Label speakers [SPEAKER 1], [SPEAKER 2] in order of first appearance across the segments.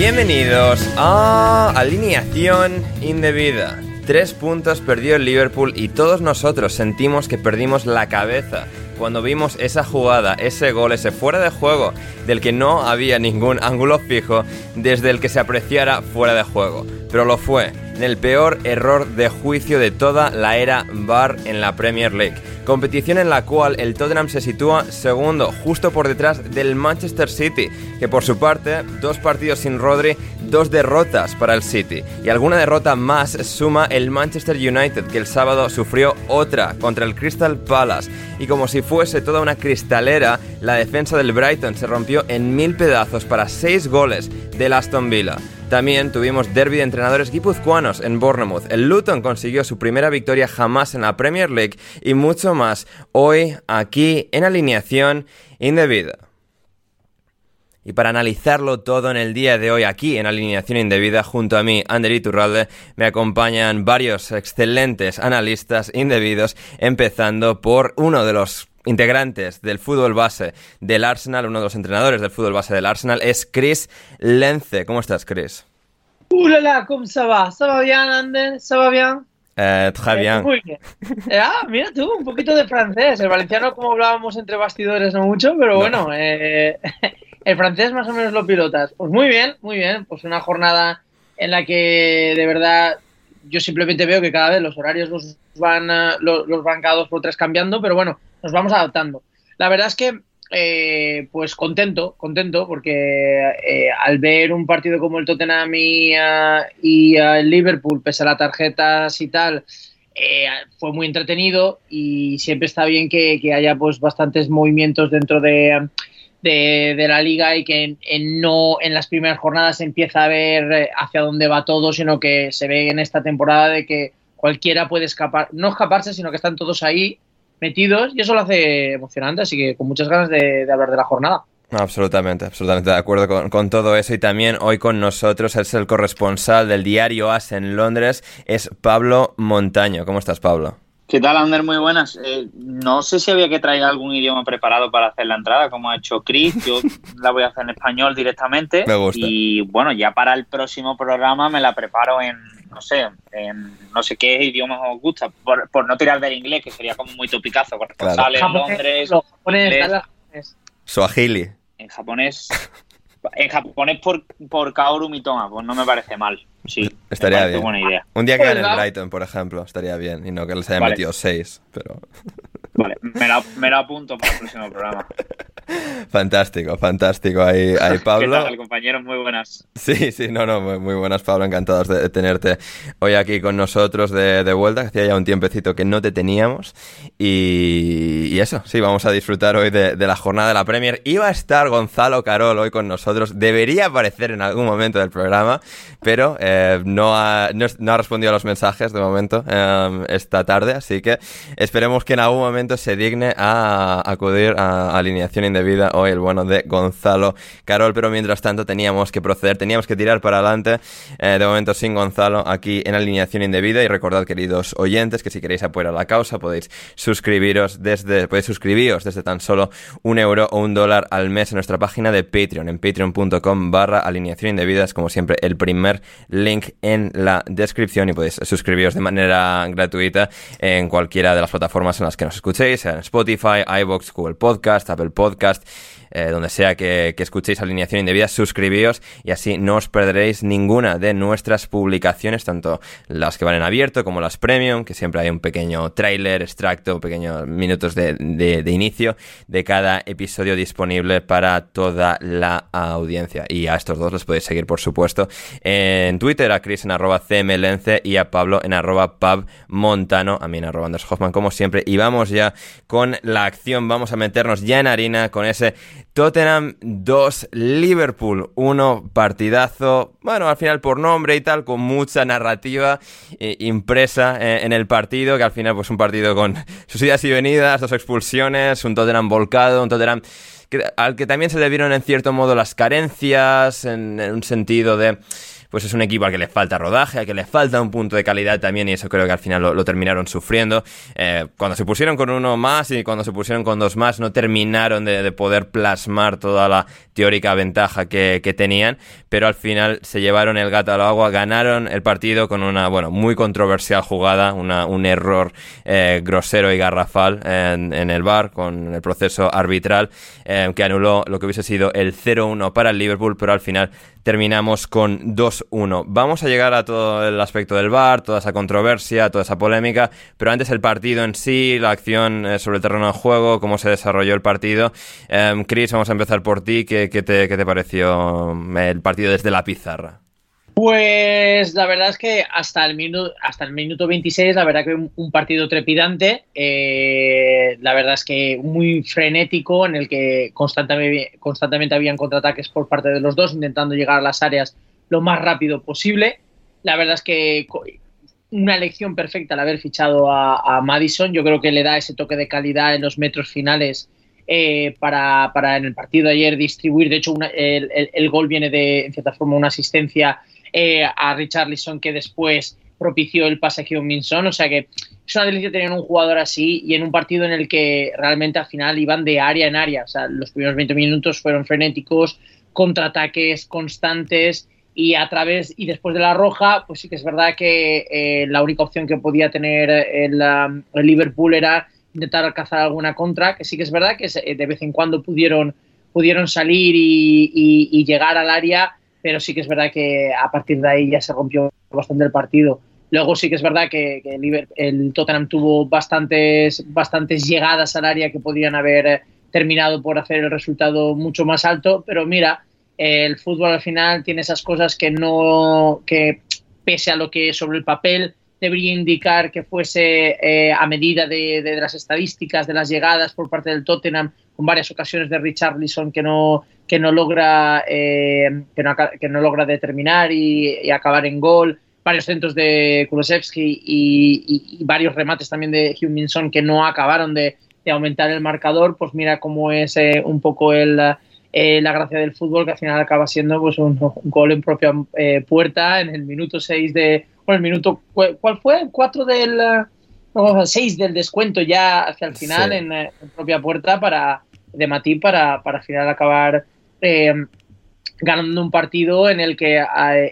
[SPEAKER 1] Bienvenidos a Alineación Indebida. Tres puntos perdió el Liverpool y todos nosotros sentimos que perdimos la cabeza cuando vimos esa jugada, ese gol, ese fuera de juego del que no había ningún ángulo fijo desde el que se apreciara fuera de juego. Pero lo fue, en el peor error de juicio de toda la era VAR en la Premier League competición en la cual el Tottenham se sitúa segundo, justo por detrás del Manchester City, que por su parte, dos partidos sin Rodri, dos derrotas para el City, y alguna derrota más suma el Manchester United, que el sábado sufrió otra contra el Crystal Palace, y como si fuese toda una cristalera, la defensa del Brighton se rompió en mil pedazos para seis goles del Aston Villa. También tuvimos derby de entrenadores guipuzcoanos en Bournemouth. El Luton consiguió su primera victoria jamás en la Premier League y mucho más hoy aquí en alineación indebida. Y para analizarlo todo en el día de hoy aquí en Alineación Indebida, junto a mí, Ander Iturralde, me acompañan varios excelentes analistas indebidos, empezando por uno de los integrantes del fútbol base del Arsenal, uno de los entrenadores del fútbol base del Arsenal, es Chris Lence. ¿Cómo estás, Chris?
[SPEAKER 2] Hola, ¿cómo se va? ¿Se va bien, Ander? ¿Se va bien?
[SPEAKER 1] Eh, très bien.
[SPEAKER 2] Eh, muy bien. Ah, mira tú, un poquito de francés. El valenciano, como hablábamos entre bastidores, no mucho, pero
[SPEAKER 1] No.
[SPEAKER 2] bueno, eh, el francés más o menos lo pilotas. Pues muy bien, muy bien. Pues una jornada en la que de verdad yo simplemente veo que cada vez los horarios los van, eh, los, los van cada dos por tres cambiando, pero bueno, nos vamos adaptando. La verdad es que, eh, pues contento, contento, porque eh, al ver un partido como el Tottenham y, ah, y, el Liverpool, pese a las tarjetas y tal, eh, fue muy entretenido y siempre está bien que, que haya pues bastantes movimientos dentro de, de, de la liga y que en no en las primeras jornadas se empieza a ver eh, hacia dónde va todo, sino que se ve en esta temporada de que cualquiera puede escapar, no escaparse, sino que están todos ahí metidos y eso lo hace emocionante, así que con muchas ganas de, de hablar de la jornada.
[SPEAKER 1] Absolutamente, absolutamente de acuerdo con, con todo eso. Y también hoy con nosotros es el corresponsal del diario AS en Londres, es Pablo Montaño. ¿Cómo estás, Pablo?
[SPEAKER 3] ¿Qué tal, Ander? Muy buenas. Eh, no sé si había que traer algún idioma preparado para hacer la entrada, como ha hecho Chris. Yo la voy a hacer en español directamente.
[SPEAKER 1] Me gusta.
[SPEAKER 3] Y bueno, ya para el próximo programa me la preparo en, no sé, en no sé qué idioma os gusta. Por, por no tirar del inglés, que sería como muy topicazo. Corresponsal en Londres,
[SPEAKER 2] los japoneses.
[SPEAKER 1] Swahili.
[SPEAKER 3] en japonés. En japonés por, por Kaoru Mitoma, pues no me parece mal. Sí,
[SPEAKER 1] Estaría bien.
[SPEAKER 3] buena idea.
[SPEAKER 1] Un día que
[SPEAKER 2] Pues
[SPEAKER 1] gane el. Brighton, por ejemplo, estaría bien. Y no que les
[SPEAKER 3] Vale.
[SPEAKER 1] metido seis, pero...
[SPEAKER 3] Vale, me lo, apunto para el próximo programa.
[SPEAKER 1] Fantástico, fantástico. Ahí, ahí Pablo.
[SPEAKER 3] ¿Qué tal, compañero? Muy buenas.
[SPEAKER 1] Sí, sí, no, no, muy, buenas, Pablo. Encantados de tenerte hoy aquí con nosotros de, de vuelta. Hacía ya un tiempecito que no te teníamos. Y, eso, sí, vamos a disfrutar hoy de, la jornada de la Premier. Iba a estar Gonzalo Carol hoy con nosotros. Debería aparecer en algún momento del programa, pero eh, no, ha, no, ha respondido a los mensajes de momento eh, esta tarde. Así que esperemos que en algún momento se digne a acudir a alineación indebida hoy el bueno de Gonzalo Carol, pero mientras tanto teníamos que proceder, teníamos que tirar para adelante, eh, de momento sin Gonzalo aquí en alineación indebida. Y recordad queridos oyentes que si queréis apoyar a la causa podéis suscribiros desde, podéis suscribiros desde tan solo un euro o un dólar al mes en nuestra página de Patreon, en patreon.com barra alineación indebida, es como siempre el primer link en la descripción y podéis suscribiros de manera gratuita en cualquiera de las plataformas en las que nos escucháis escuchéis, en Spotify, iBox, Google Podcast, Apple Podcast eh, donde sea que, escuchéis Alineación Indebida, suscribíos y así no os perderéis ninguna de nuestras publicaciones, tanto las que van en abierto como las premium, que siempre hay un pequeño trailer, extracto, pequeños minutos de, de, inicio de cada episodio disponible para toda la audiencia. Y a estos dos los podéis seguir, por supuesto, en Twitter, a Chris en arroba cmlence y a Pablo en arroba pubmontano, a mí en arroba Anders Hoffman, como siempre. Y vamos ya con la acción, vamos a meternos ya en harina con ese Tottenham 2, Liverpool 1, partidazo, bueno, al final por nombre y tal, con mucha narrativa eh, impresa eh, en el partido, que al final pues un partido con sus idas y venidas, dos expulsiones, un Tottenham volcado, un Tottenham al que también se le vieron en cierto modo las carencias, en un sentido de pues es un equipo al que le falta rodaje, al que le falta un punto de calidad también y eso creo que al final lo, terminaron sufriendo. Eh, cuando se pusieron con uno más y cuando se pusieron con dos más no terminaron de, poder plasmar toda la teórica ventaja que, tenían, pero al final se llevaron el gato al agua, ganaron el partido con una, bueno, muy controversial jugada, un error eh, grosero y garrafal en, el bar con el proceso arbitral eh, que anuló lo que hubiese sido el 0-1 para el Liverpool, pero al final terminamos con 2-1. Vamos a llegar a todo el aspecto del VAR, toda esa controversia, toda esa polémica, pero antes el partido en sí, la acción eh, sobre el terreno de juego, cómo se desarrolló el partido. Eh, Chris, vamos a empezar por ti. ¿Qué, te, ¿Qué te pareció el partido desde la pizarra?
[SPEAKER 2] Pues la verdad es que hasta el minuto, hasta el minuto 26, la verdad que un, partido trepidante, eh, la verdad es que muy frenético, en el que constantemente, constantemente habían contraataques por parte de los dos, intentando llegar a las áreas lo más rápido posible. La verdad es que una elección perfecta al haber fichado a, Madison, yo creo que le da ese toque de calidad en los metros finales eh, para, en el partido ayer distribuir. De hecho, el, el, gol viene de, en cierta forma, una asistencia eh, a Richarlison que después propició el pase a Hyun Min O sea que es una delicia tener un jugador así y en un partido en el que realmente al final iban de área en área. O sea, los primeros 20 minutos fueron frenéticos, contraataques constantes y a través y después de la roja, pues sí que es verdad que eh, la única opción que podía tener el, um, Liverpool era intentar alcanzar alguna contra, que sí que es verdad que de vez en cuando pudieron, pudieron salir y llegar al área pero sí que es verdad que a partir de ahí ya se rompió bastante el partido. Luego sí que es verdad que, el, Tottenham tuvo bastantes, bastantes llegadas al área que podrían haber terminado por hacer el resultado mucho más alto, pero mira, el fútbol al final tiene esas cosas que no, que pese a lo que sobre el papel debería indicar que fuese eh, a medida de, de, las estadísticas de las llegadas por parte del Tottenham, con varias ocasiones de Richarlison que no, que no logra eh, que, no, logra determinar y, acabar en gol. Varios centros de Kulusevski y, varios remates también de Hugh que no acabaron de, aumentar el marcador. Pues mira cómo es eh, un poco el eh, la gracia del fútbol que al final acaba siendo pues un, gol en propia puerta en el minuto 6 de bueno el minuto ¿cuál fue? el 4 del 6 del descuento ya hacia el final en, en, propia puerta para de Matip para, para al final acabar eh, ganando un partido en el que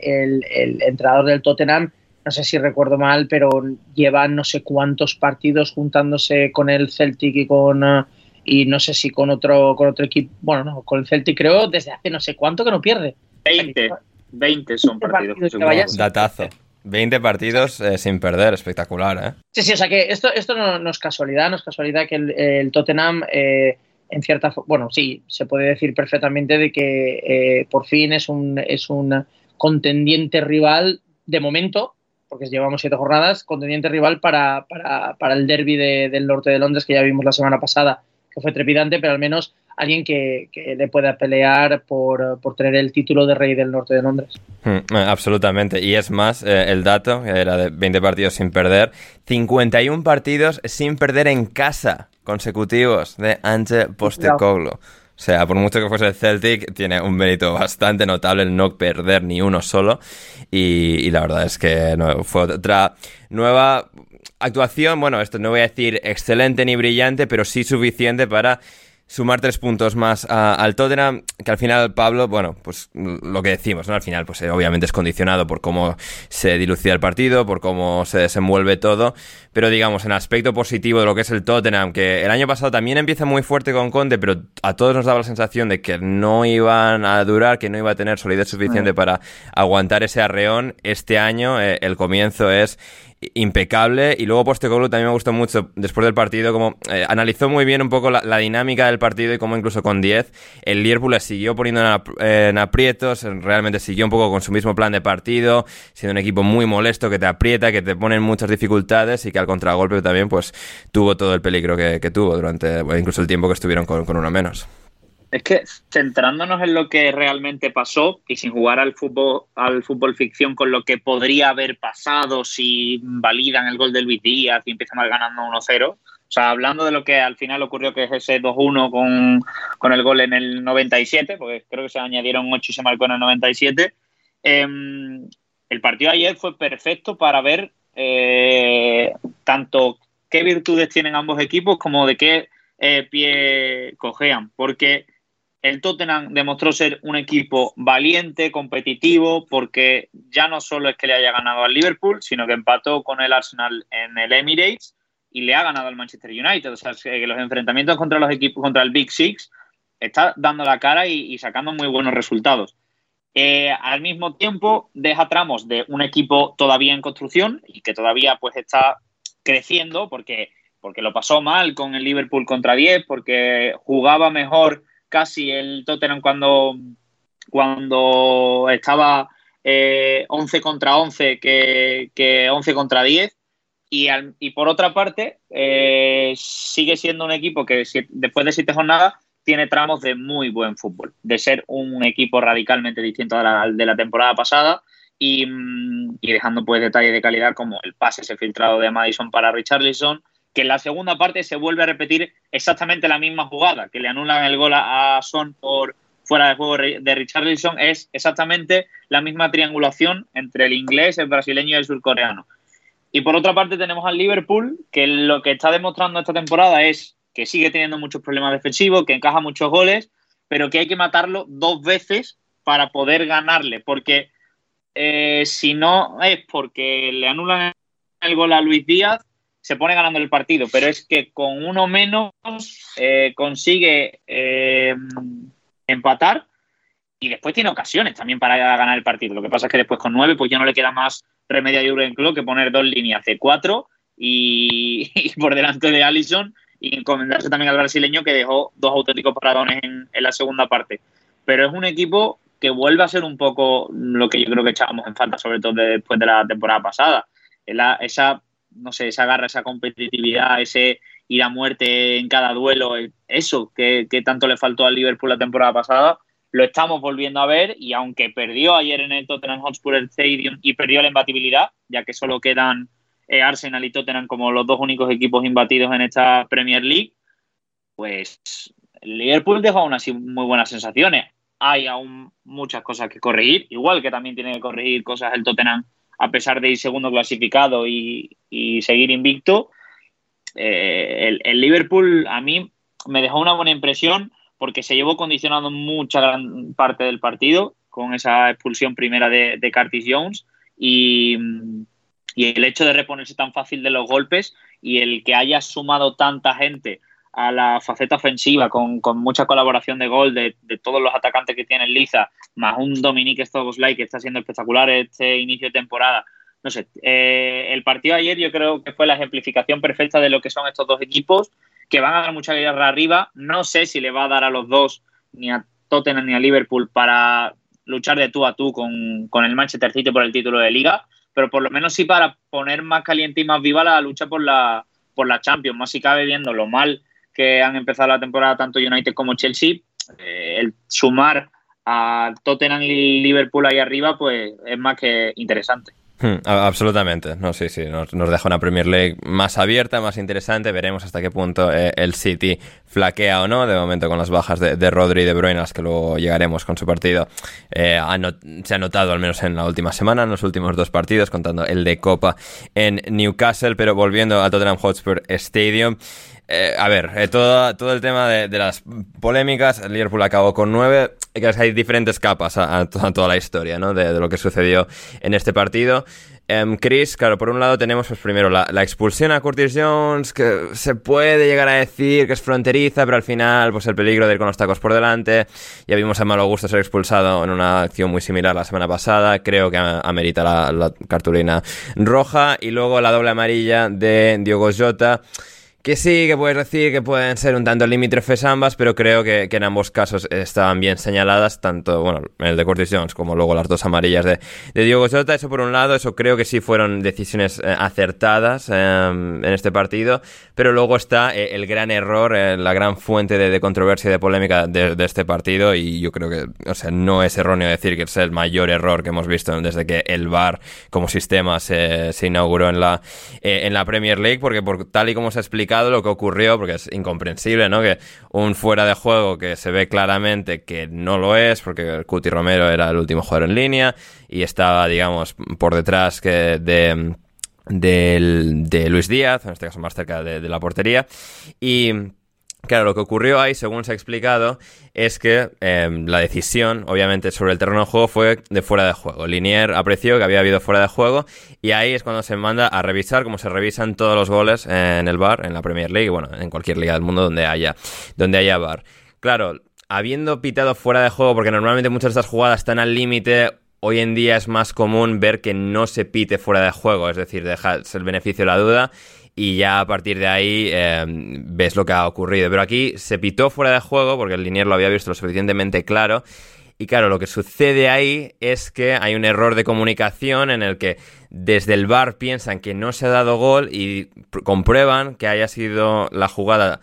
[SPEAKER 2] el, entrenador del Tottenham, no sé si recuerdo mal, pero lleva no sé cuántos partidos juntándose con el Celtic y con eh, y no sé si con otro con otro equipo, bueno, no, con el Celtic creo desde hace no sé cuánto que no pierde.
[SPEAKER 3] 20, 20 son partidos.
[SPEAKER 1] Datazo. 20 partidos eh, sin perder, espectacular, ¿eh?
[SPEAKER 2] Sí, sí, o sea que esto, esto no, es casualidad, no es casualidad que el, Tottenham, eh, en cierta bueno, sí, se puede decir perfectamente de que eh, por fin es un, es un contendiente rival de momento, porque llevamos siete jornadas, contendiente rival para, para, el derby del norte de Londres que ya vimos la semana pasada, que fue trepidante, pero al menos alguien que, le pueda pelear por, tener el título de rey del norte de Londres.
[SPEAKER 1] Hmm, eh, absolutamente. Y es más, eh, el dato, era de 20 partidos sin perder, 51 partidos sin perder en casa consecutivos de Ange Postecoglou. O sea, por mucho que fuese el Celtic, tiene un mérito bastante notable el no perder ni uno solo. Y, la verdad es que fue otra nueva actuación. Bueno, esto no voy a decir excelente ni brillante, pero sí suficiente para sumar tres puntos más al Tottenham, que al final Pablo, bueno, pues lo que decimos, ¿no? Al final, pues eh, obviamente es condicionado por cómo se dilucía el partido, por cómo se desenvuelve todo, pero digamos, en aspecto positivo de lo que es el Tottenham, que el año pasado también empieza muy fuerte con Conte, pero a todos nos daba la sensación de que no iban a durar, que no iba a tener solidez suficiente para aguantar ese arreón, este año eh, el comienzo es impecable. Y luego Postecoglou también me gustó mucho después del partido, como eh, analizó muy bien un poco la, dinámica del partido y cómo incluso con 10 el Liverpool le siguió poniendo en, aprietos, realmente siguió un poco con su mismo plan de partido, siendo un equipo muy molesto que te aprieta, que te pone en muchas dificultades y que al contragolpe también pues tuvo todo el peligro que, tuvo durante incluso el tiempo que estuvieron con, con uno menos.
[SPEAKER 3] Es que centrándonos en lo que realmente pasó y sin jugar al fútbol, al fútbol ficción con lo que podría haber pasado si validan el gol del Luis Díaz y empiezan ganando 1-0. O sea, hablando de lo que al final ocurrió, que es ese 2-1 con, el gol en el 97, porque creo que se añadieron 8 y se marcó en el 97. Em, el partido de ayer fue perfecto para ver eh, tanto qué virtudes tienen ambos equipos como de qué eh, pie cojean. Porque el Tottenham demostró ser un equipo valiente, competitivo, porque ya no solo es que le haya ganado al Liverpool, sino que empató con el Arsenal en el Emirates y le ha ganado al Manchester United. O sea, que los enfrentamientos contra los equipos, contra el Big Six, está dando la cara y, sacando muy buenos resultados. Eh, al mismo tiempo, deja tramos de un equipo todavía en construcción y que todavía pues está creciendo porque, porque lo pasó mal con el Liverpool contra 10, porque jugaba mejor casi el Tottenham cuando, cuando estaba eh, 11 contra 11 que, que 11 contra 10. Y, y por otra parte, eh, sigue siendo un equipo que después de siete jornadas tiene tramos de muy buen fútbol, de ser un equipo radicalmente distinto al de la temporada pasada y, mm, y, dejando pues detalles de calidad como el pase ese filtrado de Madison para Richarlison, que en la segunda parte se vuelve a repetir exactamente la misma jugada, que le anulan el gol a Son por fuera de juego de Richarlison, es exactamente la misma triangulación entre el inglés, el brasileño y el surcoreano. Y por otra parte tenemos al Liverpool, que lo que está demostrando esta temporada es que sigue teniendo muchos problemas defensivos, que encaja muchos goles, pero que hay que matarlo dos veces para poder ganarle, porque eh, si no es porque le anulan el gol a Luis Díaz, se pone ganando el partido, pero es que con uno menos eh, consigue eh, empatar y después tiene ocasiones también para ganar el partido. Lo que pasa es que después con nueve pues ya no le queda más remedio a Jurgen Klopp que poner dos líneas de cuatro y, por delante de Allison y encomendarse también al brasileño que dejó dos auténticos paradones en, la segunda parte. Pero es un equipo que vuelve a ser un poco lo que yo creo que echábamos en falta, sobre todo después de la temporada pasada. esa no sé, esa garra, esa competitividad, ese ir a muerte en cada duelo, eso que, tanto le faltó al Liverpool la temporada pasada, lo estamos volviendo a ver y aunque perdió ayer en el Tottenham Hotspur Stadium y perdió la imbatibilidad, ya que solo quedan eh, Arsenal y Tottenham como los dos únicos equipos imbatidos en esta Premier League, pues Liverpool dejó aún así muy buenas sensaciones. Hay aún muchas cosas que corregir, igual que también tiene que corregir cosas el Tottenham a pesar de ir segundo clasificado y, seguir invicto. Eh, el, Liverpool a mí me dejó una buena impresión porque se llevó condicionando mucha gran parte del partido con esa expulsión primera de, Curtis Jones y, el hecho de reponerse tan fácil de los golpes y el que haya sumado tanta gente a la faceta ofensiva con, mucha colaboración de gol de, todos los atacantes que tiene Liza, más un Dominique Stoboslai que está siendo espectacular este inicio de temporada, no sé, eh, el partido de ayer yo creo que fue la ejemplificación perfecta de lo que son estos dos equipos, que van a dar mucha guerra arriba. No sé si le va a dar a los dos, ni a Tottenham ni a Liverpool, para luchar de tú a tú con, con el Manchester City por el título de liga, pero por lo menos sí para poner más caliente y más viva la lucha por la, por la Champions, más si cabe viendo lo mal que han empezado la temporada tanto United como Chelsea, eh, el sumar a Tottenham y Liverpool ahí arriba, pues es más que interesante.
[SPEAKER 1] Hmm, absolutamente, no, sí, sí, nos, deja una Premier League más abierta, más interesante, veremos hasta qué punto eh, el City flaquea o no, de momento con las bajas de, Rodri y de Bruyne, que luego llegaremos con su partido, eh, se ha notado al menos en la última semana, en los últimos dos partidos, contando el de Copa en Newcastle, pero volviendo a Tottenham Hotspur Stadium, eh, a ver, eh, todo, todo el tema de, las polémicas, Liverpool acabó con nueve, hay diferentes capas a, toda la historia, ¿no? De, lo que sucedió en este partido. Um, Chris, claro, por un lado tenemos pues primero la, expulsión a Curtis Jones, que se puede llegar a decir que es fronteriza, pero al final pues el peligro de ir con los tacos por delante. Ya vimos a Malo Gusto ser expulsado en una acción muy similar la semana pasada, creo que amerita la, la cartulina roja. Y luego la doble amarilla de Diogo Jota que sí, que puedes decir que pueden ser un tanto limítrofes ambas, pero creo que, en ambos casos estaban bien señaladas, tanto, bueno, el de Curtis Jones como luego las dos amarillas de, de Diogo Jota. Eso por un lado, eso creo que sí fueron decisiones eh, acertadas em, en este partido, pero luego está eh, el gran error, eh, la gran fuente de, controversia y de polémica de, este partido, y yo creo que, o sea, no es erróneo decir que es el mayor error que hemos visto desde que el VAR como sistema se, se inauguró en la, en la Premier League, porque por tal y como se ha lo que ocurrió, porque es incomprensible, ¿no? Que un fuera de juego que se ve claramente que no lo es, porque Cuti Romero era el último jugador en línea y estaba, digamos, por detrás que de, de Luis Díaz, en este caso más cerca de, de la portería. Y Claro, lo que ocurrió ahí, según se ha explicado, es que em, la decisión, obviamente, sobre el terreno de juego fue de fuera de juego. Linier apreció que había habido fuera de juego y ahí es cuando se manda a revisar, como se revisan todos los goles en el bar, en la Premier League, bueno, en cualquier liga del mundo donde haya, donde haya bar. Claro, habiendo pitado fuera de juego, porque normalmente muchas de estas jugadas están al límite, hoy en día es más común ver que no se pite fuera de juego, es decir, dejas el beneficio de la duda y ya a partir de ahí em, ves lo que ha ocurrido. Pero aquí se pitó fuera de juego porque el linier lo había visto lo suficientemente claro. Y claro, lo que sucede ahí es que hay un error de comunicación en el que desde el bar piensan que no se ha dado gol y comprueban que haya sido la jugada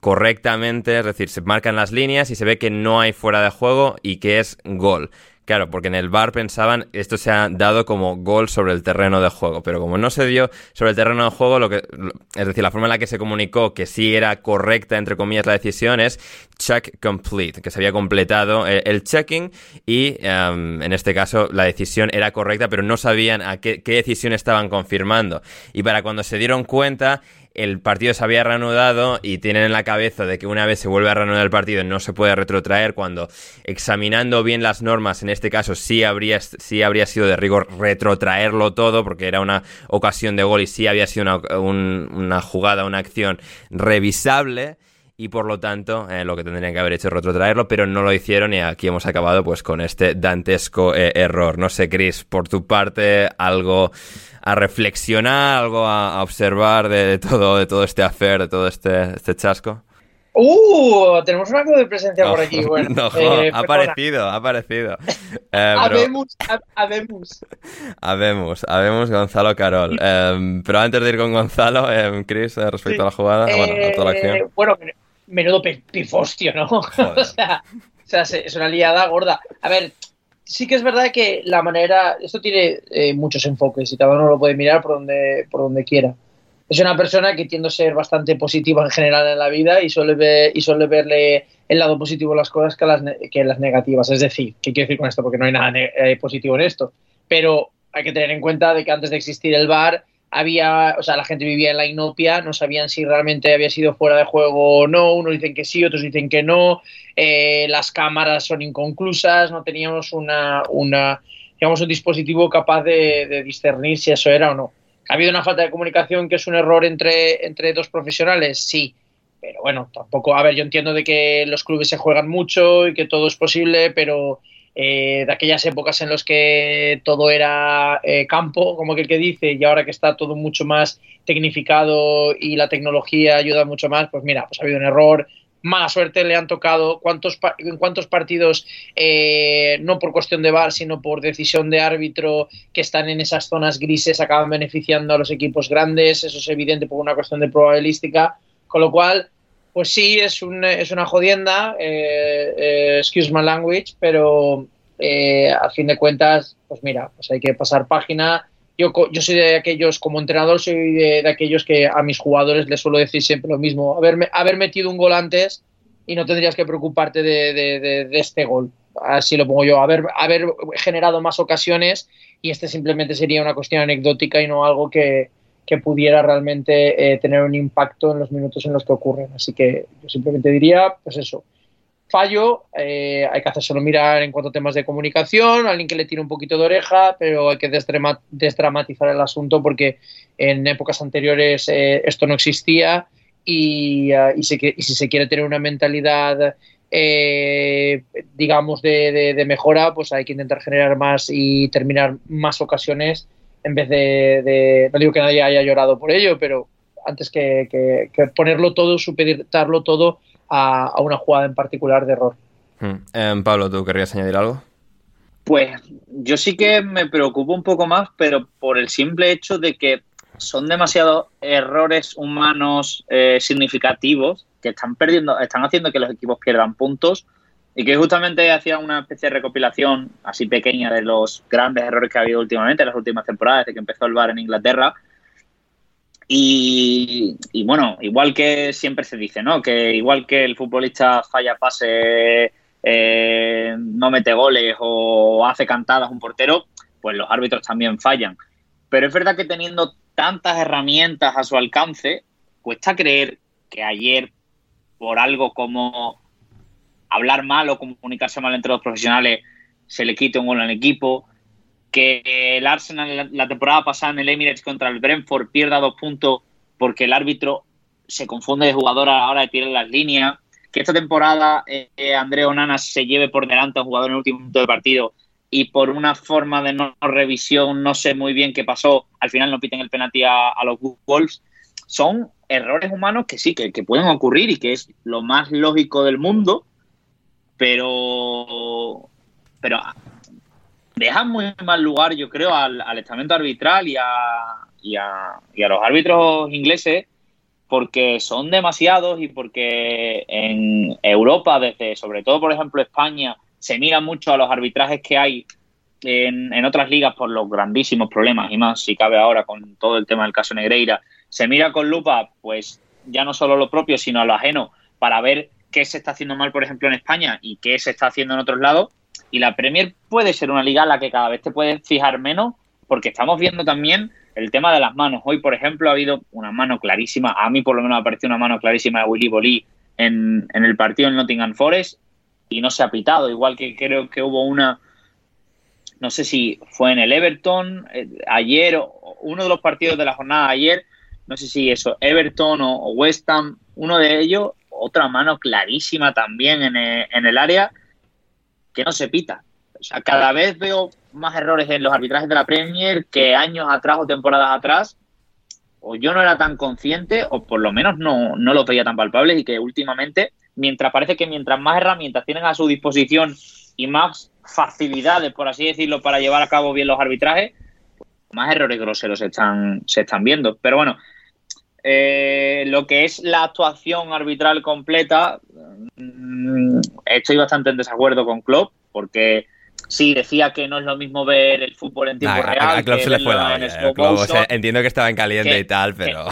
[SPEAKER 1] correctamente, es decir, se marcan las líneas y se ve que no hay fuera de juego y que es gol. Claro, porque en el bar pensaban esto se ha dado como gol sobre el terreno de juego, pero como no se dio sobre el terreno de juego, lo que, es decir, la forma en la que se comunicó que sí era correcta, entre comillas, la decisión es check complete, que se había completado eh, el, checking y em, en este caso la decisión era correcta, pero no sabían a qué, qué decisión estaban confirmando. Y para cuando se dieron cuenta, el partido se había reanudado y tienen en la cabeza de que una vez se vuelve a reanudar el partido no se puede retrotraer cuando examinando bien las normas, en este caso sí habría, sí habría sido de rigor retrotraerlo todo porque era una ocasión de gol y sí había sido una, una jugada, una acción revisable y por lo tanto eh, lo que tendrían que haber hecho es retrotraerlo, pero no lo hicieron y aquí hemos acabado pues con este dantesco eh, error. No sé, Chris, por tu parte, algo a reflexionar, algo a, observar de, todo, de todo este affair, de todo este, este chasco.
[SPEAKER 2] ¡Uh! Tenemos un acto de presencia por aquí. Bueno,
[SPEAKER 1] no, eh, ha aparecido, ha aparecido.
[SPEAKER 2] Eh, habemos, habemos.
[SPEAKER 1] Habemos, habemos Gonzalo Carol. Eh, pero antes de ir con Gonzalo, Chris, respecto a la jugada, bueno, a toda la acción.
[SPEAKER 2] Bueno, menudo pifostio, ¿no? o, sea, o sea, es una liada gorda. A ver, sí que es verdad que la manera, esto tiene eh, muchos enfoques y cada uno lo puede mirar por donde, por donde quiera. Es una persona que tiende a ser bastante positiva en general en la vida y suele, ver, y suele verle el lado positivo de las cosas que las, que las negativas. Es decir, ¿qué quiero decir con esto? Porque no hay nada eh, positivo en esto. Pero hay que tener en cuenta de que antes de existir el bar, había, o sea, la gente vivía en la inopia, no sabían si realmente había sido fuera de juego o no, unos dicen que sí, otros dicen que no, eh, las cámaras son inconclusas, no teníamos una, una digamos, un dispositivo capaz de, discernir si eso era o no. ¿Ha habido una falta de comunicación que es un error entre, entre dos profesionales? Sí, pero bueno, tampoco, a ver, yo entiendo de que los clubes se juegan mucho y que todo es posible, pero eh, de aquellas épocas en las que todo era eh, campo, como que el que dice, y ahora que está todo mucho más tecnificado y la tecnología ayuda mucho más, pues mira, pues ha habido un error, mala suerte le han tocado, cuántos en cuántos partidos, eh, no por cuestión de VAR, sino por decisión de árbitro, que están en esas zonas grises, acaban beneficiando a los equipos grandes, eso es evidente por una cuestión de probabilística, con lo cual pues sí, es, un, es una jodienda, eh, eh, excuse my language, pero eh, a fin de cuentas, pues mira, pues hay que pasar página. Yo, yo soy de aquellos, como entrenador, soy de, aquellos que a mis jugadores les suelo decir siempre lo mismo, haber, haber metido un gol antes y no tendrías que preocuparte de, de, de este gol. Así lo pongo yo, haber, haber generado más ocasiones y este simplemente sería una cuestión anecdótica y no algo que, que pudiera realmente eh, tener un impacto en los minutos en los que ocurren. Así que yo simplemente diría, pues eso, fallo, eh, hay que hacérselo mirar en cuanto a temas de comunicación, alguien que le tire un poquito de oreja, pero hay que desdramatizar el asunto porque en épocas anteriores eh, esto no existía y, y, si se quiere tener una mentalidad digamos de, de, mejora, pues hay que intentar generar más y terminar más ocasiones en vez de, no digo que nadie haya llorado por ello, pero antes que, ponerlo todo, supeditarlo todo a, una jugada en particular de error.
[SPEAKER 1] Hmm. Em, Pablo, ¿tú querrías añadir algo?
[SPEAKER 3] Pues yo sí que me preocupo un poco más, pero por el simple hecho de que son demasiados errores humanos eh, significativos que están perdiendo, están haciendo que los equipos pierdan puntos y que justamente hacía una especie de recopilación así pequeña de los grandes errores que ha habido últimamente en las últimas temporadas, desde que empezó el VAR en Inglaterra. Y, bueno, igual que siempre se dice, ¿no? Que igual que el futbolista falla pase, eh, no mete goles o hace cantadas un portero, pues los árbitros también fallan. Pero es verdad que teniendo tantas herramientas a su alcance, cuesta creer que ayer, por algo como hablar mal o comunicarse mal entre los profesionales se le quite un gol al equipo, que el Arsenal la temporada pasada en el Emirates contra el Brentford pierda dos puntos porque el árbitro se confunde de jugador a la hora de tirar las líneas, que esta temporada eh, André Onana se lleve por delante a un jugador en el último punto del partido y por una forma de no revisión, no sé muy bien qué pasó, al final no piten el penalti a, los Wolves, son errores humanos que sí, que pueden ocurrir y que es lo más lógico del mundo, pero, pero deja muy mal lugar, yo creo, al, estamento arbitral y a, y, a, y a los árbitros ingleses porque son demasiados y porque en Europa, desde sobre todo, por ejemplo, España, se mira mucho a los arbitrajes que hay en, en, otras ligas por los grandísimos problemas, y más si cabe ahora con todo el tema del caso Negreira, se mira con lupa, pues ya no solo lo propio, sino a lo ajeno, para ver qué se está haciendo mal, por ejemplo, en España y qué se está haciendo en otros lados. Y la Premier puede ser una liga en la que cada vez te puedes fijar menos, porque estamos viendo también el tema de las manos. Hoy, por ejemplo, ha habido una mano clarísima, a mí por lo menos me ha parecido una mano clarísima de Willy Bolí en, en el partido en Nottingham Forest y no se ha pitado, igual que creo que hubo una, no sé si fue en el Everton eh, ayer, o uno de los partidos de la jornada ayer, no sé si eso, Everton o, o West Ham, uno de ellos otra mano clarísima también en el, área que no se pita. O sea, cada vez veo más errores en los arbitrajes de la Premier que años atrás o temporadas atrás. O yo no era tan consciente, o por lo menos no, no los veía tan palpables, y que últimamente, mientras parece que mientras más herramientas tienen a su disposición y más facilidades, por así decirlo, para llevar a cabo bien los arbitrajes, más errores groseros están, se están viendo. Pero bueno, eh, lo que es la actuación arbitral completa, mm, estoy bastante en desacuerdo con Klopp, porque sí, decía que no es lo mismo ver el fútbol en tiempo real.
[SPEAKER 1] A, Klopp se le fue la olla. entiendo que estaba en caliente y tal, pero...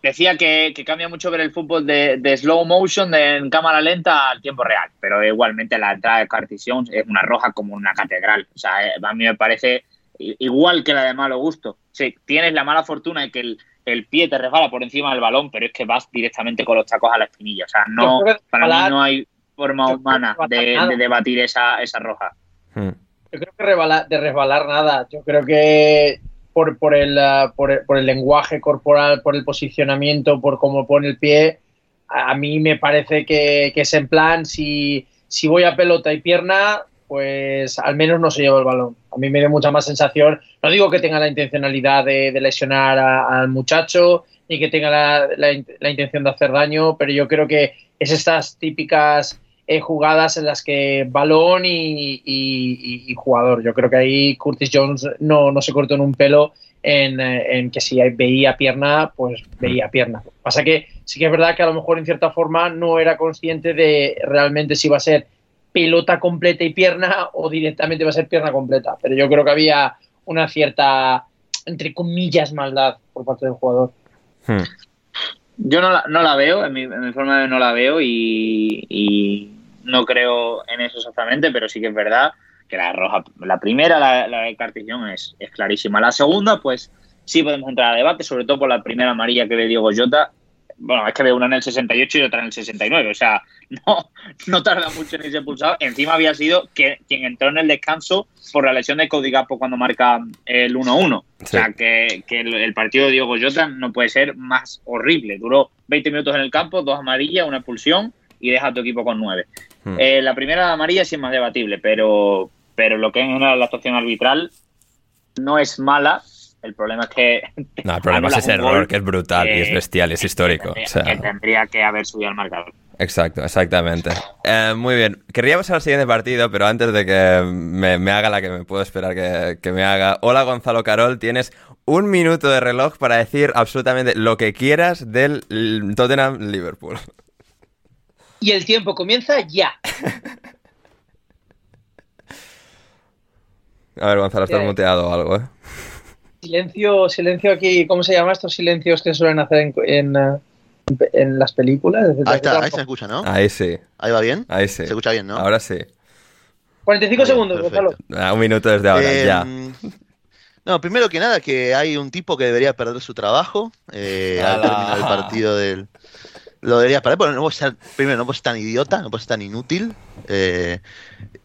[SPEAKER 3] Decía que, cambia mucho ver el fútbol de, slow motion, de, en cámara lenta, al tiempo real. Pero igualmente la entrada de Cartesión es una roja como una catedral. O sea, eh, a mí me parece igual que la de malo gusto. Sí, tienes la mala fortuna de que el, el pie te resbala por encima del balón, pero es que vas directamente con los tacos a la espinilla. O sea, no, para mí no hay forma humana de, debatir esa, esa roja.
[SPEAKER 2] Hmm. Yo creo que de resbalar nada. Yo creo que por, por, el, uh, por, el, lenguaje corporal, por el posicionamiento, por cómo pone el pie, a mí me parece que, es en plan, si, si voy a pelota y pierna, pues al menos no se lleva el balón. A mí me dio mucha más sensación. No digo que tenga la intencionalidad de, lesionar al muchacho ni que tenga la, intención de hacer daño, pero yo creo que es estas típicas eh, jugadas en las que balón y, jugador. Yo creo que ahí Curtis Jones no, se cortó en un pelo en, eh, en, que si veía pierna, pues veía pierna. Pasa que sí que es verdad que a lo mejor en cierta forma no era consciente de realmente si iba a ser pelota completa y pierna o directamente va a ser pierna completa. Pero yo creo que había una cierta, entre comillas, maldad por parte del jugador.
[SPEAKER 3] Hmm. Yo no la, no la veo, en mi, forma de no la veo y, no creo en eso exactamente, pero sí que es verdad que la roja, la primera, la, la de cartillón, es, es clarísima. La segunda, pues sí podemos entrar a debate, sobre todo por la primera amarilla que ve Diego Jota, bueno, es que veo una en el 68 y otra en el 69, o sea, no, no tarda mucho en irse pulsado. Encima había sido que, quien entró en el descanso por la lesión de Cody Gapo cuando marca el 1-1. O sea, que, el, partido de Diego Jota no puede ser más horrible. Duró 20 minutos en el campo, dos amarillas, una expulsión y deja a tu equipo con nueve. Hmm. Eh, la primera amarilla sí es más debatible, pero, pero lo que es en la actuación arbitral no es mala, el problema es que.
[SPEAKER 1] No, el problema es ese error que es brutal y es bestial, es histórico.
[SPEAKER 3] Que tendría, que haber subido al marcador.
[SPEAKER 1] Exacto, exactamente. Eh, muy bien. Querría pasar al siguiente partido, pero antes de que me, haga la que me puedo esperar que, me haga. Hola Gonzalo Carol, tienes un minuto de reloj para decir absolutamente lo que quieras del Tottenham Liverpool.
[SPEAKER 2] Y el tiempo comienza ya.
[SPEAKER 1] A ver, Gonzalo, estás muteado o algo, ¿eh?
[SPEAKER 2] Silencio, silencio aquí, ¿cómo se llama estos silencios que suelen hacer en, en, las películas?
[SPEAKER 4] Ahí está, ahí se escucha, ¿no?
[SPEAKER 1] Ahí sí.
[SPEAKER 4] ¿Ahí va bien?
[SPEAKER 1] Ahí sí.
[SPEAKER 4] Se escucha bien, ¿no?
[SPEAKER 1] Ahora sí.
[SPEAKER 2] 45 segundos, Gonzalo.
[SPEAKER 1] Ah, un minuto desde ahora, ya.
[SPEAKER 4] Em, no, primero que nada, que hay un tipo que debería perder su trabajo eh, al término del partido del. Lo debería perder, pero no puede ser, primero, no puede ser tan idiota, no puede ser tan inútil. Eh,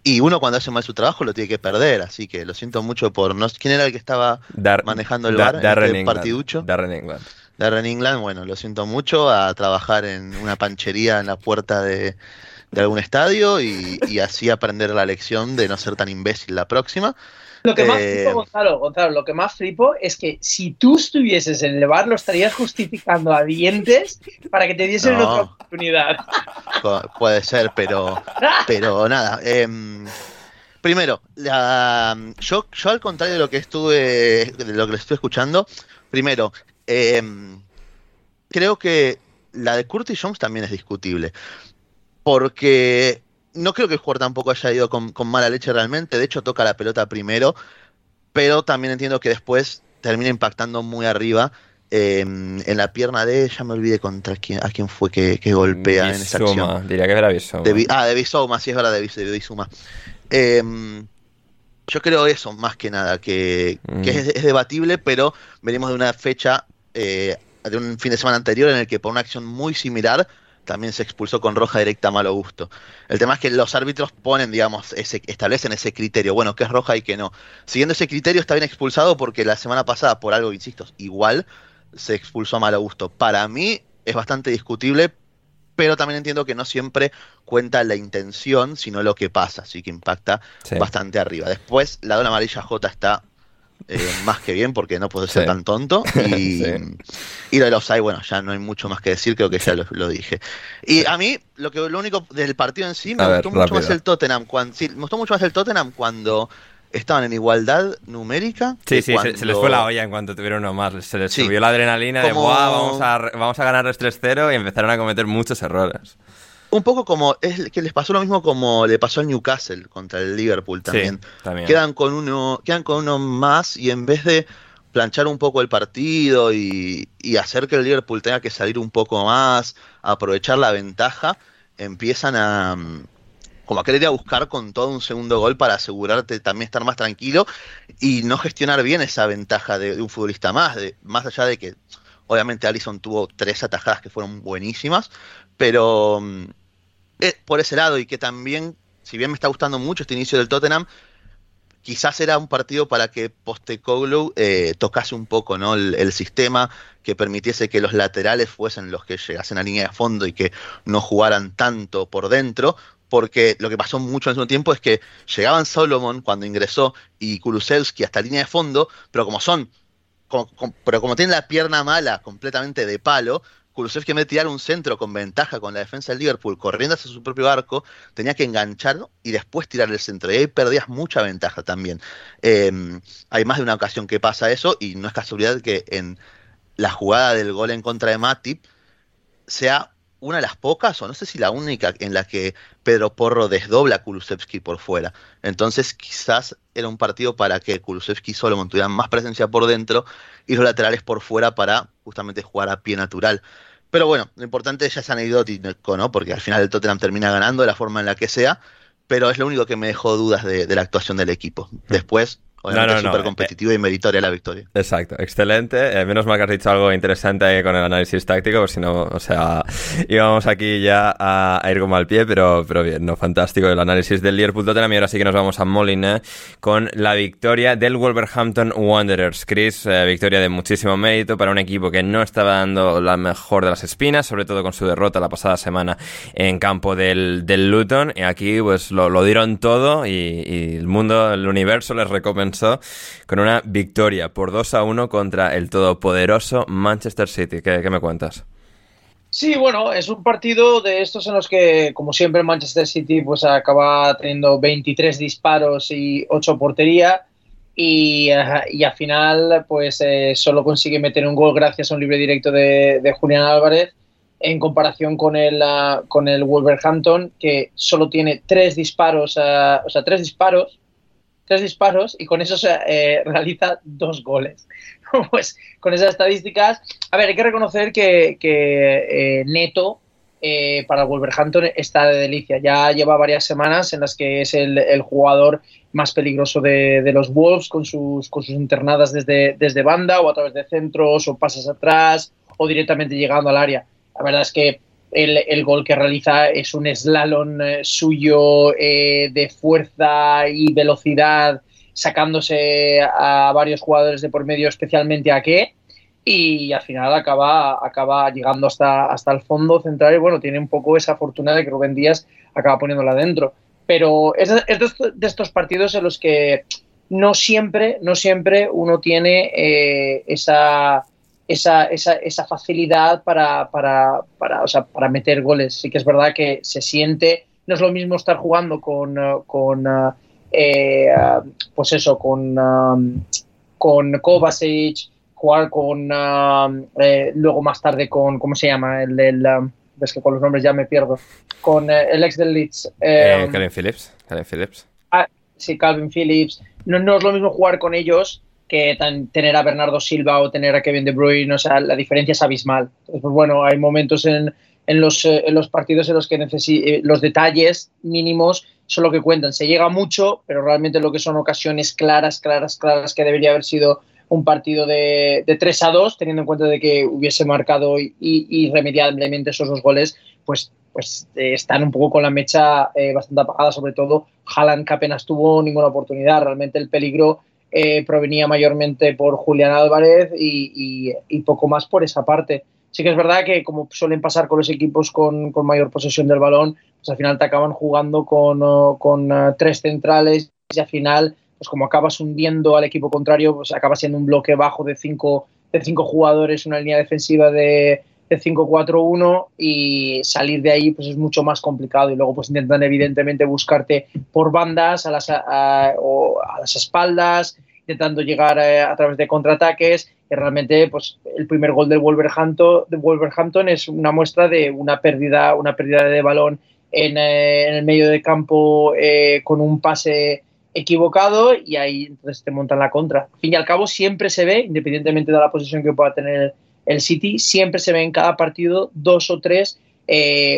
[SPEAKER 4] y uno cuando hace mal su trabajo lo tiene que perder, así que lo siento mucho por... No, ¿Quién era el que estaba manejando el bar
[SPEAKER 1] en este partiducho? Darren England.
[SPEAKER 4] Darren England, bueno, lo siento mucho, a trabajar en una panchería en la puerta de, algún estadio y, y, así aprender la lección de no ser tan imbécil la próxima.
[SPEAKER 2] Lo que más eh, flipo, Gonzalo, Gonzalo, lo que más flipo es que si tú estuvieses en el bar, lo estarías justificando a dientes para que te diesen otra oportunidad.
[SPEAKER 4] Puede ser, pero, pero nada. Em, primero, yo, yo al contrario de lo que estuve, de lo que estuve escuchando, primero, em, creo que la de Curtis Jones también es discutible. Porque no creo que el jugador tampoco haya ido con, mala leche realmente. De hecho, toca la pelota primero. Pero también entiendo que después termina impactando muy arriba em, en la pierna de. Ya me olvidé contra quién, a quién fue que, golpea en esa acción.
[SPEAKER 1] Diría que era Bisoma.
[SPEAKER 4] ah, de Bisoma, sí es verdad, de, Bisoma. Em, yo creo eso, más que nada, que, mm. es, debatible, pero venimos de una fecha, eh, de un fin de semana anterior en el que por una acción muy similar también se expulsó con roja directa a malo gusto. El tema es que los árbitros ponen, digamos, ese, establecen ese criterio, bueno, que es roja y que no. Siguiendo ese criterio está bien expulsado porque la semana pasada, por algo, insisto, igual se expulsó a malo gusto. Para mí es bastante discutible, pero también entiendo que no siempre cuenta la intención, sino lo que pasa, así que impacta bastante arriba. Después, la dona amarilla J está eh, más que bien porque no puedo ser tan tonto. Y, y, lo de los bueno, ya no hay mucho más que decir, creo que ya lo, dije. Y a mí, lo que lo único del partido en sí, me gustó mucho más el Tottenham. Cuando, me gustó mucho más el Tottenham cuando estaban en igualdad numérica.
[SPEAKER 1] Sí, sí, se, les fue la olla en cuanto tuvieron uno más. Se les subió la adrenalina de, vamos a, vamos a ganarles 3-0 y empezaron a cometer muchos errores
[SPEAKER 4] un poco como es que les pasó lo mismo como le pasó al Newcastle contra el Liverpool también. Quedan con uno, quedan con uno más y en vez de planchar un poco el partido y, hacer que el Liverpool tenga que salir un poco más, aprovechar la ventaja, empiezan a como a querer ir a buscar con todo un segundo gol para asegurarte también estar más tranquilo y no gestionar bien esa ventaja de, de un futbolista más, de, más allá de que obviamente Allison tuvo tres atajadas que fueron buenísimas, pero eh, por ese lado y que también, si bien me está gustando mucho este inicio del Tottenham, quizás era un partido para que Postecoglou eh, tocase un poco ¿no? El, sistema, que permitiese que los laterales fuesen los que llegasen a línea de fondo y que no jugaran tanto por dentro, porque lo que pasó mucho en ese tiempo es que llegaban Solomon cuando ingresó y Kulusevski hasta línea de fondo, pero como son, pero como tienen la pierna mala completamente de palo, Kulusevski en vez de tirar un centro con ventaja con la defensa del Liverpool, corriendo hacia su propio arco, tenía que engancharlo y después tirar el centro. Y ahí perdías mucha ventaja también. Em, hay más de una ocasión que pasa eso y no es casualidad que en la jugada del gol en contra de Matip sea una de las pocas, o no sé si la única, en la que Pedro Porro desdobla a Kulusevski por fuera. Entonces quizás era un partido para que Kulusevski y Solomon tuvieran más presencia por dentro y los laterales por fuera para justamente jugar a pie natural. Pero bueno, lo importante ya es anecdótico, ¿no? Porque al final el Tottenham termina ganando de la forma en la que sea, pero es lo único que me dejó dudas de, de la actuación del equipo. Hmm. Después, Obviamente no, no, súper eh, competitivo y meritoria la victoria.
[SPEAKER 1] Exacto, excelente. Eh, menos mal que has dicho algo interesante con el análisis táctico, pues si no, o sea, íbamos aquí ya a, ir como al pie, pero, pero bien, no, fantástico el análisis del Liverpool Tottenham y ahora sí que nos vamos a Molina con la victoria del Wolverhampton Wanderers. Chris, eh, victoria de muchísimo mérito para un equipo que no estaba dando la mejor de las espinas, sobre todo con su derrota la pasada semana en campo del, del Luton y aquí pues lo, lo dieron todo y, y el mundo, el universo les recompensa con una victoria por 2 a 1 contra el todopoderoso Manchester City. ¿Qué, me cuentas?
[SPEAKER 2] Sí, bueno, es un partido de estos en los que, como siempre, Manchester City pues acaba teniendo 23 disparos y 8 portería y, y al final pues eh, solo consigue meter un gol gracias a un libre directo de, Julián Álvarez en comparación con el, uh, con el Wolverhampton que solo tiene tres disparos, uh, o sea, tres disparos tres disparos y con eso se eh, realiza dos goles. pues con esas estadísticas, a ver, hay que reconocer que, eh, Neto eh, para Wolverhampton está de delicia. Ya lleva varias semanas en las que es el, jugador más peligroso de, los Wolves con sus, con sus internadas desde, desde banda o a través de centros o pasas atrás o directamente llegando al área. La verdad es que el, gol que realiza es un slalom eh, suyo eh, de fuerza y velocidad, sacándose a varios jugadores de por medio, especialmente a qué, y al final acaba, acaba llegando hasta, hasta el fondo central y bueno, tiene un poco esa fortuna de que Rubén Díaz acaba poniéndola adentro. Pero es, de estos partidos en los que no siempre, no siempre uno tiene eh, esa esa, esa, esa facilidad para, para, para, o sea, para meter goles. Sí que es verdad que se siente, no es lo mismo estar jugando con, con eh, pues eso, con, con Kovacic, jugar con, eh, luego más tarde con, ¿cómo se llama? El del, ves que con los nombres ya me pierdo, con eh, el ex del Leeds.
[SPEAKER 1] Calvin Phillips. Calvin Phillips.
[SPEAKER 2] Ah, sí, Calvin Phillips. No, no es lo mismo jugar con ellos que tener a Bernardo Silva o tener a Kevin De Bruyne, o sea, la diferencia es abismal. Entonces, pues bueno, hay momentos en, en, los, eh, partidos en los que eh, los detalles mínimos son lo que cuentan. Se llega mucho, pero realmente lo que son ocasiones claras, claras, claras, que debería haber sido un partido de, de 3 a 2, teniendo en cuenta de que hubiese marcado irremediablemente esos dos goles, pues, pues eh, están un poco con la mecha bastante apagada, sobre todo Haaland, que apenas tuvo ninguna oportunidad. Realmente el peligro eh, provenía mayormente por Julián Álvarez y, poco más por esa parte. Sí que es verdad que, como suelen pasar con los equipos con, mayor posesión del balón, pues al final te acaban jugando con, eh, tres centrales y al final, pues como acabas hundiendo al equipo contrario, pues acaba siendo un bloque bajo de cinco, de cinco jugadores, una línea defensiva de, de 5-4-1 y salir de ahí pues es mucho más complicado y luego pues intentan evidentemente buscarte por bandas a las, o a las espaldas intentando llegar eh, a, través de contraataques y realmente pues el primer gol del Wolverhampton, de Wolverhampton es una muestra de una pérdida, una pérdida de balón en, eh, el medio de campo eh, con un pase equivocado y ahí entonces te montan la contra. Al fin y al cabo siempre se ve, independientemente de la posición que pueda tener el City, siempre se ve en cada partido dos o tres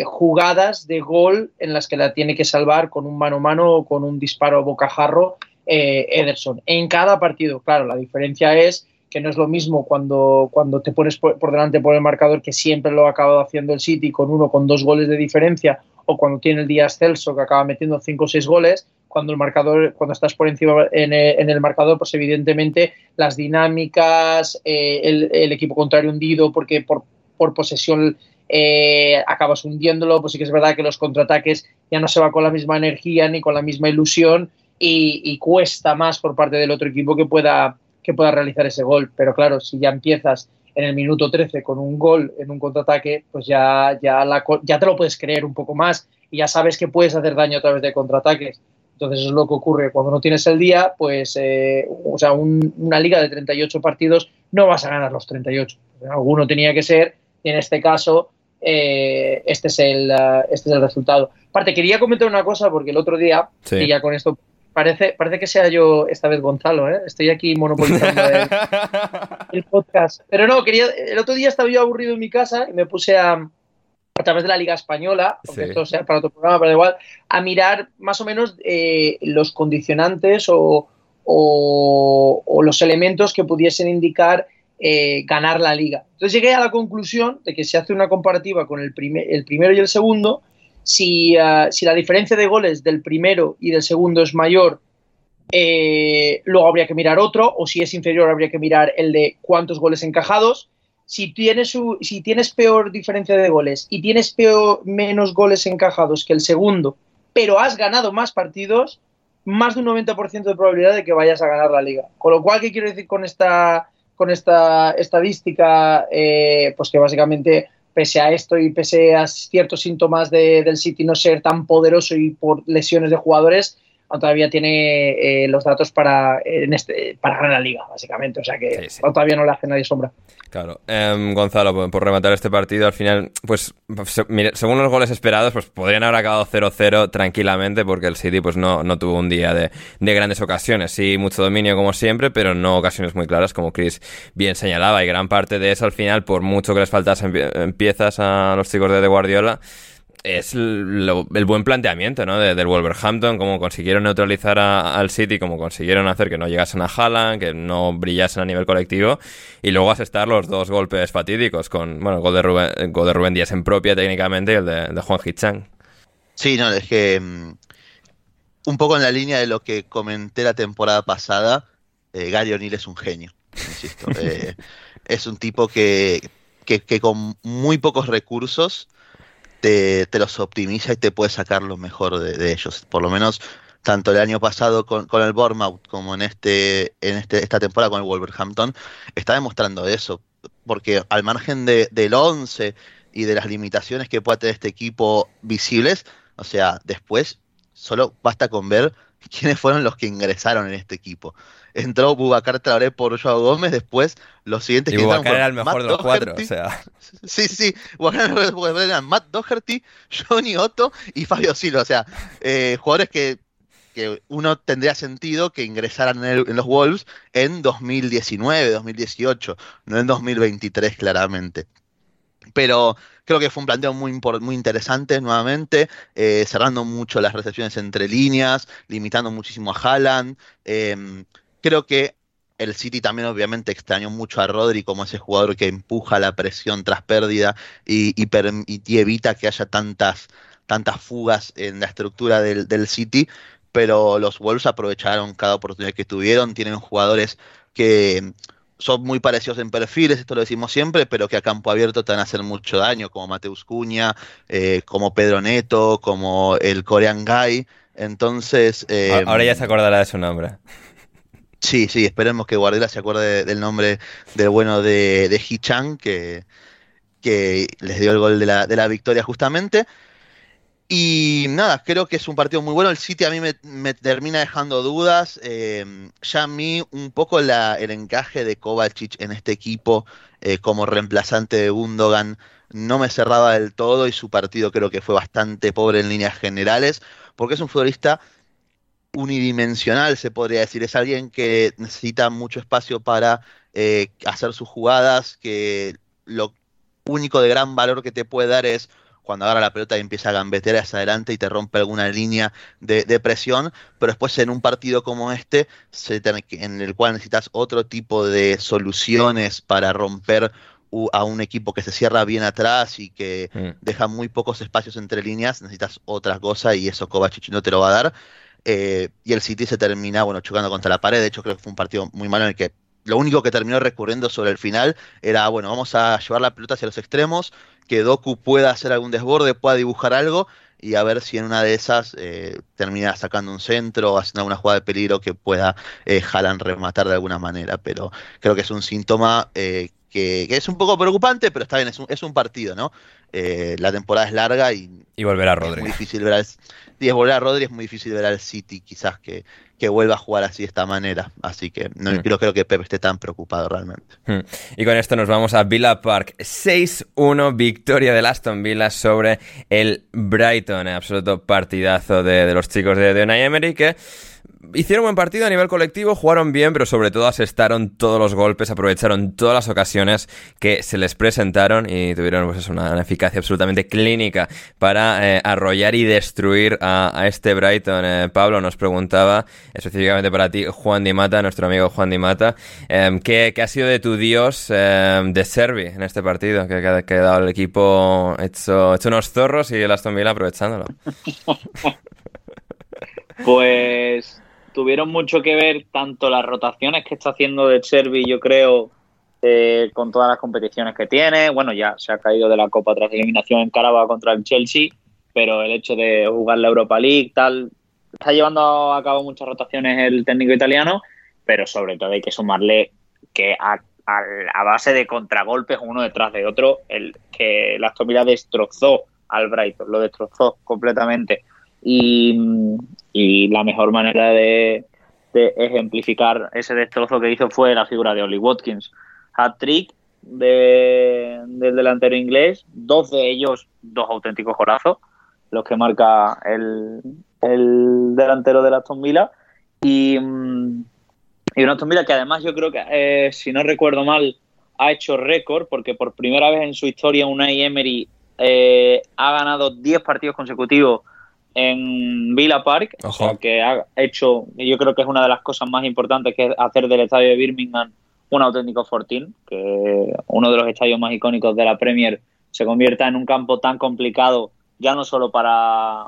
[SPEAKER 2] jugadas de gol en las que la tiene que salvar con un mano a mano o con un disparo bocajarro eh, Ederson. En cada partido, claro, la diferencia es que no es lo mismo cuando, cuando te pones por, delante por el marcador, que siempre lo ha acabado haciendo el City con uno, con dos goles de diferencia, o cuando tiene el día Celso que acaba metiendo cinco o seis goles, cuando el marcador, cuando estás por encima en el, marcador, pues evidentemente las dinámicas, eh, el, equipo contrario hundido, porque por, por posesión eh, acabas hundiéndolo, pues sí que es verdad que los contraataques ya no se va con la misma energía ni con la misma ilusión y, cuesta más por parte del otro equipo que pueda, que pueda realizar ese gol. Pero claro, si ya empiezas en el minuto 13 con un gol en un contraataque, pues ya, ya, ya te lo puedes creer un poco más y ya sabes que puedes hacer daño a través de contraataques. Entonces es lo que ocurre. Cuando no tienes el día, pues, eh, o sea, una liga de 38 partidos no vas a ganar los 38. Alguno tenía que ser, y en este caso, eh, este, es el, eh, este es el resultado. Aparte, quería comentar una cosa, porque el otro día, y ya con esto parece, parece que sea yo esta vez Gonzalo, ¿eh? estoy aquí monopolizando el, podcast. Pero no, quería, el otro día estaba yo aburrido en mi casa y me puse a, a través de la Liga Española, aunque esto sea para otro programa, pero igual, a mirar más o menos eh, los condicionantes o, los elementos que pudiesen indicar eh, ganar la liga. Entonces llegué a la conclusión de que si hace una comparativa con el, el primero y el segundo, si, ah, si, la diferencia de goles del primero y del segundo es mayor, eh, luego habría que mirar otro, o si es inferior habría que mirar el de cuántos goles encajados si tienes, si tienes peor diferencia de goles y tienes peor, menos goles encajados que el segundo, pero has ganado más partidos, más de un 90% de probabilidad de que vayas a ganar la liga. Con lo cual, ¿qué quiero decir con esta, con esta estadística? Eh, pues que básicamente, pese a esto y pese a ciertos síntomas del City no ser tan poderoso y por lesiones de jugadores, todavía tiene eh, los datos para, en este, para ganar la liga, básicamente. O sea que todavía no le hace nadie sombra.
[SPEAKER 1] Claro. Em, Gonzalo, por, rematar este partido, al final, pues, según los goles esperados, pues podrían haber acabado 0-0 tranquilamente porque el City pues no, no tuvo un día de, de, grandes ocasiones. Sí, mucho dominio como siempre, pero no ocasiones muy claras, como Chris bien señalaba. Y gran parte de eso al final, por mucho que les faltasen piezas a los chicos de, de Guardiola, es el buen planteamiento ¿no? del Wolverhampton, como consiguieron neutralizar al City, como consiguieron hacer que no llegasen a Haaland, que no brillasen a nivel colectivo, y luego asestar los dos golpes fatídicos con bueno, el gol de Rubén, gol de Rubén Díaz en propia técnicamente y el de, Juan Hichang.
[SPEAKER 4] Sí, no, es que mm, un poco en la línea de lo que comenté la temporada pasada, eh, Gary O'Neill es un genio, insisto. Eh, es un tipo que, que, que con muy pocos recursos te, los optimiza y te puede sacar lo mejor de, ellos. Por lo menos tanto el año pasado con, el Bournemouth como en este en este, esta temporada con el Wolverhampton, está demostrando eso. Porque al margen de, del 11 y de las limitaciones que pueda tener este equipo visibles, o sea, después solo basta con ver quiénes fueron los que ingresaron en este equipo entró Bubacar Traoré por Joao Gómez, después los siguientes
[SPEAKER 1] y que Bubacar era el mejor de los cuatro, o sea.
[SPEAKER 4] Sí, sí, Bubacar era Matt Doherty, Johnny Otto y Fabio Silva, o sea, eh, jugadores que, que, uno tendría sentido que ingresaran en, los Wolves en 2019, 2018, no en 2023 claramente. Pero creo que fue un planteo muy, muy interesante nuevamente, eh, cerrando mucho las recepciones entre líneas, limitando muchísimo a Haaland. Eh, Creo que el City también obviamente extrañó mucho a Rodri como ese jugador que empuja la presión tras pérdida y, evita que haya tantas, tantas fugas en la estructura del, City, pero los Wolves aprovecharon cada oportunidad que tuvieron, tienen jugadores que son muy parecidos en perfiles, esto lo decimos siempre, pero que a campo abierto te van a hacer mucho daño, como Mateus Cuña, eh, como Pedro Neto, como el Korean Guy. Entonces.
[SPEAKER 1] Ahora ya se acordará de su nombre.
[SPEAKER 4] Sí, sí, esperemos que Guardiola se acuerde del nombre del bueno de, de Hee-Chang, que, que les dio el gol de la, de la victoria justamente. Y nada, creo que es un partido muy bueno. El City a mí me, termina dejando dudas. Eh, ya a mí un poco la, el encaje de Kovacic en este equipo eh, como reemplazante de Gundogan no me cerraba del todo y su partido creo que fue bastante pobre en líneas generales, porque es un futbolista unidimensional, se podría decir. Es alguien que necesita mucho espacio para eh, hacer sus jugadas, que lo único de gran valor que te puede dar es cuando agarra la pelota y empieza a gambetear hacia adelante y te rompe alguna línea de, presión, pero después en un partido como este, en el cual necesitas otro tipo de soluciones para romper a un equipo que se cierra bien atrás y que mm. deja muy pocos espacios entre líneas, necesitas otra cosa y eso Kovacic no te lo va a dar. Eh, y el City se termina, bueno, chocando contra la pared. De hecho, creo que fue un partido muy malo en el que lo único que terminó recurriendo sobre el final era, bueno, vamos a llevar la pelota hacia los extremos, que Doku pueda hacer algún desborde, pueda dibujar algo y a ver si en una de esas eh, termina sacando un centro o haciendo alguna jugada de peligro que pueda eh, rematar de alguna manera. Pero creo que es un síntoma eh, que, es un poco preocupante, pero está bien, es un, es un partido, ¿no? Eh, la temporada es larga y,
[SPEAKER 1] y volver a
[SPEAKER 4] es
[SPEAKER 1] Rodri.
[SPEAKER 4] muy difícil ver al, y es volver a Rodri es muy difícil ver al City quizás que, que vuelva a jugar así de esta manera. Así que no
[SPEAKER 1] Mm.
[SPEAKER 4] creo, creo que Pep esté tan preocupado realmente.
[SPEAKER 1] Hmm. Y con esto nos vamos a Villa Park. 6-1 victoria del Aston Villa sobre el Brighton. Absoluto partidazo de, de los chicos de, de Unai Emery que hicieron buen partido a nivel colectivo, jugaron bien, pero sobre todo asestaron todos los golpes, aprovecharon todas las ocasiones que se les presentaron y tuvieron pues, una, eficacia absolutamente clínica para eh, arrollar y destruir a, este Brighton. Eh, Pablo nos preguntaba específicamente para ti, Juan Di Mata, nuestro amigo Juan Di Mata, eh, ¿qué, qué ha sido de tu dios eh, de Servi en este partido? Que, ha quedado el equipo hecho unos zorros y el Aston Villa aprovechándolo.
[SPEAKER 3] Pues tuvieron mucho que ver tanto las rotaciones que está haciendo de Servi, yo creo, eh, con todas las competiciones que tiene. Bueno, ya se ha caído de la Copa tras eliminación en Carabao contra el Chelsea, pero el hecho de jugar la Europa League, tal, está llevando a cabo muchas rotaciones el técnico italiano, pero sobre todo hay que sumarle que a, a, base de contragolpes uno detrás de otro, el que la Aston destrozó al Brighton, lo destrozó completamente. Y, la mejor manera de, ejemplificar ese destrozo que hizo fue la figura de Oli Watkins. Hat-trick de, del delantero inglés, dos de ellos, dos auténticos corazos, los que marca el, el delantero de la Aston Villa. Y, y una Aston Villa que además yo creo que, eh, si no recuerdo mal, ha hecho récord, porque por primera vez en su historia Unai Emery eh, ha ganado 10 partidos consecutivos en Villa Park, o sea que ha hecho, yo creo que es una de las cosas más importantes que es hacer del estadio de Birmingham un auténtico fortín, que uno de los estadios más icónicos de la Premier se convierta en un campo tan complicado, ya no solo para,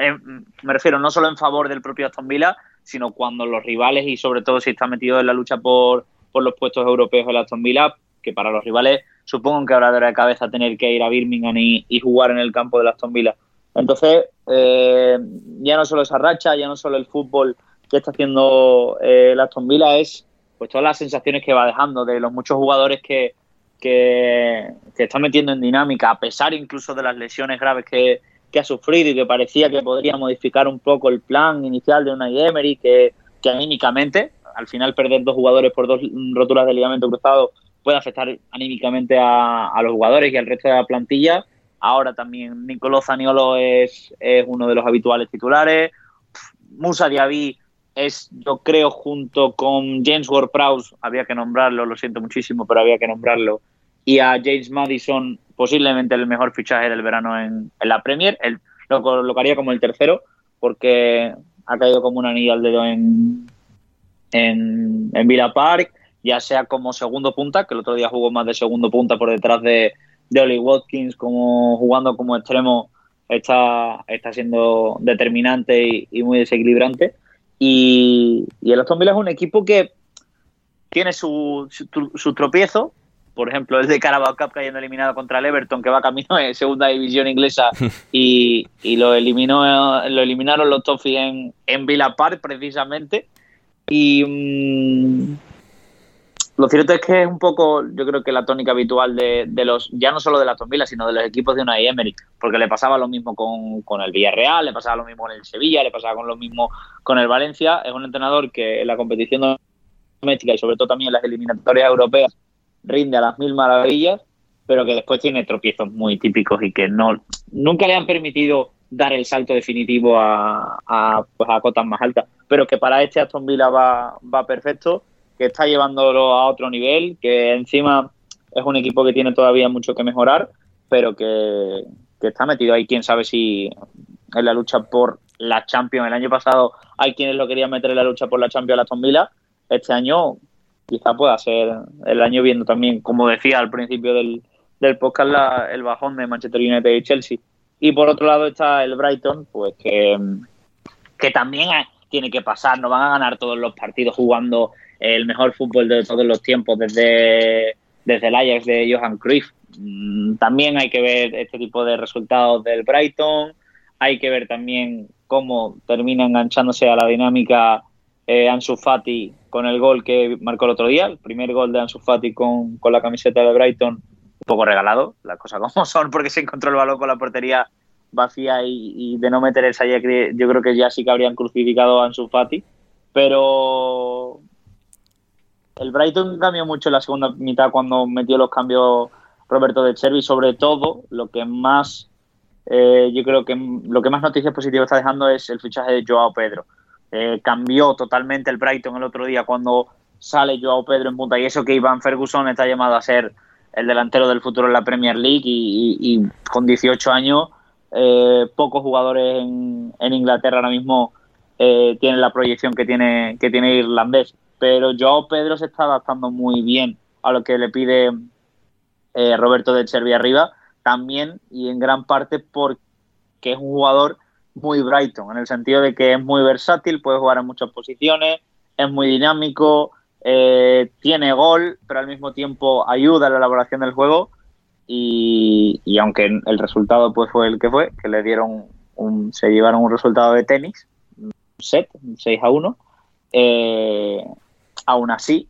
[SPEAKER 3] eh, me refiero, no solo en favor del propio Aston Villa, sino cuando los rivales y sobre todo si está metido en la lucha por, por los puestos europeos el Aston Villa, que para los rivales supongo que habrá de cabeza tener que ir a Birmingham y, y jugar en el campo del Aston Villa. Entonces, eh, ya no solo esa racha, ya no solo el fútbol que está haciendo eh, el Aston Villa, es pues todas las sensaciones que va dejando de los muchos jugadores que, que, que metiendo en dinámica, a pesar incluso de las lesiones graves que, que, ha sufrido y que parecía que podría modificar un poco el plan inicial de Unai Emery, que, que anímicamente, al final perder dos jugadores por dos roturas de ligamento cruzado puede afectar anímicamente a, a los jugadores y al resto de la plantilla. Ahora también Nicolò Zaniolo es, es uno de los habituales titulares. Musa Diaby es, yo creo, junto con James Ward-Prowse, había que nombrarlo, lo siento muchísimo, pero había que nombrarlo, y a James Madison, posiblemente el mejor fichaje del verano en, en la Premier. Lo colocaría como el tercero, porque ha caído como un anillo al dedo en, en, en Villa Park, ya sea como segundo punta, que el otro día jugó más de segundo punta por detrás de, de Oli Watkins, como jugando como extremo, está, está siendo determinante y, y muy desequilibrante. Y, y, el Aston Villa es un equipo que tiene su, su, su, tropiezo, por ejemplo, el de Carabao Cup cayendo eliminado contra el Everton, que va camino de segunda división inglesa y, y lo eliminó lo eliminaron los Toffees en, en Villa Park precisamente. Y mmm, lo cierto es que es un poco, yo creo que la tónica habitual de, de los, ya no solo de la Villa, sino de los equipos de Unai Emery, porque le pasaba lo mismo con, con, el Villarreal, le pasaba lo mismo con el Sevilla, le pasaba con lo mismo con el Valencia. Es un entrenador que en la competición doméstica y sobre todo también en las eliminatorias europeas rinde a las mil maravillas, pero que después tiene tropiezos muy típicos y que no nunca le han permitido dar el salto definitivo a, a, pues a cotas más altas, pero que para este Aston Villa va, va perfecto que está llevándolo a otro nivel, que encima es un equipo que tiene todavía mucho que mejorar, pero que, está metido ahí, quién sabe si en la lucha por la Champions. El año pasado hay quienes lo querían meter en la lucha por la Champions a Aston Villa. Este año quizá pueda ser el año viendo también, como decía al principio del, podcast, la, el bajón de Manchester United y Chelsea. Y por otro lado está el Brighton, pues que, también tiene que pasar, no van a ganar todos los partidos jugando el mejor fútbol de todos los tiempos desde, desde el Ajax de Johan Cruyff. Mm, también hay que ver este tipo de resultados del Brighton, hay que ver también cómo termina enganchándose a la dinámica eh, Ansu Fati con el gol que marcó el otro día, el primer gol de Ansu Fati con, con la camiseta de Brighton, un poco regalado, las cosas como son, porque se encontró el balón con la portería vacía y, de no meter el Sayek, yo creo que ya sí que habrían crucificado a Ansu Fati, pero el Brighton cambió mucho en la segunda mitad cuando metió los cambios Roberto de Chervi, sobre todo lo que más eh, yo creo que lo que más noticias positivas está dejando es el fichaje de Joao Pedro. Eh, cambió totalmente el Brighton el otro día cuando sale Joao Pedro en punta y eso que Iván Ferguson está llamado a ser el delantero del futuro en la Premier League y, con 18 años eh, pocos jugadores en, Inglaterra ahora mismo tienen la proyección que tiene que tiene irlandés pero Joao Pedro se está adaptando muy bien a lo que le pide eh, Roberto de Chervi arriba, también y en gran parte porque es un jugador muy Brighton, en el sentido de que es muy versátil, puede jugar en muchas posiciones, es muy dinámico, eh, tiene gol, pero al mismo tiempo ayuda a la elaboración del juego y, aunque el resultado pues fue el que fue, que le dieron un, se llevaron un resultado de tenis, un set, un 6 a 1, eh, Aún así,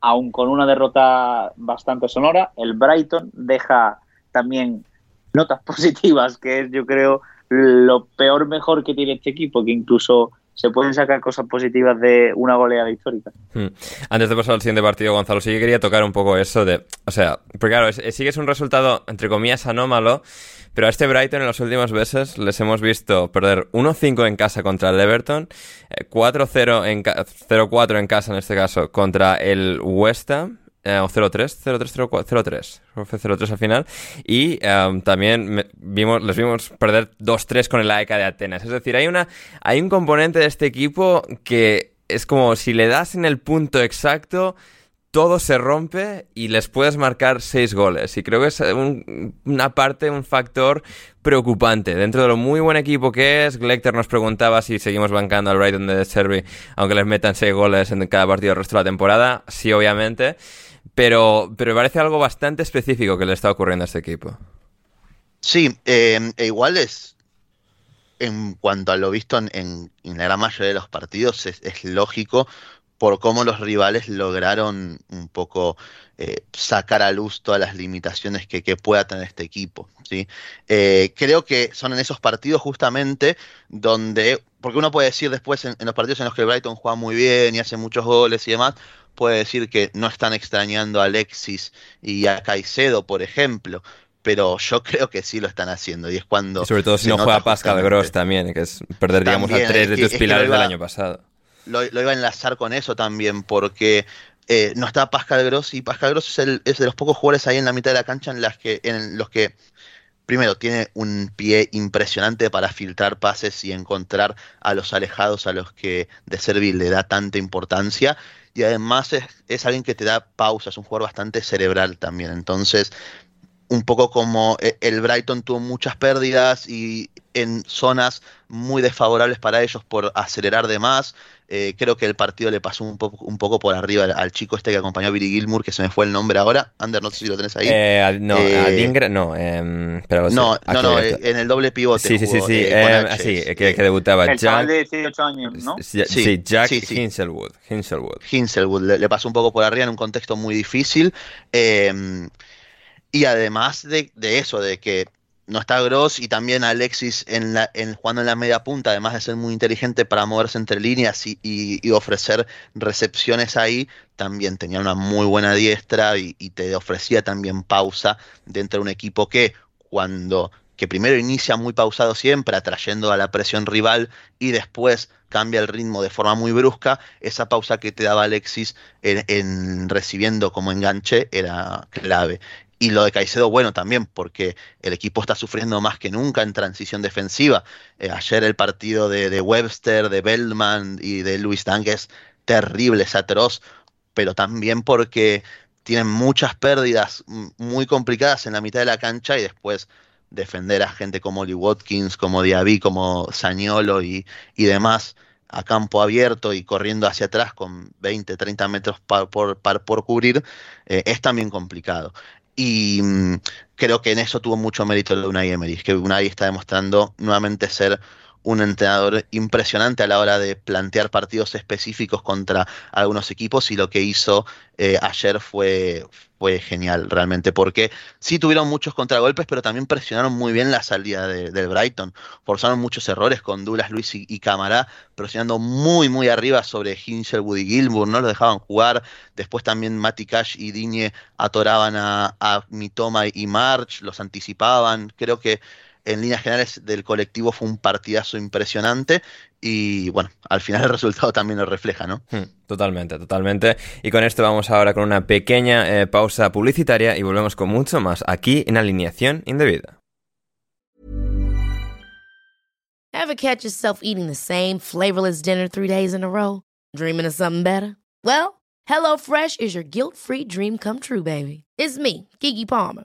[SPEAKER 3] aún con una derrota bastante sonora, el Brighton deja también notas positivas, que es yo creo lo peor mejor que tiene este equipo, que incluso se pueden sacar cosas positivas de una goleada histórica.
[SPEAKER 1] Hmm. Antes de pasar al siguiente partido, Gonzalo, sí que quería tocar un poco eso de... O sea, porque claro, sí que es un resultado, entre comillas, anómalo, pero a este Brighton en los últimos meses les hemos visto perder 1-5 en casa contra el Everton, 4-0 eh, en 0-4 en casa en este caso contra el West Ham, eh, o 0-3, 0-3, 0-3, fue 0-3 al final. Y em, también vimos, les vimos perder 2-3 con el AEK de Atenas. Es decir, hay, una, hay un componente de este equipo que es como si le das en el punto exacto, todo se rompe y les puedes marcar seis goles. Y creo que es una parte, un factor preocupante. Dentro de lo muy buen equipo que es, Glecter nos preguntaba si seguimos bancando al Brighton de Servi, aunque les metan seis goles en cada partido del resto de la temporada. Sí, obviamente. Pero, pero me parece algo bastante específico que le está ocurriendo a este equipo.
[SPEAKER 4] Sí, eh, e igual es, en cuanto a lo visto en, la gran mayoría de los partidos, es lógico por cómo los rivales lograron un poco eh, sacar a luz todas las limitaciones que, pueda tener este equipo. ¿sí? Eh, creo que son en esos partidos justamente donde, porque uno puede decir después en, los partidos en los que Brighton juega muy bien y hace muchos goles y demás, puede decir que no están extrañando a Alexis y a Caicedo, por ejemplo, pero yo creo que sí lo están haciendo y es cuando...
[SPEAKER 1] sobre todo si no juega Pascal Gross también, que es perder, digamos, a tres de tus pilares del año pasado.
[SPEAKER 4] lo, iba a enlazar con eso también, porque eh, no está Pascal Gross y Pascal Gross es, el, es de los pocos jugadores ahí en la mitad de la cancha en, las que, en los que primero tiene un pie impresionante para filtrar pases y encontrar a los alejados a los que de Servil le da tanta importancia y además es, es, alguien que te da pausas, es un jugador bastante cerebral también. Entonces, un poco como eh, el Brighton tuvo muchas pérdidas y en zonas muy desfavorables para ellos por acelerar de más. Eh, creo que el partido le pasó un poco, un poco por arriba al, chico este que acompañó a Billy Gilmour, que se me fue el nombre ahora. Ander, no sé si lo tenés ahí.
[SPEAKER 1] Eh, no, a no. Em,
[SPEAKER 4] no, no, no, en el doble pivote.
[SPEAKER 1] Sí, sí, sí, sí, em, sí que, que, debutaba.
[SPEAKER 3] El Jack, de 18 años, ¿no? Sí,
[SPEAKER 1] sí Jack Hinselwood. Hinselwood,
[SPEAKER 4] Hinselwood le, le, pasó un poco por arriba en un contexto muy difícil. Y además de, eso, de que no está Gross y también Alexis en la, en, jugando en la media punta, además de ser muy inteligente para moverse entre líneas y, ofrecer recepciones ahí, también tenía una muy buena diestra y, te ofrecía también pausa dentro de un equipo que cuando que primero inicia muy pausado siempre, atrayendo a la presión rival y después cambia el ritmo de forma muy brusca, esa pausa que te daba Alexis en recibiendo como enganche era clave. Y lo de Caicedo, bueno, también, porque el equipo está sufriendo más que nunca en transición defensiva. Eh, ayer el partido de, Webster, de Bellman y de Luis Dunk es terrible, es atroz, pero también porque tienen muchas pérdidas muy complicadas en la mitad de la cancha y después defender a gente como Lee Watkins, como Diaby, como Sañolo y, y demás a campo abierto y corriendo hacia atrás con 20, 30 metros por, por, cubrir, eh, es también complicado. Y mm, creo que en eso tuvo mucho mérito Unai Emery, que Unai está demostrando nuevamente ser un entrenador impresionante a la hora de plantear partidos específicos contra algunos equipos y lo que hizo eh, ayer fue, fue genial realmente, porque sí tuvieron muchos contragolpes, pero también presionaron muy bien la salida del Brighton, forzaron muchos errores con Douglas Luis y, y Camará, presionando muy muy arriba sobre Hinchelwood y Gilmour, no lo dejaban jugar, después también Matty Cash y Digne atoraban a, a Mitoma y March, los anticipaban, creo que en líneas generales del colectivo fue un partidazo impresionante y bueno, al final el resultado también lo refleja, ¿no?
[SPEAKER 1] Hmm, totalmente, totalmente. Y con esto vamos ahora con una pequeña eh, pausa publicitaria y volvemos con mucho más aquí en Alineación Indebida.
[SPEAKER 5] Ever catch yourself eating the same flavorless dinner three days in a row? Dreaming of something better? Well, HelloFresh is your guilt-free dream come true, baby. It's me, Kiki Palmer.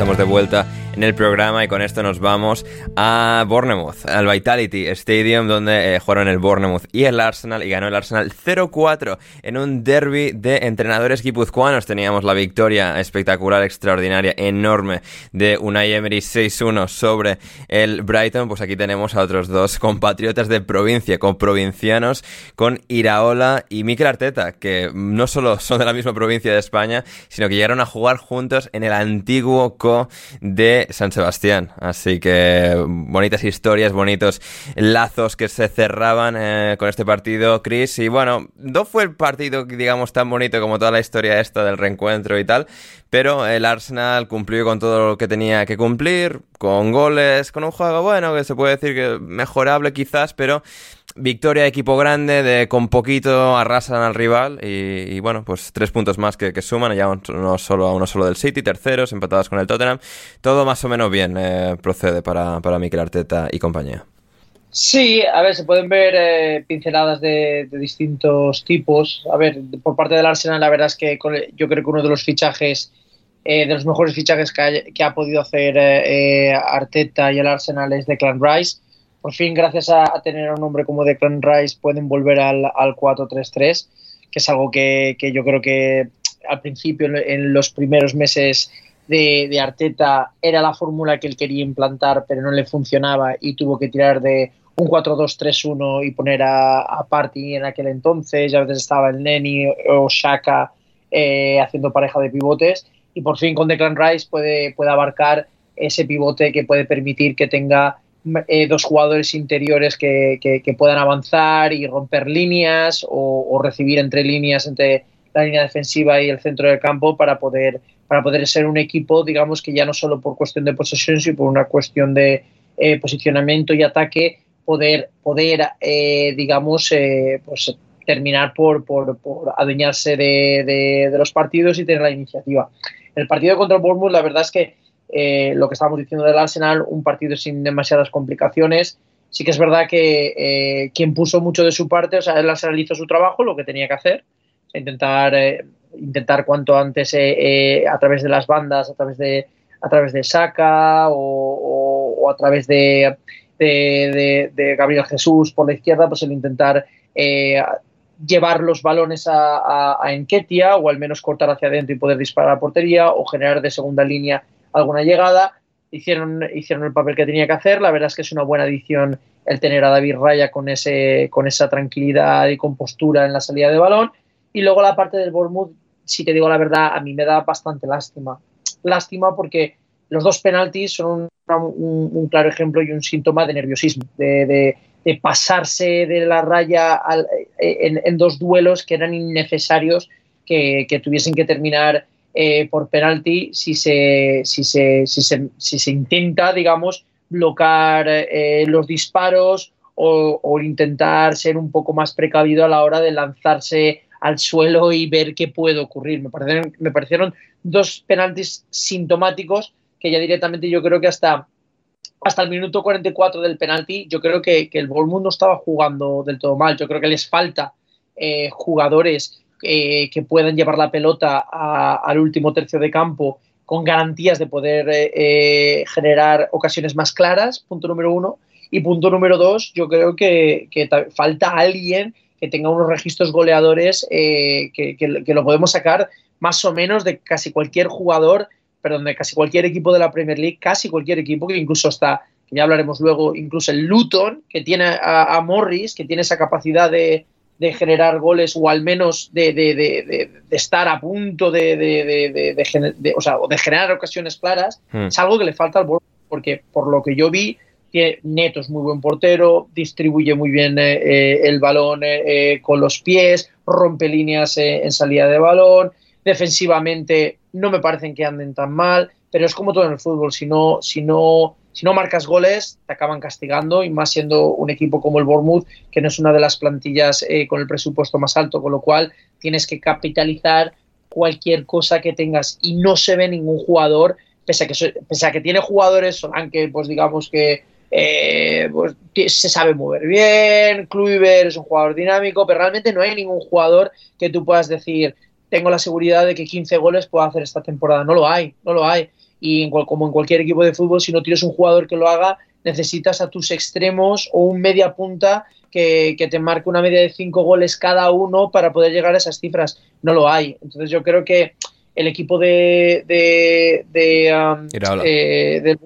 [SPEAKER 1] Estamos de vuelta en el programa y con esto nos vamos a Bournemouth, al Vitality Stadium donde eh, jugaron el Bournemouth y el Arsenal y ganó el Arsenal 0-4 en un derby de entrenadores guipuzcoanos. Teníamos la victoria espectacular, extraordinaria, enorme de Unai Emery 6-1 sobre el Brighton. Pues aquí tenemos a otros dos compatriotas de provincia, con provincianos, con Iraola y Mikel Arteta, que no solo son de la misma provincia de España, sino que llegaron a jugar juntos en el antiguo co de San Sebastián. Así que bonitas historias, bonitos lazos que se cerraban eh, con este partido, Chris. Y bueno, no fue el partido, digamos, tan bonito como toda la historia esta del reencuentro y tal, pero el Arsenal cumplió con todo lo que tenía que cumplir, con goles, con un juego bueno, que se puede decir que mejorable quizás, pero victoria de equipo grande, de con poquito arrasan al rival y, bueno, pues tres puntos más que, suman, ya uno solo, a uno solo del City, terceros, empatados con el Tottenham. Todo más o menos bien eh, procede para, para Mikel Arteta y compañía.
[SPEAKER 2] Sí, a ver, se pueden ver eh, pinceladas de, distintos tipos. A ver, por parte del Arsenal, la verdad es que yo creo que uno de los fichajes, eh, de los mejores fichajes que ha, podido hacer Arteta y el Arsenal es de Clan Rice por fin, gracias a, tener a un hombre como Declan Rice, pueden volver al, al 4-3-3, que es algo que, yo creo que al principio, en los primeros meses de, Arteta, era la fórmula que él quería implantar, pero no le funcionaba y tuvo que tirar de un 4-2-3-1 y poner a, a Party en aquel entonces, ya a veces estaba el Neni o Shaka eh, haciendo pareja de pivotes, y por fin con Declan Rice puede abarcar ese pivote que puede permitir que tenga eh, dos jugadores interiores que, puedan avanzar y romper líneas o, recibir entre líneas entre la línea defensiva y el centro del campo para poder para poder ser un equipo digamos que ya no solo por cuestión de posesión sino por una cuestión de eh, posicionamiento y ataque poder poder eh, digamos pues terminar por, por, adueñarse de, de, los partidos y tener la iniciativa. El partido contra Bournemouth la verdad es que eh, lo que estábamos diciendo del Arsenal, un partido sin demasiadas complicaciones. Sí que es verdad que eh, quien puso mucho de su parte, o sea, el Arsenal hizo su trabajo, lo que tenía que hacer, intentar, eh, intentar cuanto antes a través de las bandas, a través de, a través de Saka o, a través de, Gabriel Jesús por la izquierda, pues el intentar llevar los balones a, a, a Enketia o al menos cortar hacia adentro y poder disparar a portería o generar de segunda línea alguna llegada, hicieron, hicieron el papel que tenía que hacer. La verdad es que es una buena adición el tener a David Raya con, ese, con esa tranquilidad y compostura en la salida de balón. Y luego la parte del Bournemouth, si te digo la verdad, a mí me da bastante lástima. Lástima porque los dos penaltis son un, claro ejemplo y un síntoma de nerviosismo, de, pasarse de la raya en, dos duelos que eran innecesarios, que, tuviesen que terminar eh, por penalti si se, si se, si se, intenta, digamos, bloquear eh, los disparos o, intentar ser un poco más precavido a la hora de lanzarse al suelo y ver qué puede ocurrir. Me parecieron, me parecieron dos penaltis sintomáticos que ya directamente yo creo que hasta, hasta el minuto 44 del penalti, yo creo que, el Bournemouth no estaba jugando del todo mal. Yo creo que les falta eh, jugadores eh, que puedan llevar la pelota al último tercio de campo con garantías de poder eh, generar ocasiones más claras, punto número uno. Y punto número dos, yo creo que, falta alguien que tenga unos registros goleadores que, que, lo podemos sacar más o menos de casi cualquier jugador perdón, de casi cualquier equipo de la Premier League, casi cualquier equipo, que incluso que ya hablaremos luego, incluso el Luton, que tiene a, Morris, que tiene esa capacidad de, generar goles o al menos de, estar a punto de, o sea, de generar ocasiones claras, hmm. es algo que le falta al Bournemouth, porque por lo que yo vi, Neto es muy buen portero, distribuye muy bien eh, eh, el balón eh, con los pies, rompe líneas en salida de balón, defensivamente no me parecen que anden tan mal, pero es como todo en el fútbol, si no, si no, si no marcas goles, te acaban castigando, y más siendo un equipo como el Bournemouth, que no es una de las plantillas eh, con el presupuesto más alto, con lo cual tienes que capitalizar cualquier cosa que tengas y no se ve ningún jugador, pese a que, pese a que tiene jugadores, aunque pues digamos que eh, pues, se sabe mover bien, Kluivert es un jugador dinámico, pero realmente no hay ningún jugador que tú puedas decir, tengo la seguridad de que 15 goles puedo hacer esta temporada. No lo hay, no lo hay. Y como en cualquier equipo de fútbol, si no tienes un jugador que lo haga, necesitas a tus extremos o un media punta que, te marque una media de 5 goles cada uno para poder llegar a esas cifras. No lo hay. Entonces yo creo que el equipo de, de, de, um, eh, de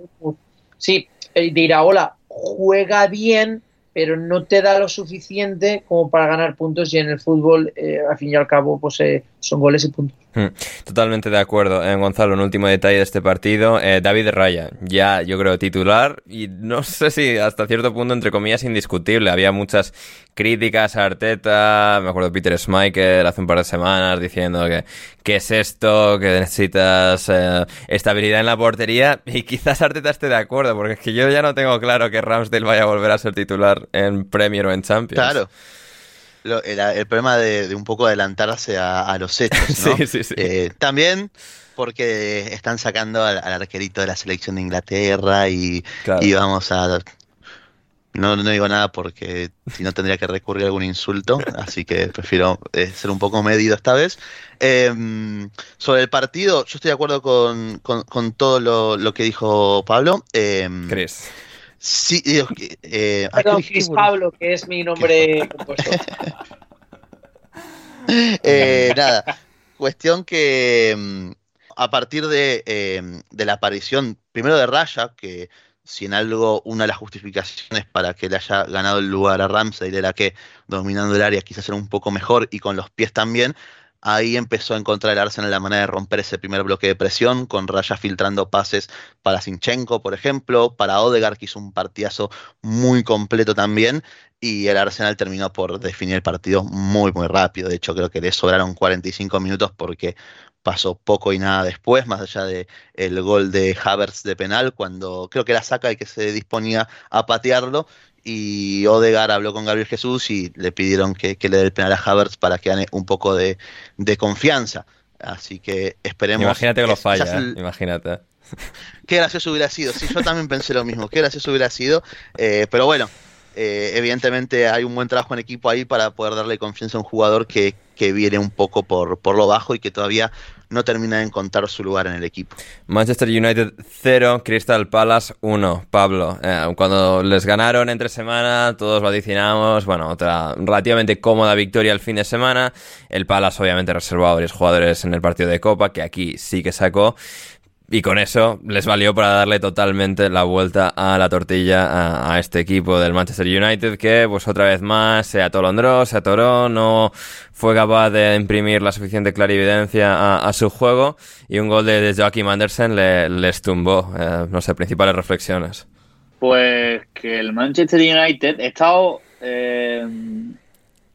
[SPEAKER 2] sí, de Iraola juega bien, pero no te da lo suficiente como para ganar puntos y en el fútbol, eh, al fin y al cabo, pues eh, son goles y puntos.
[SPEAKER 1] Hmm, totalmente de acuerdo. Eh, Gonzalo, un último detalle de este partido. Eh, David Raya, ya yo creo titular y no sé si hasta cierto punto, entre comillas, indiscutible. Había muchas críticas a Arteta. Me acuerdo de Peter Schmeichel hace un par de semanas diciendo que qué es esto, que necesitas eh, estabilidad en la portería. Y quizás Arteta esté de acuerdo, porque es que yo ya no tengo claro que Ramsdale vaya a volver a ser titular en Premier o en Champions.
[SPEAKER 4] Claro el, problema de, un poco adelantarse a, los hechos, ¿no? Eh, también porque están sacando al, arquerito de la selección de Inglaterra y, vamos a... No, no digo nada porque si no tendría que recurrir a algún insulto, así que prefiero eh, ser un poco medido esta vez. Em, sobre el partido, yo estoy de acuerdo con, todo lo, que dijo Pablo. Eh,
[SPEAKER 1] ¿Crees?
[SPEAKER 4] Sí, eh,
[SPEAKER 2] Perdón, Chris Pablo, que es mi nombre compuesto.
[SPEAKER 4] eh, nada, cuestión que mm, a partir de, em, de, la aparición, primero de Raya, que si en algo una de las justificaciones para que le haya ganado el lugar a Ramsey era que dominando el área quizás era un poco mejor y con los pies también, Ahí empezó a encontrar el Arsenal la manera de romper ese primer bloque de presión, con Raya filtrando pases para Sinchenko, por ejemplo, para Odegaard, que hizo un partidazo muy completo también, y el Arsenal terminó por definir el partido muy, muy rápido. De hecho, creo que le sobraron 45 minutos porque pasó poco y nada después, más allá de el gol de Havertz de penal, cuando creo que la saca y que se disponía a patearlo, y Odegar habló con Gabriel Jesús y le pidieron que, le dé el penal a Havertz para que gane un poco de, confianza. Así que esperemos.
[SPEAKER 1] Imagínate que lo falla, ¿eh? imagínate.
[SPEAKER 4] Qué gracioso hubiera sido. Sí, yo también pensé lo mismo. Qué gracioso hubiera sido. Eh, pero bueno, eh, evidentemente hay un buen trabajo en equipo ahí para poder darle confianza a un jugador que, que viene un poco por, por lo bajo y que todavía no termina de encontrar su lugar en el equipo.
[SPEAKER 1] Manchester United 0, Crystal Palace 1. Pablo, eh, cuando les ganaron entre semana, todos vaticinamos, bueno, otra relativamente cómoda victoria el fin de semana. El Palace obviamente reservó a varios jugadores en el partido de Copa, que aquí sí que sacó. Y con eso les valió para darle totalmente la vuelta a la tortilla a, este equipo del Manchester United que pues otra vez más se atolondró, se atoró, no fue capaz de imprimir la suficiente clarividencia a, su juego y un gol de, Joachim Andersen le, les tumbó. Eh, no sé, principales reflexiones.
[SPEAKER 3] Pues que el Manchester United ha estado eh,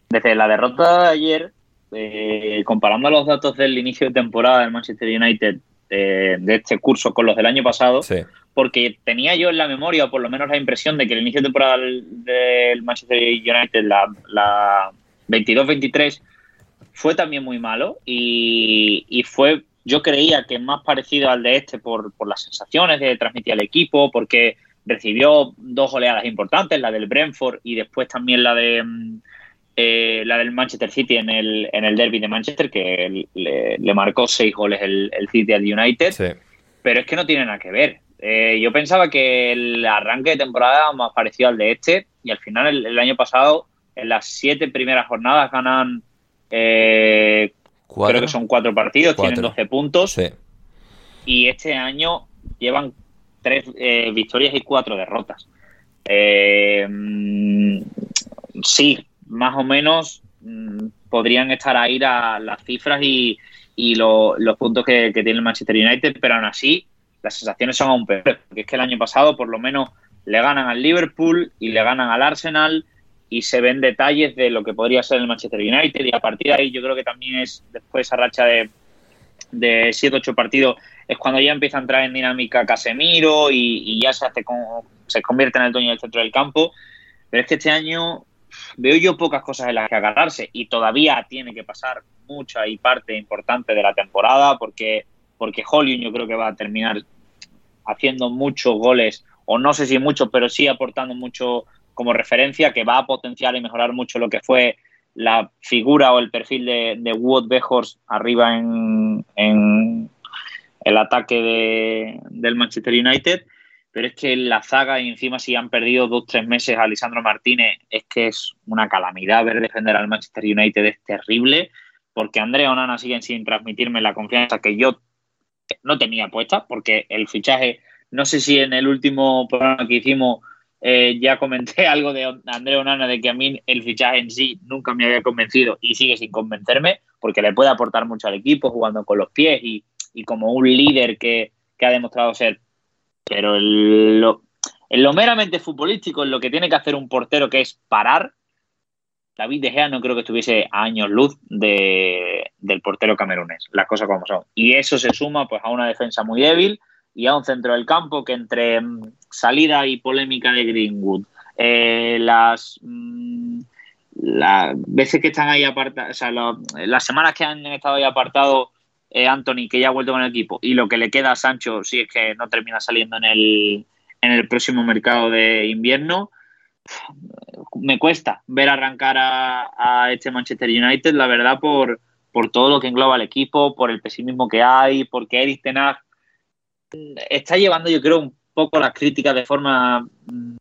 [SPEAKER 3] desde la derrota de ayer, eh, comparando los datos del inicio de temporada del Manchester United de, este curso con los del año pasado, porque tenía yo en la memoria, o por lo menos la impresión de que el inicio de temporada del Manchester United, la, la 22-23, fue también muy malo y, y, fue, yo creía que más parecido al de este por, por las sensaciones de transmitir al equipo, porque recibió dos oleadas importantes, la del Brentford y después también la de mm, eh, la del Manchester City en el, en el derby de Manchester, que le, marcó seis goles el, City al United. Pero es que no tiene nada que ver. Eh, yo pensaba que el arranque de temporada más parecido al de este, y al final el, año pasado, en las siete primeras jornadas ganan, eh, creo que son cuatro partidos, tienen 12 puntos. Y este año llevan tres eh, victorias y cuatro derrotas. Eh, mm, sí, más o menos mm, podrían estar ahí las cifras y, los puntos que, tiene el Manchester United, pero aún así las sensaciones son aún peores, porque es que el año pasado por lo menos le ganan al Liverpool y le ganan al Arsenal y se ven detalles de lo que podría ser el Manchester United y a partir de ahí yo creo que también es después esa racha de, de 7-8 partidos es cuando ya empieza a entrar en dinámica Casemiro y, ya se hace como, se convierte en el dueño del centro del campo. Pero es que este año veo yo pocas cosas en las que agarrarse y todavía tiene que pasar mucha y parte importante de la temporada porque, porque yo creo que va a terminar haciendo muchos goles, o no sé si muchos, pero sí aportando mucho como referencia, que va a potenciar y mejorar mucho lo que fue la figura o el perfil de, Wood Bejors arriba en, el ataque de, del Manchester United, pero es que la zaga y encima si han perdido dos tres meses a Lisandro Martínez, es que es una calamidad ver defender al Manchester United, es terrible, porque Andrea Onana siguen sin transmitirme la confianza que yo no tenía puesta, porque el fichaje, no sé si en el último programa que hicimos eh, ya comenté algo de Andrea Onana, de que a mí el fichaje en sí nunca me había convencido y sigue sin convencerme, porque le puede aportar mucho al equipo jugando con los pies y y como un líder que, ha demostrado ser. Pero en lo, meramente futbolístico, en lo que tiene que hacer un portero, que es parar, David De Gea no creo que estuviese a años luz de, del portero camerunés, las cosas como son. Y eso se suma pues a una defensa muy débil y a un centro del campo que entre mm, salida y polémica de Greenwood, eh, las, mm, las veces que están ahí apartados, o sea, las semanas que han estado ahí apartados eh, Anthony, que ya ha vuelto con el equipo, y lo que le queda a Sancho, si es que no termina saliendo en el, en el próximo mercado de invierno, me cuesta ver arrancar a, este Manchester United, la verdad, por, por todo lo que engloba el equipo, por el pesimismo que hay, porque Eric Tenag está llevando, yo creo, un poco las críticas de forma mm,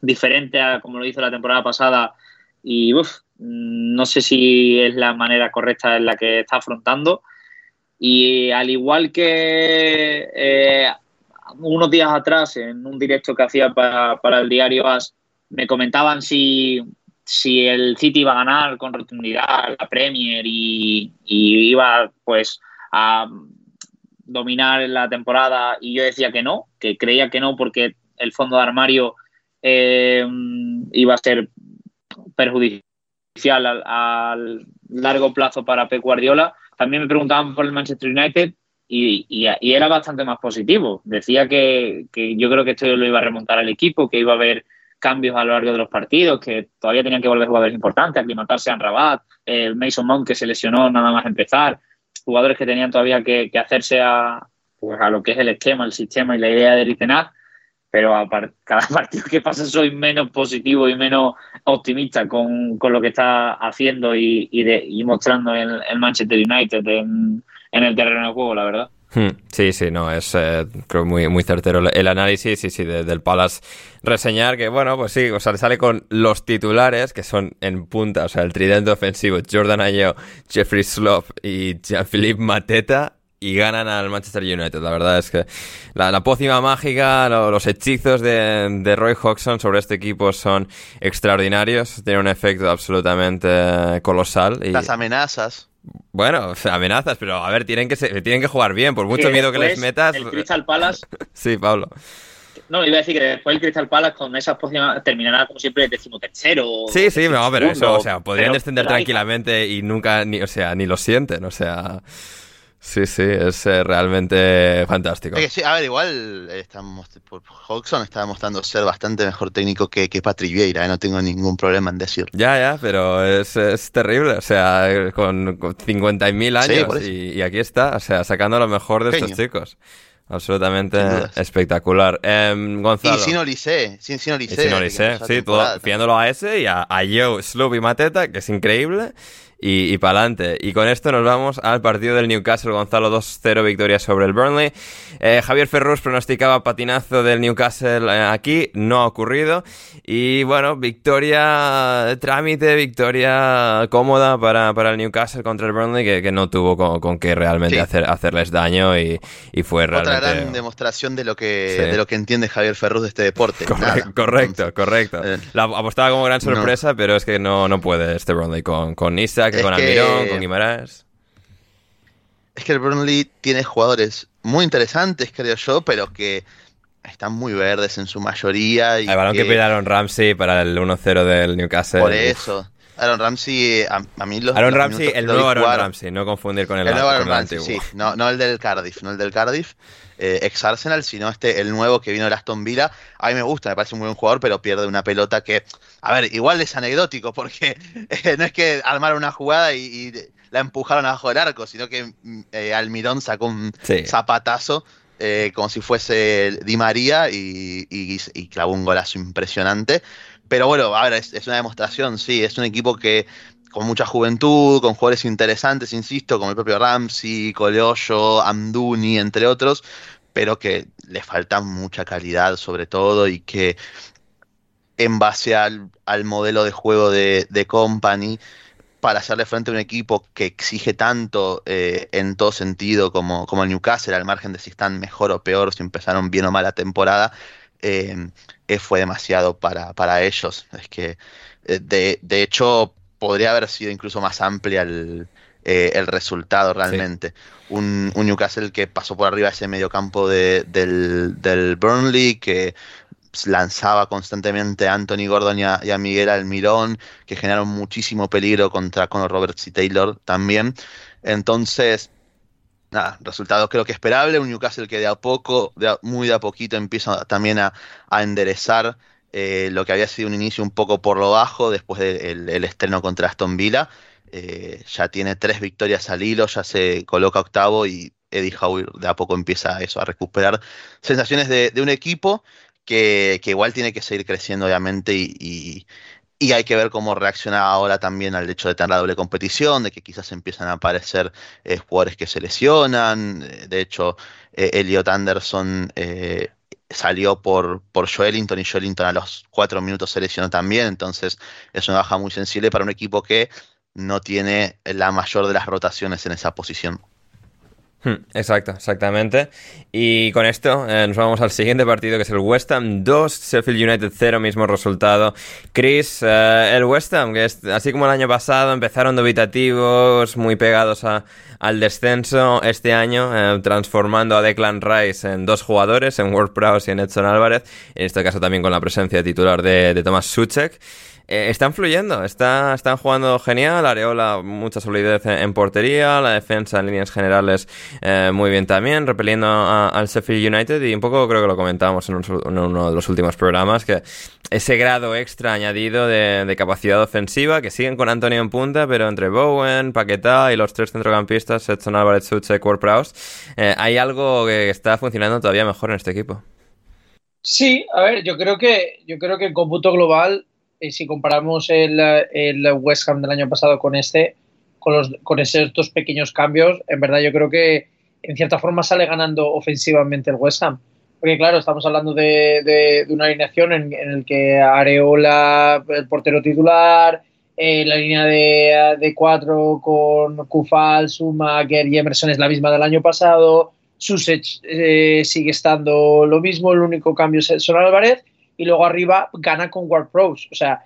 [SPEAKER 3] diferente a como lo hizo la temporada pasada. Y no sé si es la manera correcta en la que está afrontando. Y al igual que eh, unos días atrás, en un directo que hacía para, el diario AS, me comentaban si, si, el City iba a ganar con rotundidad la Premier y, iba pues a dominar la temporada y yo decía que no, que creía que no porque el fondo de armario eh, iba a ser perjudicial al, largo plazo para Pep Guardiola. También me preguntaban por el Manchester United y, era bastante más positivo. Decía que, yo creo que esto lo iba a remontar al equipo, que iba a haber cambios a lo largo de los partidos, que todavía tenían que volver jugadores importantes, aclimatarse a Rabat, el Mason Mount que se lesionó nada más empezar, jugadores que tenían todavía que, hacerse a, pues a lo que es el esquema, el sistema y la idea de Rizenaz pero a cada partido que pasa soy menos positivo y menos optimista con, lo que está haciendo y, mostrando el, el, Manchester United en, el terreno de juego, la verdad.
[SPEAKER 1] Hmm, sí, sí, no, es eh, creo muy, muy certero el análisis sí, sí, del Palace. Reseñar que, bueno, pues sí, o sea, le sale con los titulares que son en punta, o sea, el tridente ofensivo, Jordan Ayew, Jeffrey Slope y Jean-Philippe Mateta y ganan al Manchester United. La verdad es que la, la pócima mágica, los hechizos de, Roy Hodgson sobre este equipo son extraordinarios. Tienen un efecto absolutamente colosal.
[SPEAKER 4] Y... Las amenazas.
[SPEAKER 1] Bueno, amenazas, pero a ver, tienen que, tienen que jugar bien, por mucho miedo que les metas.
[SPEAKER 3] El Crystal Palace.
[SPEAKER 1] sí, Pablo.
[SPEAKER 3] No, iba a decir que después el Crystal Palace con esas pócimas terminará como siempre decimotercero.
[SPEAKER 1] Sí, sí, no, pero eso, o sea, podrían descender tranquilamente y nunca, ni, o sea, ni lo sienten, o sea. Sí, sí, es eh, realmente fantástico.
[SPEAKER 4] a ver, igual estamos, Hodgson está demostrando ser bastante mejor técnico que, que Patrick Vieira, ¿eh? no tengo ningún problema en decirlo.
[SPEAKER 1] Ya, ya, pero es, es terrible, o sea, con, con 50.000 años y, aquí está, o sea, sacando lo mejor de estos chicos. Absolutamente espectacular. Em, Gonzalo.
[SPEAKER 4] Y sin Olise, sin, sin
[SPEAKER 1] Olise. sí, todo, fiándolo a ese y a, a Joe, Sloop y Mateta, que es increíble y, y para adelante. Y con esto nos vamos al partido del Newcastle. Gonzalo 2-0 victoria sobre el Burnley. Eh, Javier Ferrus pronosticaba patinazo del Newcastle eh, aquí, no ha ocurrido. Y bueno, victoria trámite, victoria cómoda para, para el Newcastle contra el Burnley que, que no tuvo con, con que realmente hacer, hacerles daño y, y, fue realmente...
[SPEAKER 4] Otra gran demostración de lo que, de lo que entiende Javier Ferrus de este deporte.
[SPEAKER 1] correcto, correcto. Eh, La apostaba como gran sorpresa, pero es que no, no puede este Burnley con, con Nisa que con Almirón, con Guimaraes.
[SPEAKER 4] Es que el Burnley tiene jugadores muy interesantes, creo yo, pero que están muy verdes en su mayoría. Y
[SPEAKER 1] el balón que, pide Aaron Ramsey para el 1-0 del Newcastle.
[SPEAKER 4] Por eso. Aaron Ramsey, a, mí los.
[SPEAKER 1] Aaron Ramsey, el nuevo Aaron Ramsey, no confundir con el,
[SPEAKER 4] el nuevo Aaron Ramsey, sí. No, no el del Cardiff, no el del Cardiff, eh, ex Arsenal, sino este, el nuevo que vino de Aston Villa. A mí me gusta, me parece un buen jugador, pero pierde una pelota que. A ver, igual es anecdótico, porque eh, no es que armaron una jugada y, la empujaron abajo del arco, sino que mm, eh, Almirón sacó un zapatazo. como si fuese Di María y, y, clavó un golazo impresionante. Pero bueno, a ver, es, una demostración, sí, es un equipo que con mucha juventud, con jugadores interesantes, insisto, como el propio Ramsey, Coleollo, Amduni, entre otros, pero que le falta mucha calidad sobre todo y que en base al, modelo de juego de, Company, para hacerle frente a un equipo que exige tanto eh, en todo sentido como, como el Newcastle, al margen de si están mejor o peor, si empezaron bien o mal la temporada, eh, fue demasiado para, para, ellos. Es que, eh, de, de, hecho, podría haber sido incluso más amplia el, eh, el resultado realmente. Un, un, Newcastle que pasó por arriba ese mediocampo de, del, del Burnley, que lanzaba constantemente a Anthony Gordon y a, Miguel Almirón, que generaron muchísimo peligro contra Conor Roberts y Taylor también. Entonces, nada, resultado creo que esperable, un Newcastle que de a poco, de muy de a poquito empieza también a, enderezar eh, lo que había sido un inicio un poco por lo bajo después del estreno contra Aston Villa. Eh, ya tiene tres victorias al hilo, ya se coloca octavo y Eddie Howe de a poco empieza eso, a recuperar sensaciones de, un equipo que, igual tiene que seguir creciendo obviamente y, hay que ver cómo reacciona ahora también al hecho de tener la doble competición, de que quizás empiezan a aparecer eh, jugadores que se lesionan. De hecho, Elliot Anderson salió por, por Joelinton y Joelinton a los cuatro minutos se lesionó también. Entonces es una baja muy sensible para un equipo que no tiene la mayor de las rotaciones en esa posición.
[SPEAKER 1] Hmm, exacto, exactamente. Y con esto eh, nos vamos al siguiente partido que es el West Ham 2, Sheffield United 0, mismo resultado. Chris, eh, el West Ham, que es, así como el año pasado, empezaron dubitativos, muy pegados al descenso este año, eh, transformando a Declan Rice en dos jugadores, en Ward Prowse y en Edson Álvarez, en este caso también con la presencia titular de, de Thomas Suchek. Eh, están fluyendo, está, están jugando genial. Areola, mucha solidez en, portería. La defensa en líneas generales, eh, muy bien también, repeliendo al Sheffield United. Y un poco creo que lo comentábamos en, uno de los últimos programas, que ese grado extra añadido de, capacidad ofensiva, que siguen con Antonio en punta, pero entre Bowen, Paquetá y los tres centrocampistas, Edson Álvarez, Suchek, Ward eh, hay algo que está funcionando todavía mejor en este equipo.
[SPEAKER 2] Sí, a ver, yo creo que yo creo que en cómputo global si comparamos el, el, West Ham del año pasado con este, con, los, con estos pequeños cambios, en verdad yo creo que en cierta forma sale ganando ofensivamente el West Ham. Porque claro, estamos hablando de, de, una alineación en, en el que Areola, el portero titular, eh, la línea de, de cuatro con Kufal, Schumacher y Emerson es la misma del año pasado. Susech eh, sigue estando lo mismo, el único cambio es Son Álvarez. Y luego arriba gana con Ward Pros. O sea,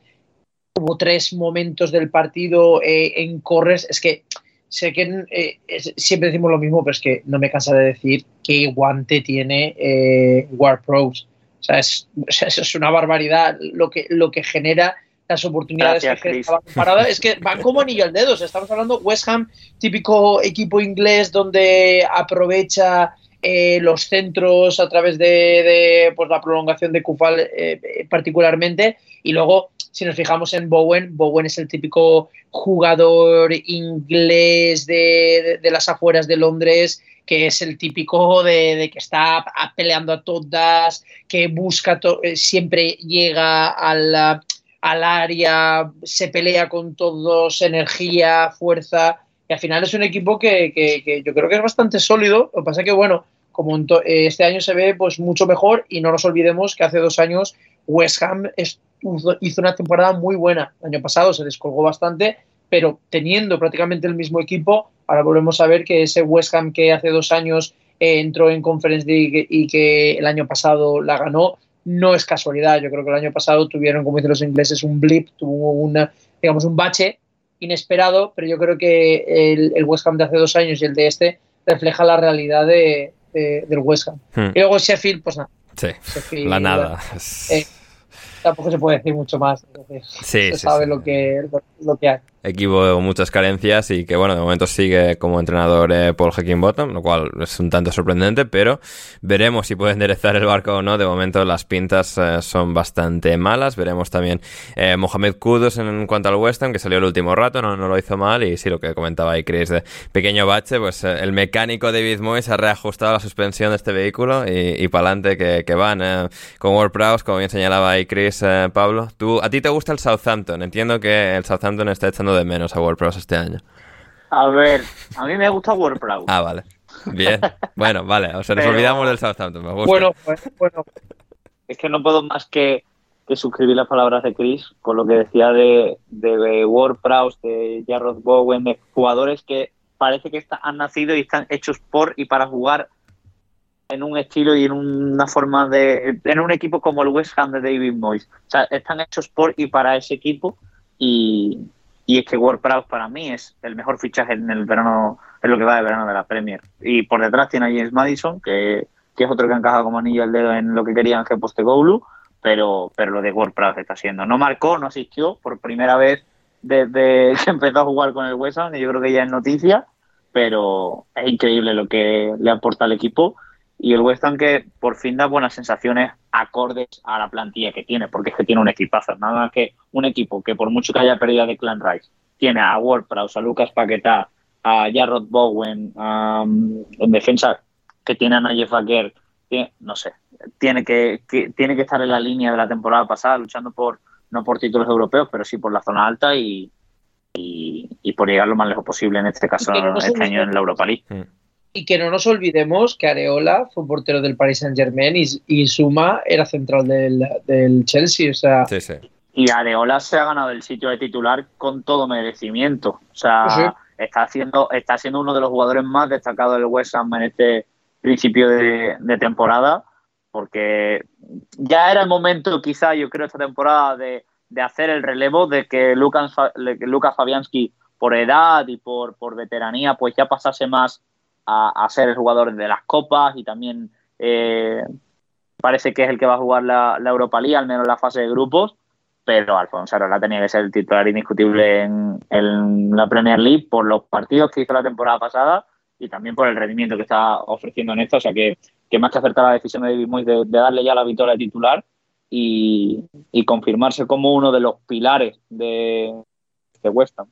[SPEAKER 2] hubo tres momentos del partido eh, en corres. Es que sé que eh, es- siempre decimos lo mismo, pero es que no me cansa de decir qué guante tiene eh, Ward Pros. O sea, es, es una barbaridad lo que, lo que genera las oportunidades
[SPEAKER 3] Gracias,
[SPEAKER 2] que
[SPEAKER 3] Chris.
[SPEAKER 2] genera la parada. Es que van como anillo al dedo. O sea, estamos hablando West Ham, típico equipo inglés donde aprovecha eh, los centros a través de, pues, la prolongación de Kufal eh, particularmente. Y luego, si nos fijamos en Bowen, Bowen es el típico jugador inglés de, de- las afueras de Londres, que es el típico de, que está peleando a todas, que busca, eh, siempre llega al, al área, se pelea con todos, energía, fuerza. Y al final es un equipo que, que- que yo creo que es bastante sólido. Lo que pasa que, bueno, como eh, este año se ve pues mucho mejor y no nos olvidemos que hace dos años West Ham hizo una temporada muy buena. El año pasado se descolgó bastante, pero teniendo prácticamente el mismo equipo, ahora volvemos a ver que ese West Ham que hace dos años eh, entró en Conference League y que el año pasado la ganó, no es casualidad. Yo creo que el año pasado tuvieron, como dicen los ingleses, un blip, tuvo una, digamos, un bache inesperado, pero yo creo que el, el West Ham de hace dos años y el de este refleja la realidad de, de- del West Ham.
[SPEAKER 1] Hmm.
[SPEAKER 2] Y luego Sheffield, pues nada,
[SPEAKER 1] Sí,
[SPEAKER 2] Sheffield,
[SPEAKER 1] la nada.
[SPEAKER 2] eh, tampoco se puede decir mucho más. Entonces,
[SPEAKER 1] Sí,
[SPEAKER 2] se
[SPEAKER 1] sí,
[SPEAKER 2] sabe
[SPEAKER 1] sí.
[SPEAKER 2] Lo, que, lo, lo que hay.
[SPEAKER 1] Equipo con muchas carencias y que, bueno, de momento sigue como entrenador eh, Paul Heckingbottom, lo cual es un tanto sorprendente, pero veremos si puede enderezar el barco o no. De momento las pintas eh, son bastante malas. Veremos también eh, Mohamed Kudus en cuanto al West Ham, que salió el último rato, no, no lo hizo mal. Y sí, lo que comentaba ahí Chris, de pequeño bache, pues eh, el mecánico David Moyes ha reajustado la suspensión de este vehículo y, y para adelante que, que van. con Ward Prowse, como bien señalaba ahí Chris, Pablo. ¿Tú, ¿A ti te gusta el Southampton? Entiendo que el Southampton está echando de menos a Ward Prowse este año.
[SPEAKER 3] A ver, a mí me gusta WordPress.
[SPEAKER 1] Ah, vale. Bien. Bueno, vale. O sea, nos
[SPEAKER 3] Pero-
[SPEAKER 1] olvidamos del Southampton. Me gusta.
[SPEAKER 2] Bueno, pues, bueno,
[SPEAKER 3] Es que no puedo más que, que suscribir las palabras de Chris con lo que decía de, de WordPress, de Jarrod Bowen, de jugadores que parece que está- han nacido y están hechos por y para jugar en un estilo y en una forma de. en un equipo como el West Ham de David Moyes. O sea, están hechos por y para ese equipo y, y es que WordPress para mí es el mejor fichaje en el verano, en lo que va de verano de la Premier. Y por detrás tiene a James Madison, que, que es otro que encaja como anillo al dedo en lo que quería Ángel Postecoglou, pero, pero lo de WordPress está siendo. No marcó, no asistió por primera vez desde que empezó a jugar con el West Ham, yo creo que ya es noticia, pero es increíble lo que le aporta al equipo. Y el West Ham que por fin da buenas sensaciones acordes a la plantilla que tiene, porque es que tiene un equipazo. Nada más que un equipo que por mucho que haya perdido de Clan Rice, tiene a WordPress, a Lucas Paquetá, a Jarrod Bowen, a, um, en defensa que tiene a Nayef Aguer, tiene- no sé, tiene que, que- tiene que estar en la línea de la temporada pasada, luchando por no por títulos europeos, pero sí por la zona alta y, y, y por llegar lo más lejos posible, en este caso, este año en la Europa League.
[SPEAKER 2] Y que no nos olvidemos que Areola fue portero del Paris Saint Germain y, y Suma era central del, del Chelsea. O sea,
[SPEAKER 1] Sí, sí.
[SPEAKER 3] Y Areola se ha ganado el sitio de titular con todo merecimiento. O sea,
[SPEAKER 2] Sí.
[SPEAKER 3] está haciendo, está siendo uno de los jugadores más destacados del West Ham en este principio de, de temporada, porque ya era el momento, quizá, yo creo, esta temporada de, de hacer el relevo, de que Lucas, Lucas Fabianski, por edad y por, por veteranía, pues ya pasase más a, ser el jugador de las copas y también eh, parece que es el que va a jugar la, la Europa League, al menos la fase de grupos pero Alfonso Areola tenía que ser el titular indiscutible en, en la Premier League por los partidos que hizo la temporada pasada y también por el rendimiento que está ofreciendo en esto. O sea que, que más que acertar la decisión de David Moyes de, darle ya la victoria titular y, y confirmarse como uno de los pilares de, de West Ham.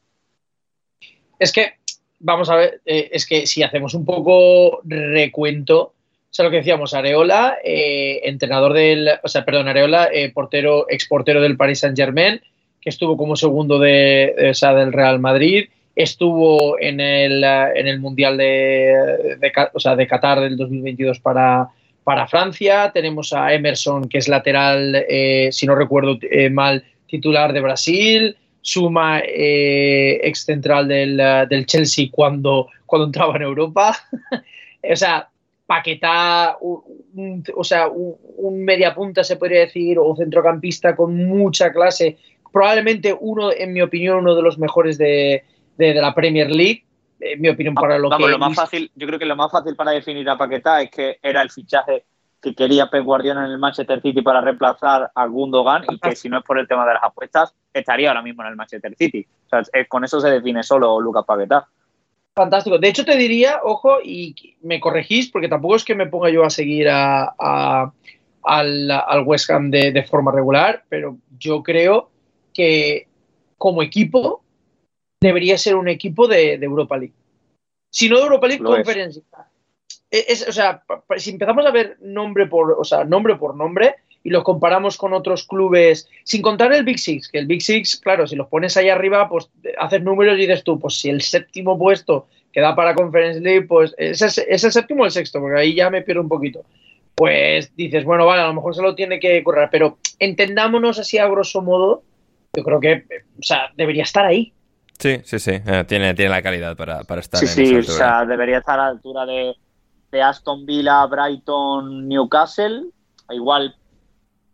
[SPEAKER 2] es que, vamos a ver, eh, es que si hacemos un poco recuento, o sea, lo que decíamos, Areola, eh, entrenador del, o sea, perdón, Areola, eh, portero, exportero del Paris Saint Germain, que estuvo como segundo de, o sea, del Real Madrid, estuvo en el, en el Mundial de, de o sea, de Qatar del 2022 para, para Francia, tenemos a Emerson, que es lateral, eh, si no recuerdo mal, titular de Brasil, Suma, eh, ex central del, eh, del, Chelsea cuando, cuando entraba en Europa. o sea, Paquetá, un, o sea, un, un, media punta se podría decir, o centrocampista con mucha clase. Probablemente uno, en mi opinión, uno de los mejores de, de, de la Premier League. En mi opinión, para lo
[SPEAKER 3] Vamos,
[SPEAKER 2] que.
[SPEAKER 3] Lo más fácil, yo creo que lo más fácil para definir a Paquetá es que era el fichaje que quería Pep Guardiola en el Manchester City para reemplazar a Gundogan y que si no es por el tema de las apuestas, estaría ahora mismo en el Manchester City. O sea, es, con eso se define solo Lucas Paquetá.
[SPEAKER 2] Fantástico. De hecho, te diría, ojo, y me corregís, porque tampoco es que me ponga yo a seguir a, a, al, al, West Ham de, de, forma regular, pero yo creo que como equipo debería ser un equipo de, de Europa League. Si no de Europa League,
[SPEAKER 3] Lo.
[SPEAKER 2] Es. Es, o sea, si empezamos a ver nombre por, o sea, nombre por nombre y los comparamos con otros clubes, sin contar el Big Six, que el Big Six, claro, si los pones ahí arriba, pues haces números y dices tú, pues si el séptimo puesto que da para Conference League, pues es, es el séptimo o el sexto, porque ahí ya me pierdo un poquito. Pues dices, bueno, vale, a lo mejor se lo tiene que correr, pero entendámonos así a grosso modo, yo creo que, o sea, debería estar ahí.
[SPEAKER 1] Sí, sí, sí, eh, tiene, tiene la calidad para, para estar
[SPEAKER 3] sí,
[SPEAKER 1] en
[SPEAKER 3] sí,
[SPEAKER 1] esa
[SPEAKER 3] o sea, debería estar a la altura de, de Aston Villa, Brighton, Newcastle, igual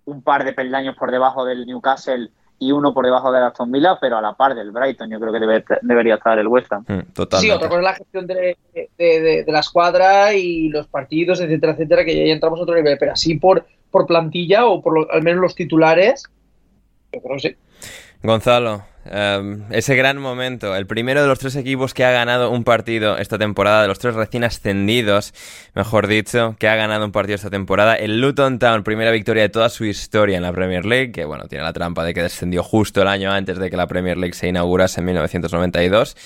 [SPEAKER 3] un par de peldaños por debajo del Newcastle y uno por debajo del Aston Villa, pero a la par del Brighton, yo creo que debe, debería estar el West Ham.
[SPEAKER 1] Mm, totalmente.
[SPEAKER 2] Sí, otra cosa es la gestión de, de, de, de, la escuadra y los partidos, etcétera, etcétera, que ya entramos a otro nivel, pero así por, por plantilla o por lo, al menos los titulares, yo creo que sí.
[SPEAKER 1] Gonzalo, um, ese gran momento, el primero de los tres equipos que ha ganado un partido esta temporada, de los tres recién ascendidos, mejor dicho, que ha ganado un partido esta temporada, el Luton Town, primera victoria de toda su historia en la Premier League, que bueno, tiene la trampa de que descendió justo el año antes de que la Premier League se inaugurase en 1992.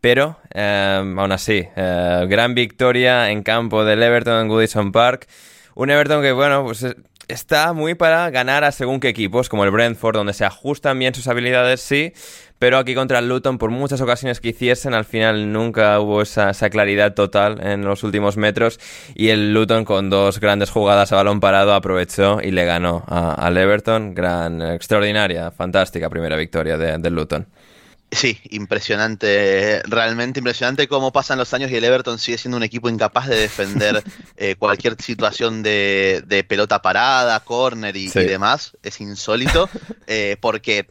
[SPEAKER 1] Pero, eh, aún así, eh, gran victoria en campo del Everton en Goodison Park. Un Everton que, bueno, pues está muy para ganar a según qué equipos, como el Brentford, donde se ajustan bien sus habilidades, sí, pero aquí contra el Luton, por muchas ocasiones que hiciesen, al final nunca hubo esa, esa, claridad total en los últimos metros y el Luton con dos grandes jugadas a balón parado aprovechó y le ganó al Everton. Gran, extraordinaria, fantástica primera victoria de, del Luton.
[SPEAKER 4] Sí, impresionante, realmente impresionante cómo pasan los años y el Everton sigue siendo un equipo incapaz de defender eh, cualquier situación de, de, pelota parada, córner y, sí. y, demás. Es insólito, eh, porque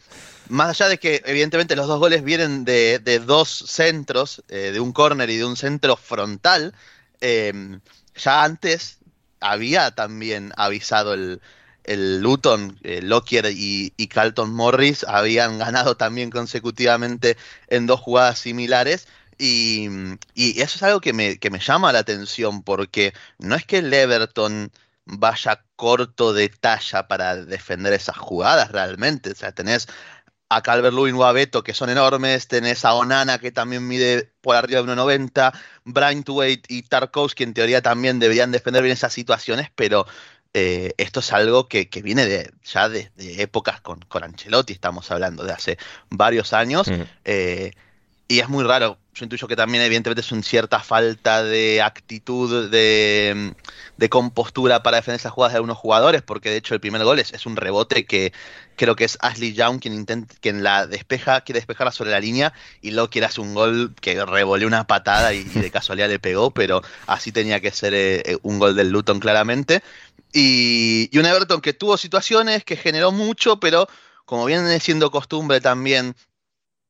[SPEAKER 4] más allá de que evidentemente los dos goles vienen de, de dos centros, eh, de un córner y de un centro frontal, em, ya antes había también avisado el, el Luton, eh, Lockyer y, Carlton Morris habían ganado también consecutivamente en dos jugadas similares. Y, y eso es algo que me, que llama la atención porque no es que el Everton vaya corto de talla para defender esas jugadas realmente. O sea, tenés a Calvert-Lewin o a Beto que son enormes, tenés a Onana que también mide por arriba de 1,90, Braithwaite y Tarkovsky en teoría también deberían defender bien esas situaciones, pero eh, esto es algo que, que viene de, ya de, de épocas con, con, Ancelotti, estamos hablando de hace varios años, mm. eh, y es muy raro. Yo intuyo que también, evidentemente, es una cierta falta de actitud, de, de, compostura para defender esas jugadas de algunos jugadores, porque de hecho el primer gol es, es un rebote que creo que es Ashley Young quien, intenta, quien la despeja, quiere despejarla sobre la línea y luego quiere hacer un gol que revolvió una patada y, y, de casualidad le pegó, pero así tenía que ser eh, un gol del Luton claramente. Y, un Everton que tuvo situaciones, que generó mucho, pero como viene siendo costumbre también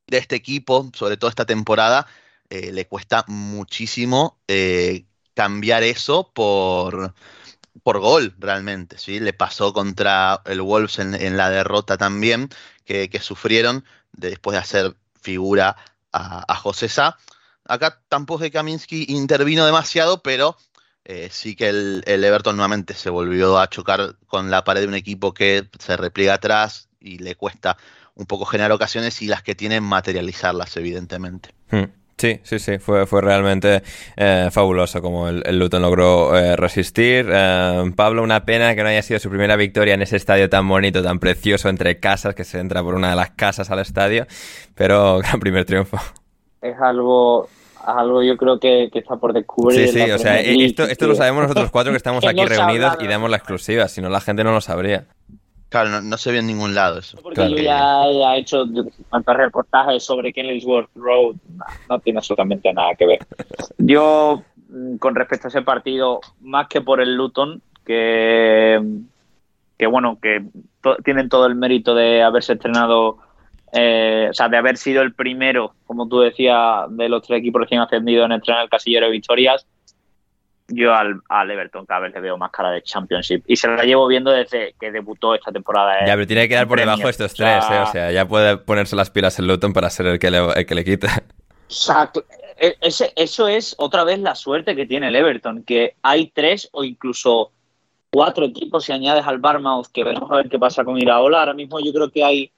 [SPEAKER 4] de este equipo, sobre todo esta temporada, eh, le cuesta muchísimo eh, cambiar eso por, por gol, realmente. ¿sí? Le pasó contra el Wolves en, la derrota también, que, sufrieron de, después de hacer figura a, a José Sá. Acá tampoco de Kaminsky intervino demasiado, pero eh, sí que el, el, Everton nuevamente se volvió a chocar con la pared de un equipo que se repliega atrás y le cuesta un poco generar ocasiones y las que tienen materializarlas, evidentemente.
[SPEAKER 1] Hmm. Sí, sí, sí, fue, fue realmente eh, fabuloso como el, el, Luton logró eh, resistir. Eh, Pablo, una pena que no haya sido su primera victoria en ese estadio tan bonito, tan precioso, entre casas, que se entra por una de las casas al estadio, pero gran primer triunfo.
[SPEAKER 3] Es algo algo yo creo que, que, está por descubrir.
[SPEAKER 1] Sí, sí, o sea, esto, esto lo sabemos nosotros cuatro que estamos aquí reunidos y damos la exclusiva, si no la gente no lo sabría.
[SPEAKER 4] Claro, no, no se ve en ningún lado eso.
[SPEAKER 3] Porque
[SPEAKER 1] Claro.
[SPEAKER 3] yo ya he hecho cuantos reportajes sobre Kenilworth Road, no, no tiene absolutamente nada que ver. Yo, mm, con respecto a ese partido, más que por el Luton, que, que bueno, que to- tienen todo el mérito de haberse estrenado, eh, o sea, de haber sido el primero, como tú decías, de los tres equipos recién ascendidos en estrenar el casillero de victorias. Yo al, al Everton cada vez le veo más cara de Championship y se la llevo viendo desde que debutó esta temporada. en-
[SPEAKER 1] Ya, pero tiene que quedar por
[SPEAKER 3] Premier.
[SPEAKER 1] debajo de estos
[SPEAKER 3] O sea,
[SPEAKER 1] tres, ¿eh? O sea, ya puede ponerse las pilas el Luton para ser el que le, el que le quite.
[SPEAKER 3] Exacto. E- ese- eso es otra vez la suerte que tiene el Everton, que hay tres o incluso cuatro equipos si añades al Barmouth, que veremos a ver qué pasa con Iraola. Ahora mismo yo creo que hay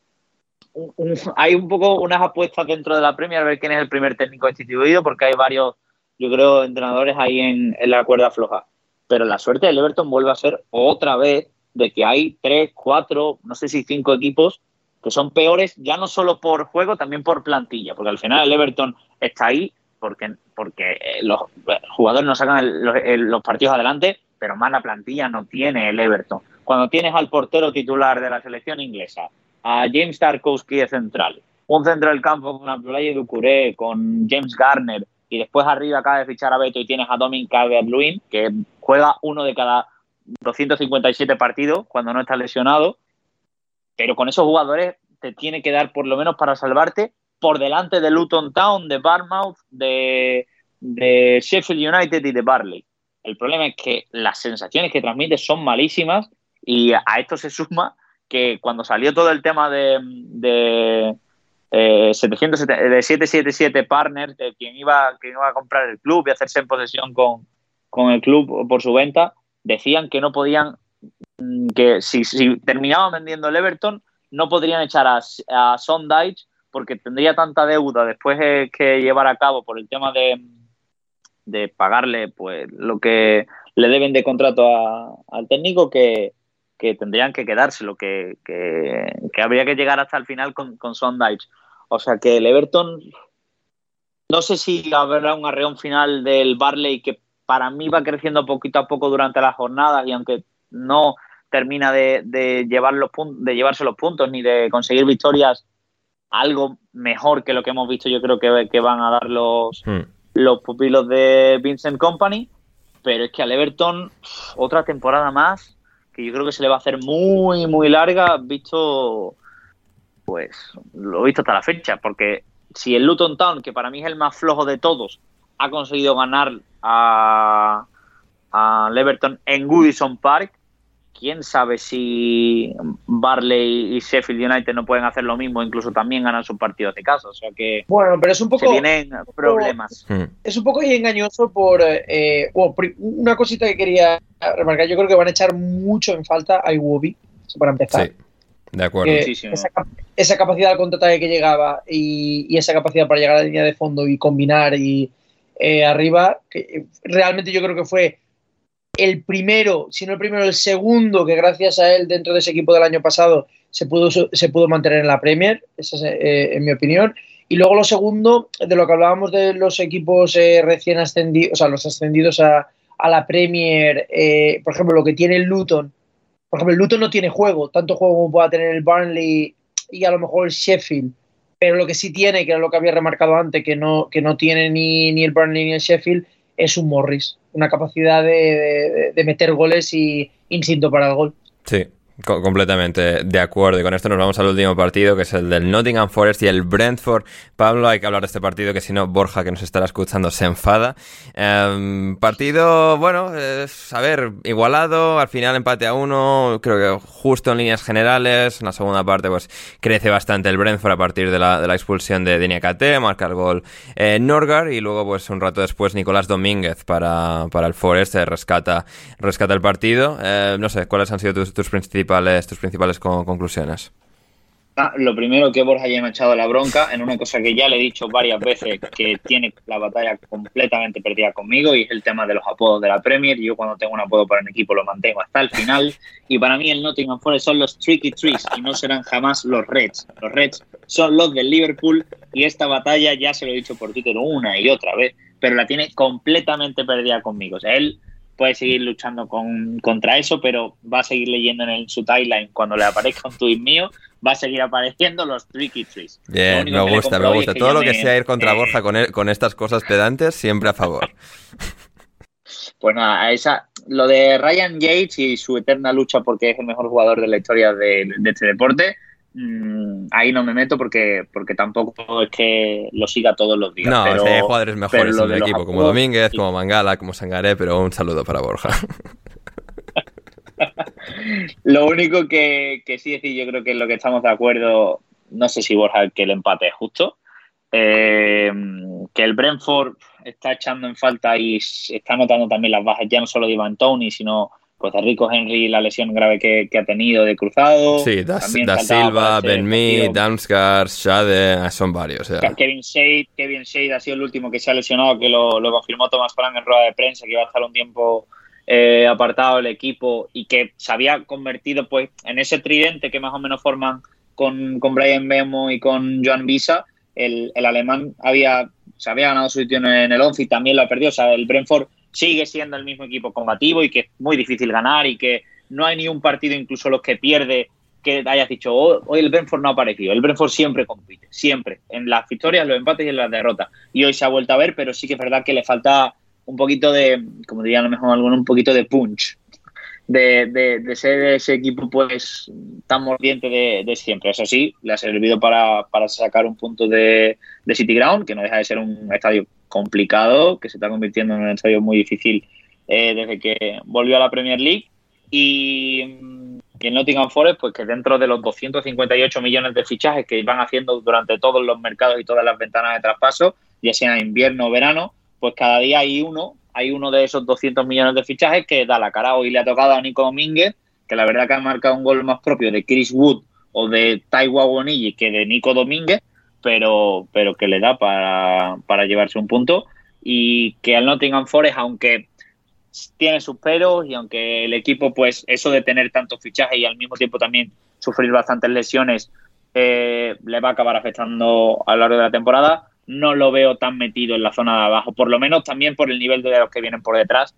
[SPEAKER 3] un, hay un poco unas apuestas dentro de la Premier a ver quién es el primer técnico instituido, porque hay varios, yo creo, entrenadores ahí en, en la cuerda floja. Pero la suerte del Everton vuelve a ser otra vez de que hay tres, cuatro, no sé si cinco equipos que son peores ya no solo por juego, también por plantilla, porque al final el Everton está ahí porque, porque eh, los jugadores no sacan los, el- los partidos adelante, pero más la plantilla no tiene el Everton. Cuando tienes al portero titular de la selección inglesa, a James Tarkowski de central, un centro del campo con Abdoulaye Ducouré, con James Garner, y después arriba acaba de fichar a Beto y tienes a Dominic Calvert-Lewin, que juega uno de cada 257 partidos cuando no está lesionado, pero con esos jugadores te tiene que dar por lo menos para salvarte por delante de Luton Town, de Barmouth, de, de Sheffield United y de Barley. El problema es que las sensaciones que transmite son malísimas y a esto se suma que cuando salió todo el tema de, de, eh, 700 de 777 Partners, de quien iba, quien iba a comprar el club y hacerse en posesión con, con el club por su venta, decían que no podían, mm, que si, si terminaban vendiendo el Everton, no podrían echar a, a Sondage porque tendría tanta deuda después eh, que llevar a cabo por el tema de, de pagarle pues lo que le deben de contrato a- al técnico que, que tendrían que quedárselo, que, que, que habría que llegar hasta el final con, con Sondage. O sea que el Everton, no sé si habrá un arreón final del Barley que para mí va creciendo poquito a poco durante las jornadas y aunque no termina de, de llevar los de llevarse los puntos ni de conseguir victorias, algo mejor que lo que hemos visto yo creo que, que van a dar los,
[SPEAKER 1] Hmm.
[SPEAKER 3] los pupilos de Vincent Company, pero es que al Everton otra temporada más que yo creo que se le va a hacer muy muy larga visto pues lo visto hasta la fecha porque si el Luton Town que para mí es el más flojo de todos ha conseguido ganar a al Everton en Goodison Park quién sabe si Barley y Sheffield United no pueden hacer lo mismo incluso también ganar sus partidos de casa o sea que
[SPEAKER 2] Bueno, pero es un
[SPEAKER 3] se
[SPEAKER 2] poco.
[SPEAKER 3] vienen problemas
[SPEAKER 1] Hmm.
[SPEAKER 2] es un poco engañoso por eh, una cosita que quería remarcar. Yo creo que van a echar mucho en falta a Iwobi, para empezar.
[SPEAKER 1] Sí, de acuerdo.
[SPEAKER 2] Esa, esa capacidad al contraataque que llegaba y, y esa capacidad para llegar a la línea de fondo y combinar y eh, arriba, que eh, realmente yo creo que fue el primero, si no el primero, el segundo que gracias a él dentro de ese equipo del año pasado se pudo, se pudo mantener en la Premier, esa es eh, en mi opinión. Y luego lo segundo, de lo que hablábamos de los equipos eh, recién ascendidos, o sea, los ascendidos a, a la Premier, eh, por ejemplo, lo que tiene el Luton, por ejemplo, el Luton no tiene juego, tanto juego como pueda tener el Burnley y a lo mejor el Sheffield, pero lo que sí tiene, que era lo que había remarcado antes, que no, que no tiene ni, ni el Burnley ni el Sheffield, es un Morris, una capacidad de, de- meter goles y instinto para el gol.
[SPEAKER 1] Sí, co- completamente de acuerdo. Y con esto nos vamos al último partido, que es el del Nottingham Forest y el Brentford. Pablo, hay que hablar de este partido, que si no, Borja, que nos estará escuchando, se enfada. Em, partido, bueno, es, a ver, igualado, al final empate a uno, creo que justo en líneas generales. En la segunda parte, pues crece bastante el Brentford a partir de la, de la expulsión de Diniakate, marca el gol eh, Norgar y luego, pues un rato después, Nicolás Domínguez para, para el Forest eh, rescata, rescata el partido. Eh, no sé, ¿cuáles han sido tus, tus principales, tus principales con- conclusiones?
[SPEAKER 3] Ah, Lo primero que Borja ya me ha echado la bronca en una cosa que ya le he dicho varias veces que tiene la batalla completamente perdida conmigo y es el tema de los apodos de la Premier. Yo cuando tengo un apodo para un equipo lo mantengo hasta el final y para mí el Nottingham Forest son los Tricky Trees y no serán jamás los Reds. Los Reds son los del Liverpool y esta batalla ya se lo he dicho por Twitter una y otra vez, pero la tiene completamente perdida conmigo. O sea, él puede seguir luchando con, contra eso, pero va a seguir leyendo en su timeline cuando le aparezca un tweet mío, va a seguir apareciendo los tricky trees.
[SPEAKER 1] Bien, me gusta, me gusta. Todo lo que sea ir contra Borja con, con estas cosas pedantes, siempre a favor.
[SPEAKER 3] Pues nada, esa, lo de Ryan Yates y su eterna lucha porque es el mejor jugador de la historia de, este deporte, mm, ahí no me meto porque, porque tampoco es que lo siga todos los días.
[SPEAKER 1] No, hay jugadores mejores en el equipo, como Domínguez, como Mangala, como Sangaré, pero un saludo para Borja.
[SPEAKER 3] lo único que, que sí decir, yo creo que es lo que estamos de acuerdo, no sé si Borja que el empate es justo, eh, que el Brentford está echando en falta y está notando también las bajas ya no solo de Ivan Tony, sino pues de Rico Henry, la lesión grave que, ha tenido de cruzado.
[SPEAKER 1] Sí, Da, Silva, Ben Mee, Damsgaard, Shade, son varios.
[SPEAKER 3] Kevin Shade, Kevin Shade ha sido el último que se ha lesionado, que lo, confirmó Thomas Frank en rueda de prensa, que iba a estar un tiempo eh, apartado del equipo y que se había convertido pues en ese tridente que más o menos forman con, con Brian Bemo y con Joan Visa. El, el alemán había se había ganado su sitio en el 11 y también lo ha perdido. O sea, el Brentford sigue siendo el mismo equipo combativo y que es muy difícil ganar y que no hay ni un partido, incluso los que pierde, que hayas dicho, oh, hoy el Brentford no ha aparecido. El Brentford siempre compite, siempre, en las victorias, los empates y en las derrotas. Y hoy se ha vuelto a ver, pero sí que es verdad que le falta un poquito de, como diría a lo mejor alguno, un poquito de punch de, de, ser ese equipo pues tan mordiente de, siempre. Eso sí, le ha servido para, sacar un punto de, City Ground, que no deja de ser un estadio complicado, que se está convirtiendo en un estadio muy difícil eh, desde que volvió a la Premier League. Y, y, el Nottingham Forest, pues que dentro de los 258 millones de fichajes que van haciendo durante todos los mercados y todas las ventanas de traspaso, ya sea invierno o verano, pues cada día hay uno hay uno de esos 200 millones de fichajes que da la cara. Hoy le ha tocado a Nico Domínguez, que la verdad que ha marcado un gol más propio de Chris Wood o de Taiwa Bonilli que de Nico Domínguez, pero, pero que le da para, para llevarse un punto. Y que al Nottingham Forest, aunque tiene sus peros y aunque el equipo, pues eso de tener tantos fichajes y al mismo tiempo también sufrir bastantes lesiones, eh, le va a acabar afectando a lo largo de la temporada no lo veo tan metido en la zona de abajo, por lo menos también por el nivel de los que vienen por detrás.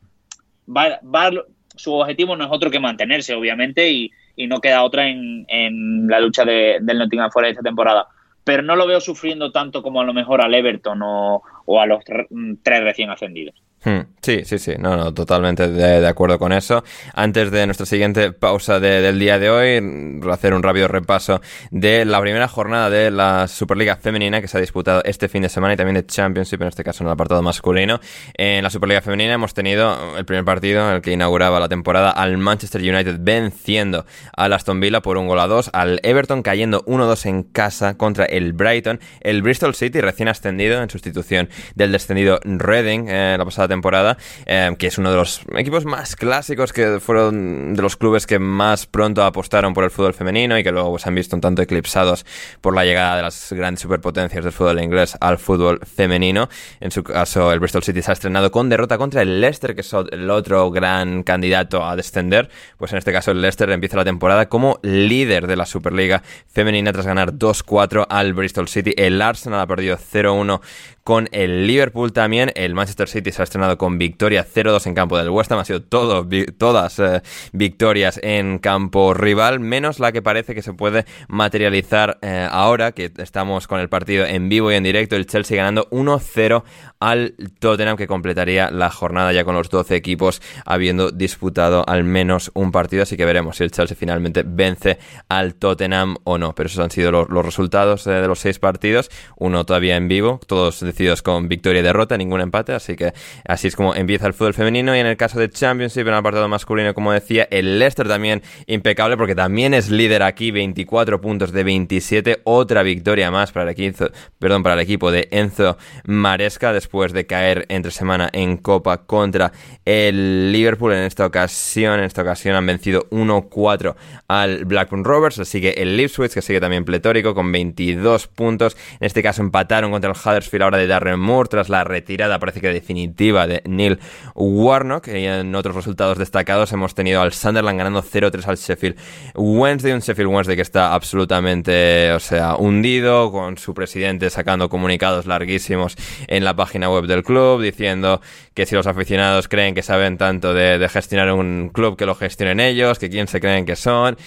[SPEAKER 3] Va, su objetivo no es otro que mantenerse, obviamente, y, no queda otra en, la lucha del Nottingham Forest esta temporada. Pero no lo veo sufriendo tanto como a lo mejor al Everton o, a los tres recién ascendidos.
[SPEAKER 1] Hmm. Sí, sí, sí, no, no, totalmente de, acuerdo con eso. Antes de nuestra siguiente pausa del día de hoy, hacer un rápido repaso de la primera jornada de la Superliga Femenina que se ha disputado este fin de semana y también de Championship, en este caso en el apartado masculino. En la Superliga Femenina hemos tenido el primer partido, en el que inauguraba la temporada, al Manchester United venciendo al Aston Villa por un gol a dos, al Everton cayendo 1-2 en casa contra el Brighton, el Bristol City recién ascendido en sustitución del descendido Reading eh, la pasada temporada, eh, que es uno de los equipos más clásicos que fueron de los clubes que más pronto apostaron por el fútbol femenino y que luego se pues, han visto un tanto eclipsados por la llegada de las grandes superpotencias del fútbol inglés al fútbol femenino. En su caso, el Bristol City se ha estrenado con derrota contra el Leicester, que es el otro gran candidato a descender. Pues en este caso, el Leicester empieza la temporada como líder de la Superliga femenina tras ganar 2-4 al Bristol City. El Arsenal ha perdido 0-1 con el Liverpool también. El Manchester City se ha estrenado con victoria 0-2 en campo del West Ham. Ha sido todas eh, victorias en campo rival, menos la que parece que se puede materializar eh, ahora, que estamos con el partido en vivo y en directo. El Chelsea ganando 1-0 al Tottenham, que completaría la jornada ya con los 12 equipos habiendo disputado al menos un partido. Así que veremos si el Chelsea finalmente vence al Tottenham o no. Pero esos han sido los, resultados eh, de los seis partidos. Uno todavía en vivo, todos con victoria y derrota, ningún empate, así que así es como empieza el fútbol femenino. Y en el caso de Championship, en el apartado masculino, como decía, el Leicester también impecable porque también es líder aquí, 24 puntos de 27, otra victoria más para el equipo, perdón, para el equipo de Enzo Maresca después de caer entre semana en Copa contra el Liverpool. En esta ocasión, en esta ocasión han vencido 1-4 al Blackburn Rovers, sigue el Leipzig que sigue también pletórico con 22 puntos, en este caso empataron contra el Huddersfield ahora de Darren Moore tras la retirada parece que definitiva de Neil Warnock. Y en otros resultados destacados hemos tenido al Sunderland ganando 0-3 al Sheffield Wednesday, un Sheffield Wednesday que está absolutamente, o sea, hundido, con su presidente sacando comunicados larguísimos en la página web del club, diciendo que si los aficionados creen que saben tanto de, de gestionar un club, que lo gestionen ellos, que quién se creen que son,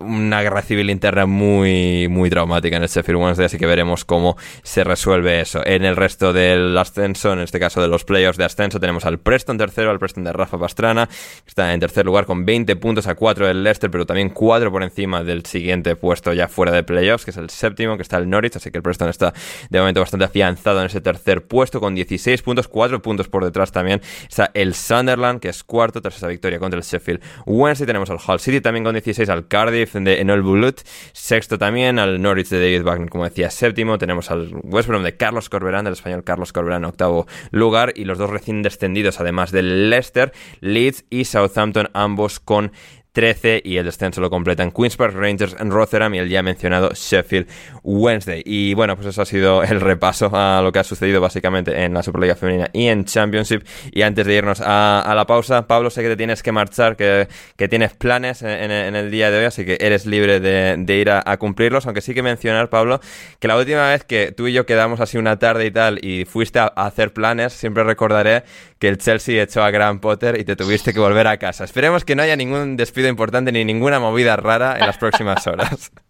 [SPEAKER 1] una guerra civil interna muy, muy traumática en el Sheffield Wednesday, así que veremos cómo se resuelve eso. En el resto del ascenso, en este caso de los playoffs de ascenso, tenemos al Preston tercero, al Preston de Rafa Pastrana, que está en tercer lugar con 20 puntos a 4 del Leicester, pero también 4 por encima del siguiente puesto ya fuera de playoffs, que es el séptimo, que está el Norwich, así que el Preston está de momento bastante afianzado en ese tercer puesto con 16 puntos, 4 puntos por detrás también está el Sunderland, que es cuarto tras esa victoria contra el Sheffield Wednesday, tenemos al Hull City también con 16, al Cardiff de Enol Bulut, sexto también, al Norwich de David Wagner, como decía, séptimo, tenemos al West Brom de Carlos Corberán, del español Carlos Corberán, octavo lugar, y los dos recién descendidos, además del Leicester, Leeds y Southampton, ambos con 13 y el descenso lo completan Queen's Park Rangers en Rotherham y el ya mencionado Sheffield Wednesday. Y bueno, pues eso ha sido el repaso a lo que ha sucedido básicamente en la Superliga Femenina y en Championship. Y antes de irnos a, la pausa, Pablo, sé que te tienes que marchar, que, tienes planes en, el día de hoy, así que eres libre de, ir a, cumplirlos, aunque sí que mencionar, Pablo, que la última vez que tú y yo quedamos así una tarde y tal y fuiste a, a hacer planes, siempre recordaré que el Chelsea echó a Graham Potter y te tuviste que volver a casa. Esperemos que no haya ningún despido importante ni ninguna movida rara en las próximas horas.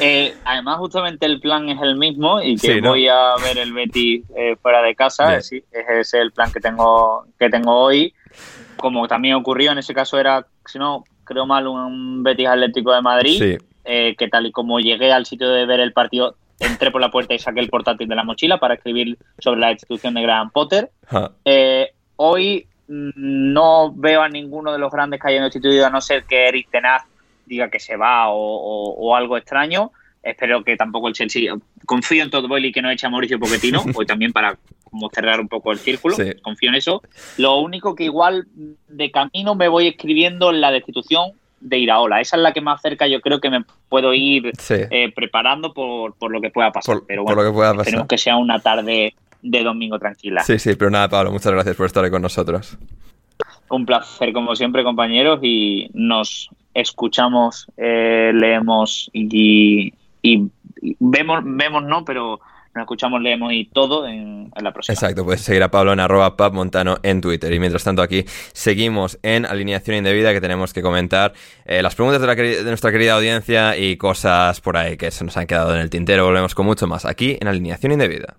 [SPEAKER 3] Eh, además, justamente el plan es el mismo y que voy a ver el Betis eh, fuera de casa. ese es el plan que tengo, que tengo hoy. Como también ocurrió, en ese caso era, si no creo mal, un Betis Atlético de Madrid. Eh, que tal y como llegué al sitio de ver el partido, entré por la puerta y saqué el portátil de la mochila para escribir sobre la institución de Graham Potter. hoy no veo a ninguno de los grandes que hayan instituido, a no ser que Eric Tenaz diga que se va o, algo extraño. Espero que tampoco el Chelsea. Confío en todo y que no eche a Mauricio Pochettino, hoy también para como cerrar un poco el círculo. Confío en eso. Lo único que igual de camino me voy escribiendo en la destitución de Iraola. Esa es la que más cerca yo creo que me puedo ir eh, preparando por, lo que pueda pasar. pero bueno, que que sea una tarde de domingo tranquila.
[SPEAKER 1] Sí, sí, pero nada, Pablo, muchas gracias por estar con nosotros.
[SPEAKER 3] Un placer, como siempre, compañeros, y nos escuchamos, eh, leemos y, vemos, vemos no, pero nos escuchamos, leemos y todo en, la próxima.
[SPEAKER 1] Exacto, puedes seguir a Pablo en arroba Montano en Twitter. Y mientras tanto aquí seguimos en alineación indebida que tenemos que comentar eh, las preguntas de, de, nuestra querida audiencia y cosas por ahí que se nos han quedado en el tintero. Volvemos con mucho más aquí en alineación indebida.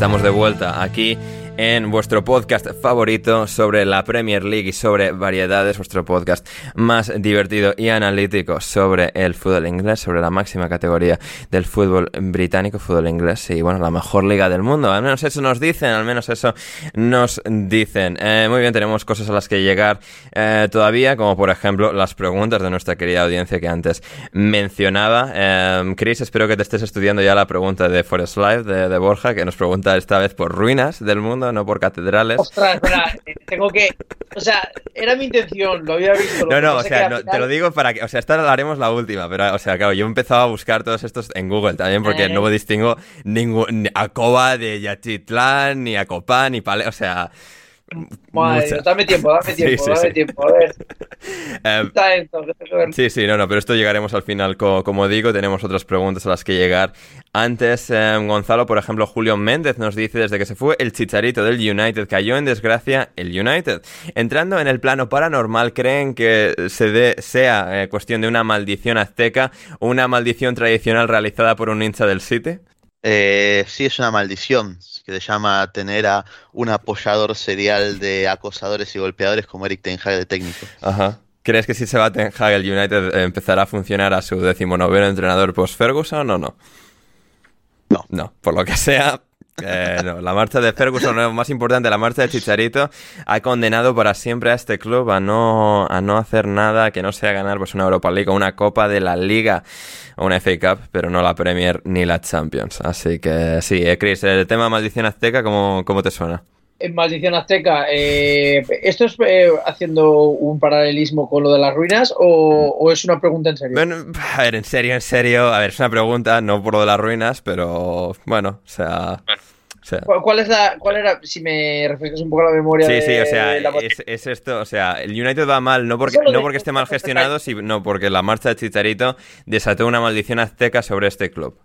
[SPEAKER 1] Estamos de vuelta aquí en vuestro podcast favorito sobre la Premier League y sobre variedades, vuestro podcast más divertido y analítico sobre el fútbol inglés, sobre la máxima categoría del fútbol británico, fútbol inglés y bueno, la mejor liga del mundo. Al menos eso nos dicen, al menos eso nos dicen. Eh, muy bien, tenemos cosas a las que llegar eh, todavía, como por ejemplo las preguntas de nuestra querida audiencia que antes mencionaba. Eh, Chris, espero que te estés estudiando ya la pregunta de Forest Live de, de Borja, que nos pregunta esta vez por ruinas del mundo, no por catedrales.
[SPEAKER 2] Ostras, espera, eh, tengo que. O sea, era mi intención, lo había visto. lo
[SPEAKER 1] No, no, o sea, te lo digo para que, o sea, esta la haremos la última, pero, o sea, claro, yo he empezado a buscar todos estos en Google también porque
[SPEAKER 2] Eh.
[SPEAKER 1] no distingo ningún, ni a Coba de Yachitlán, ni a Copán, ni Pale, o sea,
[SPEAKER 2] Madre, dame tiempo, dame tiempo,
[SPEAKER 1] sí,
[SPEAKER 2] dame
[SPEAKER 1] sí.
[SPEAKER 2] tiempo. A ver, ver.
[SPEAKER 1] Sí, sí, no, no, pero esto llegaremos al final. Co- como digo, tenemos otras preguntas a las que llegar. Antes, eh, Gonzalo, por ejemplo, Julio Méndez nos dice, desde que se fue el chicharito del United, cayó en desgracia el United. Entrando en el plano paranormal, ¿creen que se dé- sea eh, cuestión de una maldición azteca o una maldición tradicional realizada por un hincha del City?
[SPEAKER 4] Eh, sí, es una maldición que se llama tener a un apoyador serial de acosadores y golpeadores como Eric Ten Hag de técnico.
[SPEAKER 1] Ajá. ¿Crees que si se va Ten Hag, el United empezará a funcionar a su decimonoveno entrenador post-Ferguson o no?
[SPEAKER 4] No.
[SPEAKER 1] No, por lo que sea, eh, no. la marcha de Ferguson, más importante, la marcha de Chicharito, ha condenado para siempre a este club a no, a no hacer nada que no sea ganar pues, una Europa League o una Copa de la Liga o una FA Cup, pero no la Premier ni la Champions. Así que sí, eh, Chris, el tema maldición azteca, ¿cómo, cómo te suena?
[SPEAKER 2] En Maldición Azteca, eh, ¿esto es eh, haciendo un paralelismo con lo de las ruinas o, o es una pregunta en serio?
[SPEAKER 1] Bueno, a ver, en serio, en serio, a ver, es una pregunta, no por lo de las ruinas, pero bueno, o sea... o sea,
[SPEAKER 2] ¿Cuál, cuál es la, ¿Cuál era, si me refrescas un poco la memoria?
[SPEAKER 1] Sí,
[SPEAKER 2] de
[SPEAKER 1] sí, o sea,
[SPEAKER 2] la-
[SPEAKER 1] es, es esto, o sea, el United va mal, no porque, no porque esté mal gestionado, sino porque la marcha de Chicharito desató una maldición azteca sobre este club.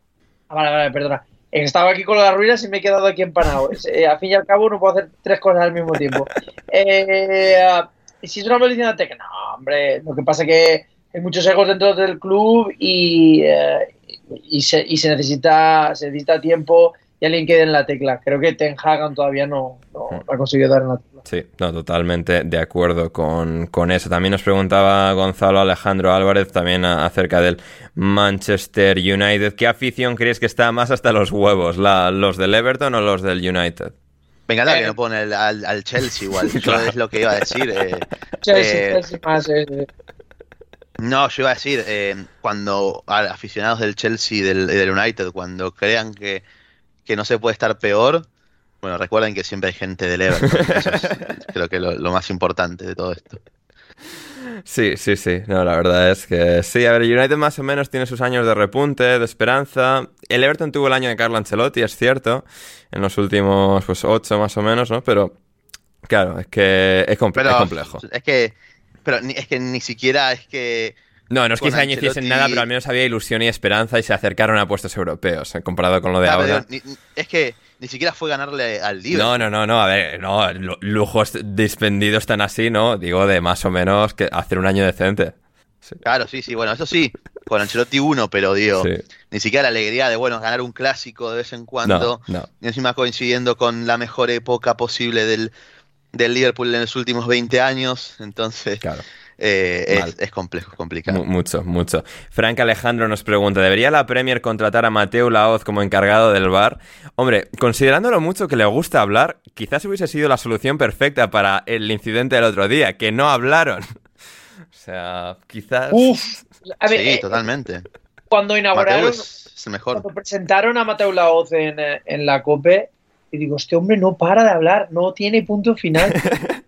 [SPEAKER 2] Ah, vale, vale, perdona. Estaba aquí con las ruinas y me he quedado aquí empanado. Eh, al fin y al cabo no puedo hacer tres cosas al mismo tiempo. Eh, ah, si es una maldición azteca, no, hombre. Lo que pasa es que hay muchos egos dentro del club y, eh, y, se, y se necesita se necesita tiempo y alguien quede en la tecla. Creo que Ten Hag todavía no, no, no ha conseguido dar en la tecla.
[SPEAKER 1] Sí, no, totalmente de acuerdo con, con eso. También nos preguntaba Gonzalo Alejandro Álvarez también a- acerca del Manchester United. ¿Qué afición crees que está más hasta los huevos? ¿La, ¿Los del Everton o los del United?
[SPEAKER 4] Venga, dale,
[SPEAKER 2] Eh.
[SPEAKER 4] que no pone el- al, al Chelsea igual.
[SPEAKER 1] Claro.
[SPEAKER 4] es lo que iba a decir. eh,
[SPEAKER 2] Chelsea,
[SPEAKER 4] eh,
[SPEAKER 2] Chelsea más, eh, eh.
[SPEAKER 4] No, yo iba a decir, eh, cuando a- aficionados del Chelsea y del, y del United, cuando crean que, que no se puede estar peor, bueno, recuerden que siempre hay gente del Everton. Eso es creo que lo, lo más importante de todo esto.
[SPEAKER 1] Sí, sí, sí. No, la verdad es que sí. A ver, el United más o menos tiene sus años de repunte, de esperanza. El Everton tuvo el año de Carlo Ancelotti, es cierto. En los últimos, pues, ocho más o menos, ¿no? Pero, claro, es que es, comple-
[SPEAKER 4] Pero
[SPEAKER 1] es complejo.
[SPEAKER 4] es que, pero ni- es que ni siquiera es que
[SPEAKER 1] No, no es que ese año hiciesen nada, pero al menos había ilusión y esperanza y se acercaron a puestos europeos, eh, comparado con lo de
[SPEAKER 4] Ah,
[SPEAKER 1] ahora.
[SPEAKER 4] ni- es que ni siquiera fue ganarle al Liverpool.
[SPEAKER 1] No, no, no, no, a ver, no, lu- lujos despendidos tan así, ¿no? Digo, de más o menos que hacer un año decente.
[SPEAKER 4] Claro, sí, sí, bueno, eso sí, con Ancelotti uno, pero digo,
[SPEAKER 1] Sí.
[SPEAKER 4] ni siquiera la alegría de, bueno, ganar un clásico de vez en cuando,
[SPEAKER 1] No, no.
[SPEAKER 4] y encima coincidiendo con la mejor época posible del, del Liverpool en los últimos 20 años, entonces
[SPEAKER 1] Claro.
[SPEAKER 4] Eh, es, es complejo, es complicado.
[SPEAKER 1] Mu- mucho, mucho. Frank Alejandro nos pregunta, ¿debería la Premier contratar a Mateo Laoz como encargado del bar? Hombre, considerando lo mucho que le gusta hablar, quizás hubiese sido la solución perfecta para el incidente del otro día, que no hablaron. O sea, quizás...
[SPEAKER 2] Uf, a ver,
[SPEAKER 4] sí,
[SPEAKER 2] eh,
[SPEAKER 4] totalmente.
[SPEAKER 2] cuando inauguraron,
[SPEAKER 4] Mateo es, es el mejor.
[SPEAKER 2] cuando presentaron a Mateo Laoz en, eh, en la COPE, y digo, este hombre no para de hablar, no tiene punto final.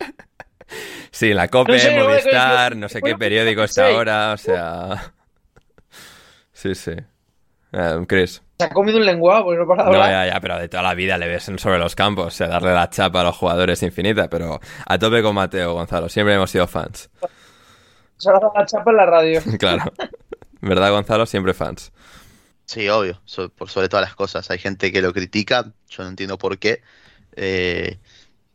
[SPEAKER 1] Sí, la COPE,
[SPEAKER 2] No sé,
[SPEAKER 1] Movistar,
[SPEAKER 2] no,
[SPEAKER 1] no sé qué periódico está ahora, o sea... Sí, sí. Eh, Chris.
[SPEAKER 2] Se ha comido un lenguado porque no para de
[SPEAKER 1] No,
[SPEAKER 2] hablar.
[SPEAKER 1] ya, ya, pero de toda la vida le ves sobre los campos, o sea, darle la chapa a los jugadores infinita, pero a tope con Mateo, Gonzalo, siempre hemos sido fans.
[SPEAKER 2] Se ha dado la chapa en la radio.
[SPEAKER 1] Claro. ¿Verdad, Gonzalo? Siempre fans.
[SPEAKER 4] Sí, obvio, so- por sobre todas las cosas. Hay gente que lo critica, yo no entiendo por qué. Eh,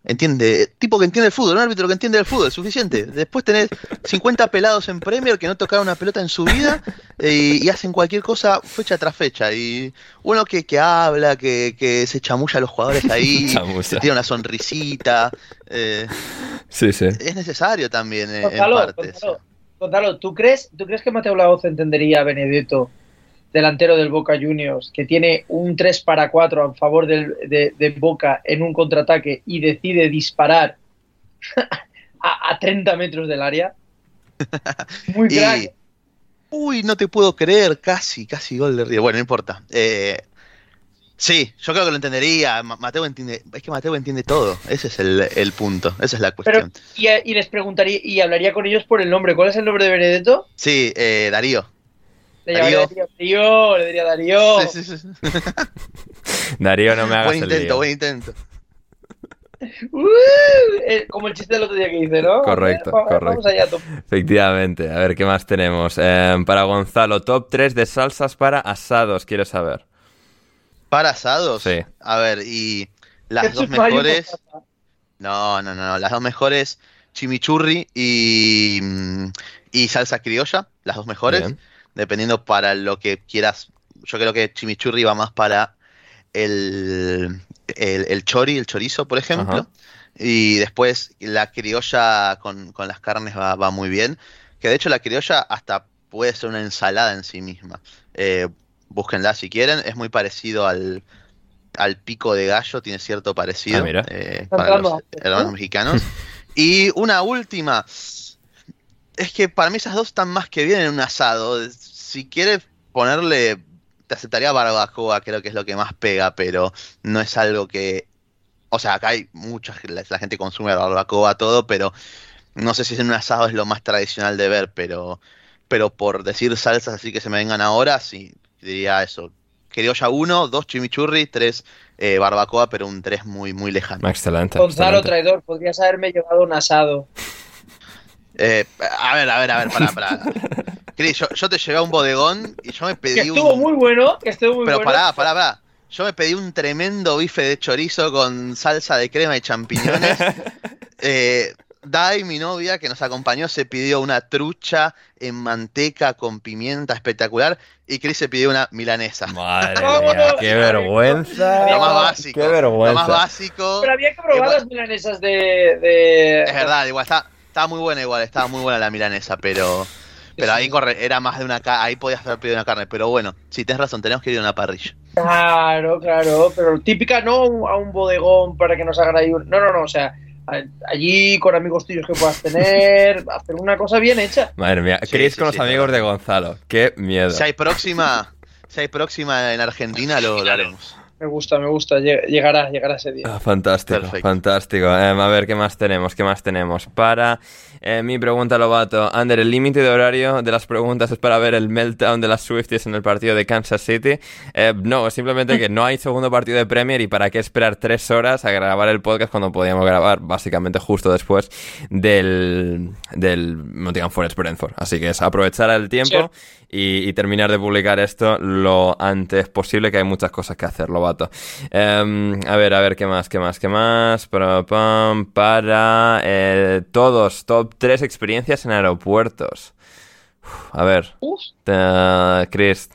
[SPEAKER 4] entiende, tipo que entiende el fútbol, un árbitro que entiende el fútbol, es suficiente. Después tenés 50 pelados en Premier que no tocaron una pelota en su vida eh, y, hacen cualquier cosa fecha tras fecha. Y uno que, que habla, que, que se chamulla a los jugadores ahí, se tira una sonrisita. eh,
[SPEAKER 1] Sí, sí.
[SPEAKER 4] es necesario también eh, en parte.
[SPEAKER 2] Gonzalo, Gonzalo, ¿tú crees, ¿tú crees que Mateo Laoz entendería a Benedetto, delantero del Boca Juniors, que tiene un 3 para 4 a favor del- de, de Boca en un contraataque y decide disparar a, a 30 metros del área? Muy
[SPEAKER 4] Y-
[SPEAKER 2] crack.
[SPEAKER 4] Uy, no te puedo creer, casi, casi gol de River. Bueno, no importa. Eh, sí, yo creo que lo entendería. Ma- Mateo entiende, es que Mateo entiende todo. Ese es el, el punto, esa es la
[SPEAKER 2] Pero,
[SPEAKER 4] cuestión.
[SPEAKER 2] y, y les preguntaría, y hablaría con ellos por el nombre. ¿Cuál es el nombre de Benedetto?
[SPEAKER 4] Sí, eh, Darío.
[SPEAKER 2] Le llamaría
[SPEAKER 4] Darío.
[SPEAKER 2] Darío, le diría Darío.
[SPEAKER 4] Sí, sí, sí.
[SPEAKER 1] Darío, no me hagas
[SPEAKER 4] Buen
[SPEAKER 1] el
[SPEAKER 4] intento,
[SPEAKER 1] lío.
[SPEAKER 4] buen intento.
[SPEAKER 2] Uh, eh, como el chiste del otro día que hice, ¿no?
[SPEAKER 1] Correcto,
[SPEAKER 2] Vamos-
[SPEAKER 1] correcto.
[SPEAKER 2] Vamos allá, Tom.
[SPEAKER 1] Efectivamente. A ver, ¿qué más tenemos? Eh, para Gonzalo, top 3 de salsas para asados, quiero saber.
[SPEAKER 4] Para asados.
[SPEAKER 1] Sí.
[SPEAKER 4] A ver, y las dos mejores. No, no, no, no. Las dos mejores, chimichurri y, mm, y salsa criolla. Las dos mejores.
[SPEAKER 1] Bien.
[SPEAKER 4] Dependiendo para lo que quieras. Yo creo que chimichurri va más para el, el, el chori, el chorizo, por ejemplo.
[SPEAKER 1] Ajá.
[SPEAKER 4] Y después la criolla con, con las carnes va, va muy bien. Que de hecho la criolla hasta puede ser una ensalada en sí misma. Eh, búsquenla si quieren. Es muy parecido al, al pico de gallo, tiene cierto parecido
[SPEAKER 1] Ah, mira.
[SPEAKER 4] eh, para los mexicanos. y una última. Es que para mí esas dos están más que bien en un asado. Si quieres ponerle, te aceptaría barbacoa, creo que es lo que más pega, pero no es algo que... O sea, acá hay mucha la, la gente consume barbacoa, todo, pero no sé si en un asado es lo más tradicional de ver, pero, pero por decir salsas así que se me vengan ahora, sí, diría eso. Criolla 1, 2 chimichurri, 3 barbacoa, pero un 3 muy, muy lejano.
[SPEAKER 1] Excelente.
[SPEAKER 2] Gonzalo,
[SPEAKER 1] excelente.
[SPEAKER 2] traidor, podrías haberme llevado un asado.
[SPEAKER 4] Eh, a ver, a ver, a ver, pará, pará. Cris, yo, yo te llevé a un bodegón y yo me
[SPEAKER 2] Que
[SPEAKER 4] pedí
[SPEAKER 2] estuvo
[SPEAKER 4] un...
[SPEAKER 2] muy bueno, que estuvo muy
[SPEAKER 4] Pero
[SPEAKER 2] bueno.
[SPEAKER 4] pará, pará, pará. Yo me pedí un tremendo bife de chorizo con salsa de crema y champiñones. Eh, Dai, mi novia, que nos acompañó, se pidió una trucha en manteca con pimienta espectacular. Y Chris se pidió una milanesa.
[SPEAKER 1] Madre mía, qué vergüenza.
[SPEAKER 4] Lo más básico.
[SPEAKER 1] Qué
[SPEAKER 4] Lo
[SPEAKER 1] vergüenza.
[SPEAKER 4] más básico.
[SPEAKER 2] Pero había que probar las milanesas de. de...
[SPEAKER 4] Es verdad, igual está, estaba muy buena igual, estaba muy buena la milanesa, pero pero ahí corre, era más de una ahí podías haber pedido una carne, pero bueno, sí tienes razón, tenemos que ir a una parrilla.
[SPEAKER 2] Claro, claro, pero típica no a un bodegón para que nos hagan ahí un... No, no, no, o sea, allí con amigos tuyos que puedas tener, hacer una cosa bien hecha.
[SPEAKER 1] Madre mía,
[SPEAKER 4] Sí,
[SPEAKER 1] Chris
[SPEAKER 4] sí,
[SPEAKER 1] con
[SPEAKER 4] sí,
[SPEAKER 1] los amigos de Gonzalo. Qué miedo.
[SPEAKER 4] Si hay próxima, si hay próxima en Argentina lo, lo haremos.
[SPEAKER 2] Me gusta, me gusta, lle- llegará, llegará ese día.
[SPEAKER 1] Ah, fantástico,
[SPEAKER 4] Perfecto.
[SPEAKER 1] fantástico. Em, a ver, ¿qué más tenemos? ¿Qué más tenemos? Para eh, mi pregunta, Lobato. Ander, el límite de horario de las preguntas es para ver el meltdown de las Swifties en el partido de Kansas City. Eh, no, simplemente que no hay segundo partido de Premier y para qué esperar tres horas a grabar el podcast cuando podíamos grabar básicamente justo después del, del Nottingham Forest Brentford. Así que es aprovechar el tiempo y, y terminar de publicar esto lo antes posible, que hay muchas cosas que hacer, Lobato. Em, a ver, a ver, ¿qué más? ¿Qué más? ¿Qué más? Para, para eh, todos, top 3 experiencias en aeropuertos. Uf, a ver,
[SPEAKER 2] Uf,
[SPEAKER 1] eh, Chris,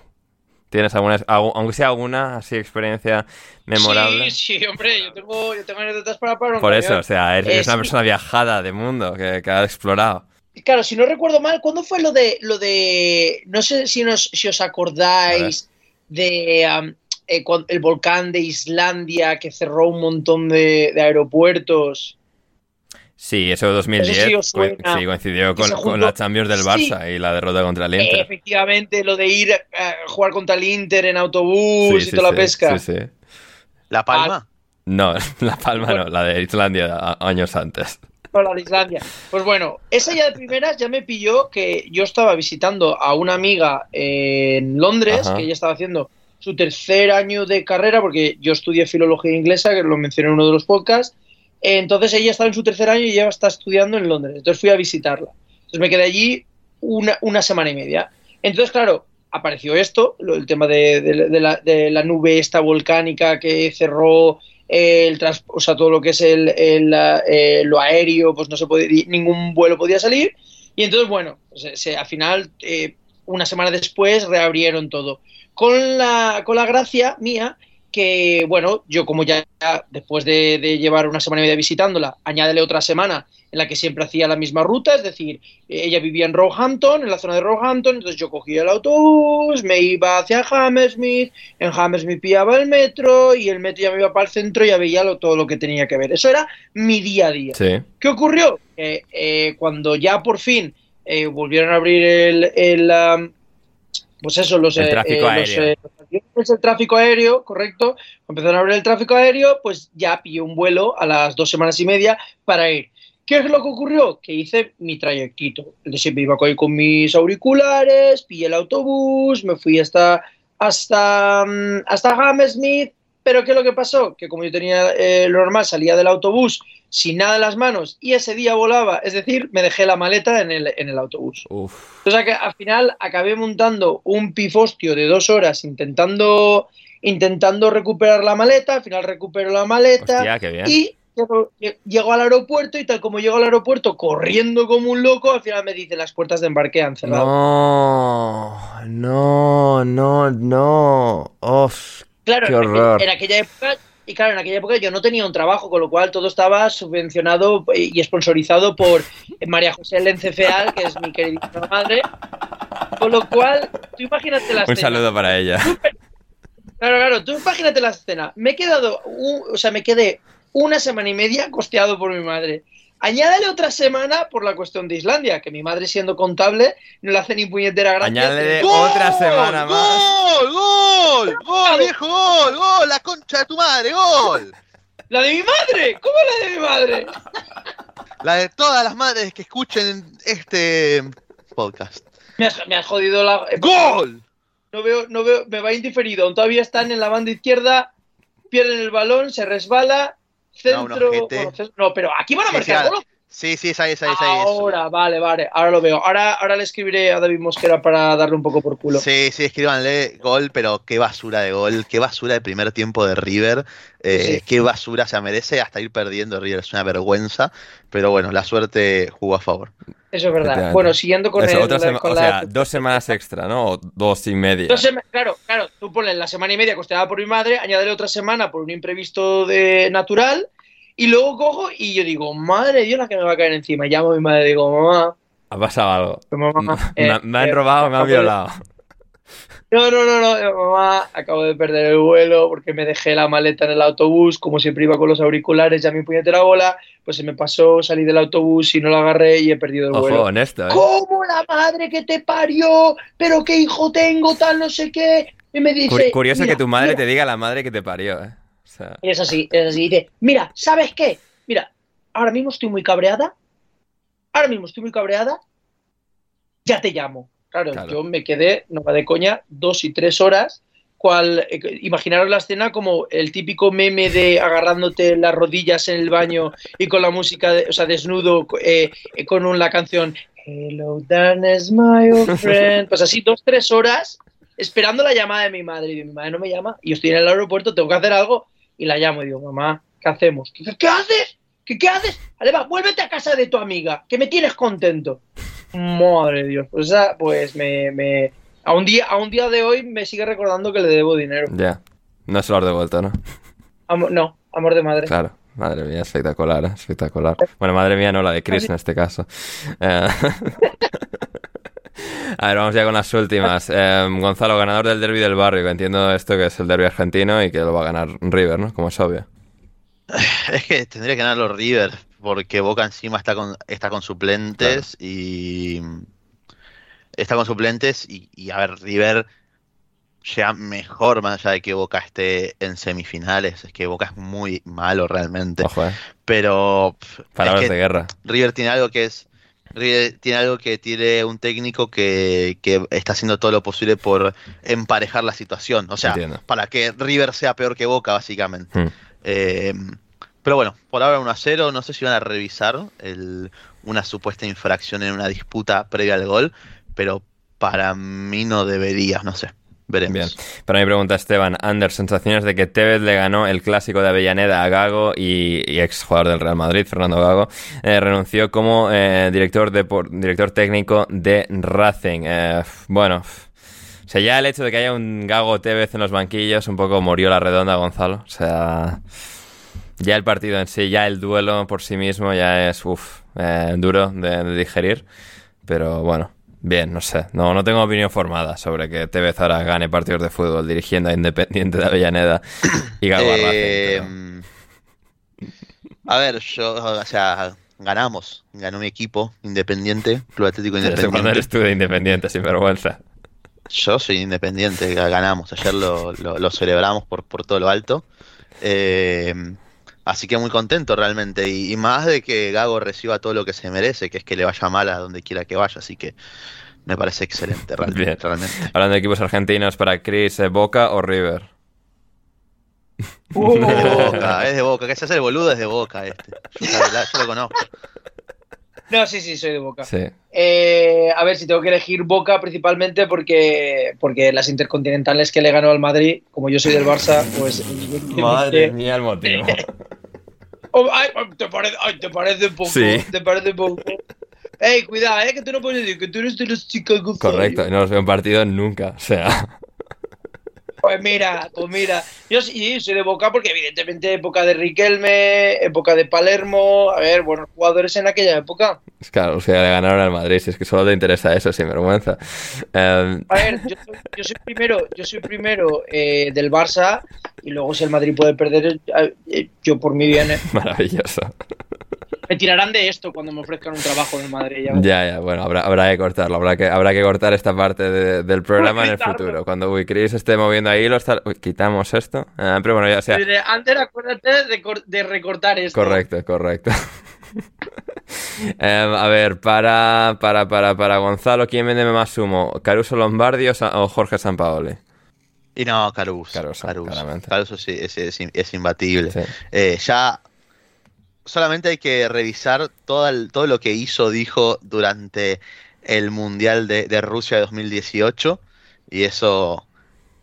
[SPEAKER 1] ¿tienes alguna, algu- aunque sea alguna así experiencia memorable?
[SPEAKER 2] Sí, sí, hombre, yo tengo, yo tengo anécdotas para
[SPEAKER 1] Por eso,
[SPEAKER 2] camión.
[SPEAKER 1] o sea, eres,
[SPEAKER 2] Es-
[SPEAKER 1] una persona viajada de mundo que, que ha explorado.
[SPEAKER 2] Claro, si no recuerdo mal, ¿cuándo fue lo de lo de no sé si nos si os acordáis de eh, el volcán de Islandia que cerró un montón de, de aeropuertos?
[SPEAKER 1] Sí, eso de 2010
[SPEAKER 2] Eso sí suena.
[SPEAKER 1] coincidió con, con
[SPEAKER 2] juntó-
[SPEAKER 1] la Champions del
[SPEAKER 2] Sí.
[SPEAKER 1] Barça y la derrota contra el Inter.
[SPEAKER 2] Efectivamente, lo de ir a jugar contra el Inter en autobús
[SPEAKER 1] Sí,
[SPEAKER 2] y
[SPEAKER 1] sí,
[SPEAKER 2] toda la pesca.
[SPEAKER 1] sí, sí.
[SPEAKER 4] La Palma.
[SPEAKER 1] No, La Palma no, la de Islandia años antes.
[SPEAKER 2] No, la de Islandia. Pues bueno, esa ya de primeras ya me pilló que yo estaba visitando a una amiga en Londres,
[SPEAKER 1] Ajá.
[SPEAKER 2] que ella estaba haciendo su tercer año de carrera, porque yo estudié filología inglesa, que lo mencioné en uno de los podcasts. Entonces ella estaba en su tercer año y ella está estudiando en Londres. Entonces fui a visitarla. Entonces me quedé allí una, semana y media. Entonces, claro, apareció esto, el tema de, la, nube esta volcánica que cerró el trans- o sea, todo lo que es el, el, eh, lo aéreo, pues no se podía, ningún vuelo podía salir. Y entonces, bueno, se- se- al final, eh, una semana después, reabrieron todo. Con la, con la gracia mía que, bueno, yo como ya después de, de llevar una semana y media visitándola, añádele otra semana en la que siempre hacía la misma ruta, es decir, ella vivía en Roehampton, en la zona de Roehampton, entonces yo cogía el autobús, me iba hacia Hammersmith, en Hammersmith pillaba el metro y el metro ya me iba para el centro y ya veía lo- todo lo que tenía que ver. Eso era mi día a día.
[SPEAKER 1] Sí.
[SPEAKER 2] ¿Qué ocurrió? Eh, cuando ya por fin eh, volvieron a abrir el, el, pues eso, los,
[SPEAKER 1] El
[SPEAKER 2] eh,
[SPEAKER 1] tráfico
[SPEAKER 2] eh,
[SPEAKER 1] aéreo.
[SPEAKER 2] los aviones, el tráfico aéreo, correcto, empezaron a abrir el tráfico aéreo, pues ya pillé un vuelo a las dos semanas y media para ir. ¿Qué es lo que ocurrió? Que hice mi trayectito. De siempre iba con mis auriculares, pillé el autobús, me fui hasta, hasta, mm, hasta Hammersmith. Pero ¿qué es lo que pasó? Que como yo tenía eh, lo normal, salía del autobús sin nada en las manos y ese día volaba, es decir, me dejé la maleta en el, en el autobús.
[SPEAKER 1] Uf.
[SPEAKER 2] O sea que al final acabé montando un pifostio de dos horas intentando, intentando recuperar la maleta, al final recupero la maleta
[SPEAKER 1] Hostia, qué bien.
[SPEAKER 2] y llego, llego al aeropuerto y tal como llego al aeropuerto corriendo como un loco, al final me dice las puertas de embarque han cerrado.
[SPEAKER 1] No, no, no, no. Uf,
[SPEAKER 2] Claro,
[SPEAKER 1] qué horror.
[SPEAKER 2] en aquella época, y claro, en aquella época yo no tenía un trabajo, con lo cual todo estaba subvencionado y sponsorizado por María José Lencefeal, que es mi queridísima madre. Con lo cual, tú imagínate la
[SPEAKER 1] Un
[SPEAKER 2] escena.
[SPEAKER 1] saludo para ella.
[SPEAKER 2] Claro, claro, tú imagínate la escena. Me he quedado, un- o sea, me quedé una semana y media costeado por mi madre. Añádale otra semana por la cuestión de Islandia, que mi madre siendo contable no le hace ni puñetera gracia.
[SPEAKER 1] Añádele
[SPEAKER 2] ¡Gol!
[SPEAKER 1] otra semana más.
[SPEAKER 4] ¡Gol! ¡Gol! ¡Gol, viejo! ¡Gol! ¡Gol! ¡La concha de tu madre! ¡Gol!
[SPEAKER 2] ¡La de mi madre! ¿Cómo la de mi madre?
[SPEAKER 4] La de todas las madres que escuchen este podcast.
[SPEAKER 2] Me has, me has jodido la.
[SPEAKER 4] ¡Gol!
[SPEAKER 2] No veo, no veo, me va indiferido. Todavía están en la banda izquierda, pierden el balón, se resbala, centro. bueno, centro- no, pero aquí van a
[SPEAKER 4] sí,
[SPEAKER 2] marcar.
[SPEAKER 4] Sí, sí, es ahí, es ahí, es ahí, eso.
[SPEAKER 2] Ahora, vale, vale, ahora lo veo. Ahora, ahora le escribiré a David Mosquera para darle un poco por culo.
[SPEAKER 4] Sí, sí, escríbanle gol, pero qué basura de gol, qué basura de primer tiempo de River, eh,
[SPEAKER 2] Sí.
[SPEAKER 4] qué basura se merece hasta ir perdiendo River, es una vergüenza, pero bueno, la suerte jugó a favor.
[SPEAKER 2] Eso es verdad. Bueno, siguiendo con,
[SPEAKER 1] Eso,
[SPEAKER 2] el-
[SPEAKER 1] otra
[SPEAKER 2] la-
[SPEAKER 1] sema-
[SPEAKER 2] con
[SPEAKER 1] o
[SPEAKER 2] la-
[SPEAKER 1] sea, dos semanas extra, ¿no? O dos y media.
[SPEAKER 2] Dos sema- claro, claro, tú pones la semana y media costeada por mi madre, añádele otra semana por un imprevisto de natural, y luego cojo y yo digo, madre de Dios, la que me va a caer encima. Llamo a mi madre y digo, mamá,
[SPEAKER 1] Ha pasado algo.
[SPEAKER 2] mamá,
[SPEAKER 1] Me,
[SPEAKER 2] eh,
[SPEAKER 1] me han
[SPEAKER 2] eh,
[SPEAKER 1] robado, me han violado.
[SPEAKER 2] No, no, no, no, mamá, acabo de perder el vuelo porque me dejé la maleta en el autobús, como siempre iba con los auriculares, ya mi puñetera bola, pues se me pasó, salí del autobús y no lo agarré y he perdido el
[SPEAKER 1] Ojo,
[SPEAKER 2] vuelo.
[SPEAKER 1] honesto, ¿eh?
[SPEAKER 2] ¿Cómo la madre que te parió? ¿Pero qué hijo tengo? Tal, no sé qué. Y me dice.
[SPEAKER 1] Cur- Curioso
[SPEAKER 2] "Mira,
[SPEAKER 1] que tu madre
[SPEAKER 2] mira".
[SPEAKER 1] te diga la madre que te parió, ¿eh? Sea,
[SPEAKER 2] Y es así, es así. Dice, mira, ¿sabes qué? Mira, ahora mismo estoy muy cabreada. Ahora mismo estoy muy cabreada. Ya te llamo. Claro,
[SPEAKER 1] Claro.
[SPEAKER 2] yo me quedé, no va de coña, dos y tres horas. Cual, eh, imaginaros la escena como el típico meme de agarrándote las rodillas en el baño y con la música, de- o sea, desnudo, eh, eh, con un- la canción Hello, darkness, my old friend. Pues así, dos, tres horas esperando la llamada de mi madre. Y mi madre no me llama. Y yo estoy en el aeropuerto, tengo que hacer algo. Y la llamo y digo, mamá, ¿qué hacemos? ¿Qué, qué haces? ¿Qué, ¿Qué haces? Va, vuélvete a casa de tu amiga, que me tienes contento. Madre de Dios. Pues, esa, pues me, me- a, un día, a un día de hoy me sigue recordando que le debo dinero.
[SPEAKER 1] ya. No se lo has devuelto, ¿no?
[SPEAKER 2] No, amor de madre.
[SPEAKER 1] Claro. Madre mía, espectacular, ¿eh? espectacular. Bueno, madre mía, no la de Chris en este caso. Eh, A ver, vamos ya con las últimas. Eh, Gonzalo, ganador del derby del barrio, que entiendo esto que es el derby argentino y que lo va a ganar River, ¿no? Como es obvio.
[SPEAKER 4] Es que tendría que ganarlo River, porque Boca encima está con, está con suplentes y está con suplentes y, y, a ver, River llega mejor más allá de que Boca esté en semifinales, es que Boca es muy malo realmente,
[SPEAKER 1] Ojo, ¿eh?
[SPEAKER 4] pero es
[SPEAKER 1] Palabras
[SPEAKER 4] que
[SPEAKER 1] de guerra.
[SPEAKER 4] River tiene algo que es River tiene algo que tiene un técnico que, que está haciendo todo lo posible por emparejar la situación, o sea,
[SPEAKER 1] Entiendo.
[SPEAKER 4] para que River sea peor que Boca básicamente.
[SPEAKER 1] Hmm.
[SPEAKER 4] Eh, pero bueno, por ahora 1 a 0. No sé si van a revisar el- una supuesta infracción en una disputa previa al gol, pero para mí no debería, no sé. Veremos.
[SPEAKER 1] Bien. Para mi pregunta, Esteban, Anders, sensaciones de que Tevez le ganó el clásico de Avellaneda a Gago y, ex jugador del Real Madrid, Fernando Gago, eh, renunció como eh, director, de, director técnico de Racing. Eh, bueno, o sea, ya el hecho de que haya un Gago Tevez en los banquillos un poco murió la redonda, Gonzalo. O sea, ya el partido en sí, ya el duelo por sí mismo ya es uf, eh, duro de digerir. Pero bueno, bien, no sé. No, no tengo opinión formada sobre que Tevez ahora gane partidos de fútbol dirigiendo a Independiente de Avellaneda y Gago a Racing,
[SPEAKER 4] Eh, A ver, yo, o sea, ganamos. Ganó mi equipo, Independiente, Club Atlético
[SPEAKER 1] eso cuando
[SPEAKER 4] Independiente.
[SPEAKER 1] eres tú de Independiente, sin vergüenza.
[SPEAKER 4] Yo soy Independiente, ga- ganamos. Ayer lo, lo- lo celebramos por, por todo lo alto. Eh, así que muy contento realmente. Y, y más de que Gago reciba todo lo que se merece, que es que le vaya mal a donde quiera que vaya. Así que me parece excelente realmente.
[SPEAKER 1] Hablando de equipos argentinos para Chris, ¿Boca o River?
[SPEAKER 2] Uh,
[SPEAKER 4] Es de boca, es de boca. Que se hace el boludo es de boca este. Yo, lo conozco.
[SPEAKER 2] no, sí, sí, soy de Boca.
[SPEAKER 1] Sí.
[SPEAKER 2] Eh, a ver, si tengo que elegir Boca principalmente porque, porque las intercontinentales que le ganó al Madrid, como yo soy del Barça, pues...
[SPEAKER 1] Madre mía, el motivo.
[SPEAKER 2] Oh, ay, te parece, ay, te parece poco,
[SPEAKER 1] Sí.
[SPEAKER 2] te parece poco. Ey, cuidado, eh, que tú no puedes decir que tú eres de los Chicago.
[SPEAKER 1] Correcto, y no los veo en partido nunca. O sea,
[SPEAKER 2] Pues mira, pues mira, yo sí soy de Boca porque evidentemente época de Riquelme, época de Palermo, a ver, buenos jugadores en aquella época.
[SPEAKER 1] es claro, o sea, le ganaron al Madrid. Si es que solo te interesa eso, sin vergüenza. Eh,
[SPEAKER 2] A ver, yo soy, yo soy primero, yo soy primero eh, del Barça y luego si el Madrid puede perder, eh, yo por mí bien. eh.
[SPEAKER 1] maravilloso.
[SPEAKER 2] Me tirarán de esto cuando me ofrezcan un trabajo en Madrid. ya.
[SPEAKER 1] Ya, ya, bueno, habrá, habrá que cortarlo. Habrá que, habrá que cortar esta parte de- del programa en el futuro. Cuando Uy, Chris esté moviendo ahí, lo está... Uy, quitamos esto. Ah, pero bueno, ya sea.
[SPEAKER 2] Ander, acuérdate de, cor- de recortar esto.
[SPEAKER 1] Correcto, correcto. Em, a ver, para, para, para, para Gonzalo, ¿quién vende más humo? ¿Caruso Lombardi o, Sa- o Jorge Sampaoli?
[SPEAKER 4] Y no, Caruso.
[SPEAKER 1] Caruso, claramente.
[SPEAKER 4] Caruso sí, es, es- es imbatible.
[SPEAKER 1] Sí.
[SPEAKER 4] Eh, ya solamente hay que revisar todo, el- todo lo que hizo, dijo durante el Mundial de, de Rusia de 2018 y eso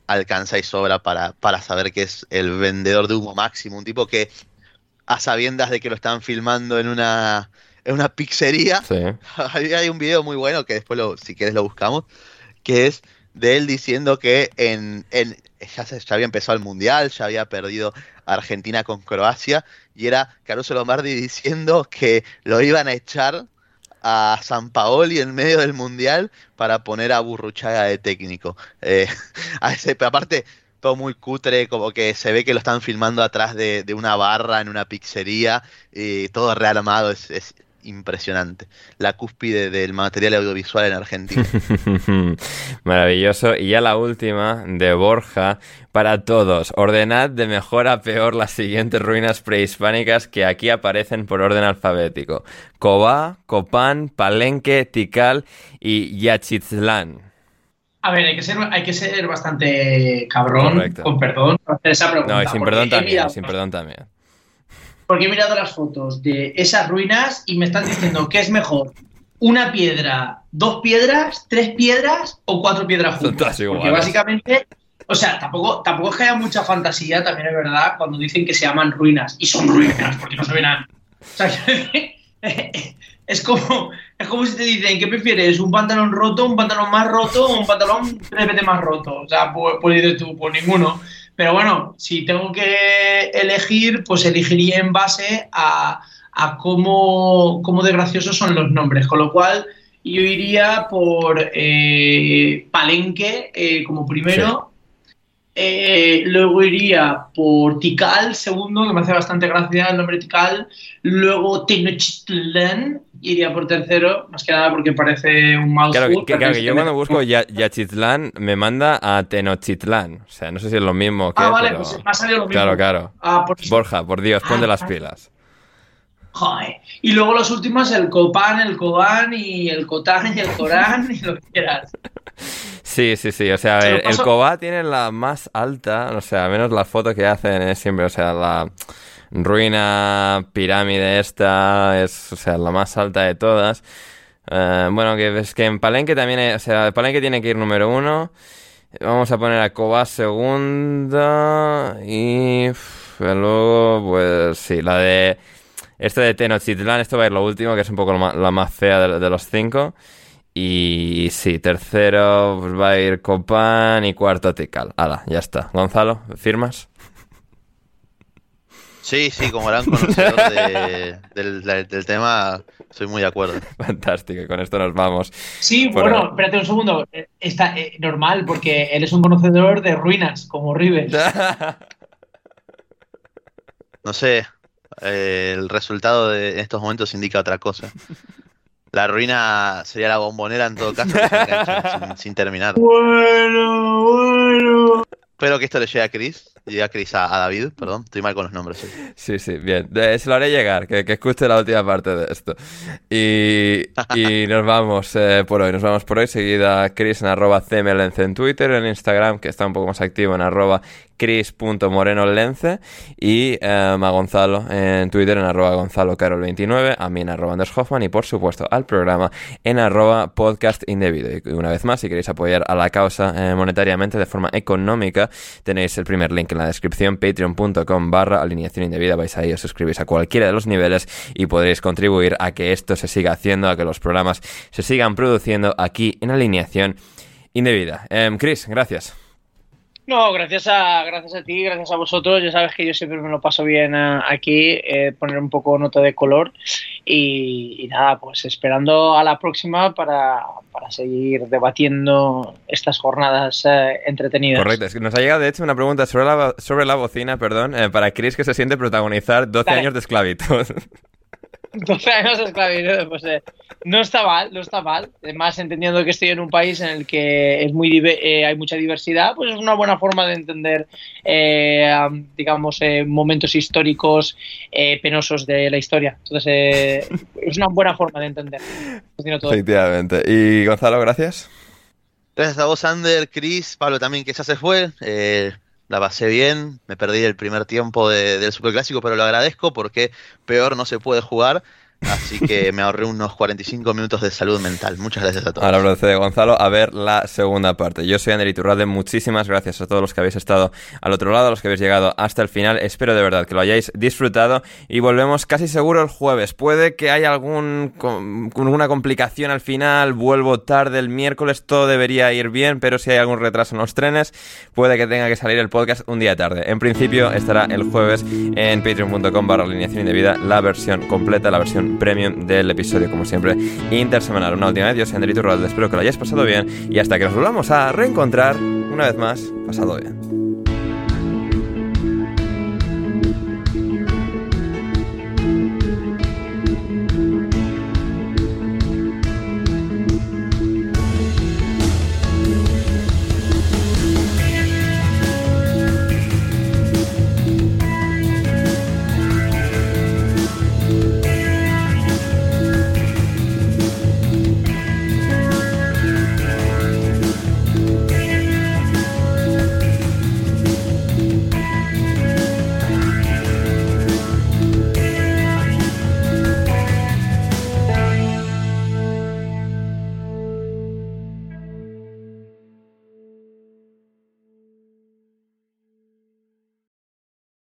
[SPEAKER 4] alcanza y sobra para, para saber que es el vendedor de humo máximo, un tipo que a sabiendas de que lo están filmando en una, en una pizzería,
[SPEAKER 1] Sí.
[SPEAKER 4] hay, un video muy bueno que después, lo, si quieres, lo buscamos, que es de él diciendo que en, en- ya, se- ya había empezado el Mundial, ya había perdido Argentina con Croacia, y era Caruso Lombardi diciendo que lo iban a echar a San Paoli en medio del Mundial para poner a Burruchaga de técnico. Eh, a ese, pero aparte, todo muy cutre, como que se ve que lo están filmando atrás de, de una barra en una pizzería, y todo rearmado, es, es impresionante. La cúspide del material audiovisual en Argentina.
[SPEAKER 1] Maravilloso. Y ya la última de Borja. Para todos, ordenad de mejor a peor las siguientes ruinas prehispánicas que aquí aparecen por orden alfabético. Cobá, Copán, Palenque, Tikal y Yachitzlán.
[SPEAKER 6] A ver, hay que ser, hay que ser bastante cabrón,
[SPEAKER 1] Correcto.
[SPEAKER 6] con perdón, para hacer esa pregunta.
[SPEAKER 1] No, y sin perdón también,
[SPEAKER 6] mirado-
[SPEAKER 1] sin perdón también.
[SPEAKER 6] Porque he mirado las fotos de esas ruinas y me están diciendo que es mejor una piedra, dos piedras, tres piedras o cuatro piedras juntas. Porque básicamente, o sea, tampoco, tampoco es que haya mucha fantasía, también es verdad, cuando dicen que se llaman ruinas. Y son ruinas, porque no se ven a... O sea, es como, es como si te dicen, ¿qué prefieres? ¿Un pantalón roto, un pantalón más roto o un pantalón tres veces más roto? O sea, pues, pues dices tú, pues ninguno. Pero bueno, si tengo que elegir, pues elegiría en base a, a cómo, cómo de graciosos son los nombres. Con lo cual, yo iría por eh, Palenque eh, como primero. Eh, luego iría por Tikal, segundo, que me hace bastante gracia el nombre Tikal. Luego Tenochtitlán, iría por tercero, más que nada porque parece un mouse.
[SPEAKER 1] Claro, que, que- claro, que yo cuando busco Ya- Yachitlán me manda a Tenochtitlán. O sea, no sé si es lo mismo que.
[SPEAKER 6] Ah, vale,
[SPEAKER 1] pero-
[SPEAKER 6] pues me ha salido lo mismo.
[SPEAKER 1] Claro, claro.
[SPEAKER 6] Ah, por-
[SPEAKER 1] Borja, por Dios, ponte
[SPEAKER 6] Ah,
[SPEAKER 1] las
[SPEAKER 6] vale.
[SPEAKER 1] pilas.
[SPEAKER 6] Joder. Y luego los últimos, el Copán, el Cobán y el Cotán y el Corán y lo que quieras.
[SPEAKER 1] Sí, sí, sí. O sea, a ver, el Cobá tiene la más alta, o sea, menos la foto que hacen es siempre, o sea, la ruina pirámide esta es, o sea, la más alta de todas. Eh, bueno, que es que en Palenque también, hay- o sea, Palenque tiene que ir número uno. Vamos a poner a Cobas segunda y luego, pues sí, la de... Este de Tenochtitlan, esto va a ir lo último, que es un poco la más fea de, de los cinco. Y sí, tercero pues va a ir Copan y cuarto Tikal. Hala, ya está. Gonzalo, ¿firmas?
[SPEAKER 4] Sí, sí, como gran conocedor de- del, tema, soy muy de acuerdo.
[SPEAKER 1] Fantástico, con esto nos vamos.
[SPEAKER 6] Sí,
[SPEAKER 1] Por
[SPEAKER 6] bueno,
[SPEAKER 1] ahora.
[SPEAKER 6] espérate un segundo. Eh, Está eh, normal, porque él es un conocedor de ruinas, como River.
[SPEAKER 4] No sé, eh, el resultado de en estos momentos indica otra cosa. La ruina sería la bombonera en todo caso, engancha sin, sin terminar.
[SPEAKER 6] Bueno, bueno.
[SPEAKER 4] Espero que esto le llegue a Chris, llegue a Chris a, a David, perdón, estoy mal con los nombres. hoy.
[SPEAKER 1] Sí, sí, bien. Eh, se lo haré llegar, que, que escuche la última parte de esto. Y, y nos vamos eh, por hoy. Nos vamos por hoy. Seguida Chris en arroba cmlence en Twitter, en Instagram, que está un poco más activo en arroba chris.morenolence y eh, a Gonzalo en Twitter en arroba gonzalocarol29, a mí en arroba Anders Hoffman y por supuesto al programa en arroba podcast indebido. Y una vez más, si queréis apoyar a la causa eh, monetariamente de forma económica, tenéis el primer link en la descripción, patreon.com barra alineación indebida. Vais ahí, os suscribís a cualquiera de los niveles y podréis contribuir a que esto se siga haciendo, a que los programas se sigan produciendo aquí en alineación indebida. Em, Chris, gracias.
[SPEAKER 2] No, gracias a, gracias a ti, gracias a vosotros. Ya sabes que yo siempre me lo paso bien eh, aquí, eh, poner un poco nota de color. Y, y nada, pues esperando a la próxima para, para seguir debatiendo estas jornadas eh, entretenidas.
[SPEAKER 1] Correcto, es que nos ha llegado de hecho una pregunta sobre la, sobre la bocina, perdón, eh, para Chris que se siente protagonizar 12
[SPEAKER 2] Dale.
[SPEAKER 1] años de esclavitud.
[SPEAKER 2] 12 años de esclavitud, pues eh, no está mal, no está mal. Además, entendiendo que estoy en un país en el que es muy eh, hay mucha diversidad, pues es una buena forma de entender, eh, am, digamos, eh, momentos históricos eh, penosos de la historia. Entonces, eh, es una buena forma de entender. Todo.
[SPEAKER 1] Efectivamente. Y Gonzalo, gracias.
[SPEAKER 4] Gracias a vos, Ander, Chris, Pablo también que ya se fue. La pasé bien, me perdí el primer tiempo de- del Superclásico, pero lo agradezco porque peor no se puede jugar. Así que me ahorré unos 45 minutos de salud mental. Muchas gracias a todos.
[SPEAKER 1] Ahora procede Gonzalo a ver la segunda parte. Yo soy Ander Iturralde, muchísimas gracias a todos los que habéis estado al otro lado, a los que habéis llegado hasta el final. Espero de verdad que lo hayáis disfrutado y volvemos casi seguro el jueves. Puede que haya algún, com- alguna complicación al final, vuelvo tarde el miércoles, todo debería ir bien, pero si hay algún retraso en los trenes, puede que tenga que salir el podcast un día tarde. En principio estará el jueves en patreon.com barra alineación indebida la versión completa, la versión premium del episodio, como siempre, intersemanal. Una última vez, yo soy Andrito Ruralde, espero que lo hayáis pasado bien y hasta que nos volvamos a reencontrar, una vez más, pasado bien.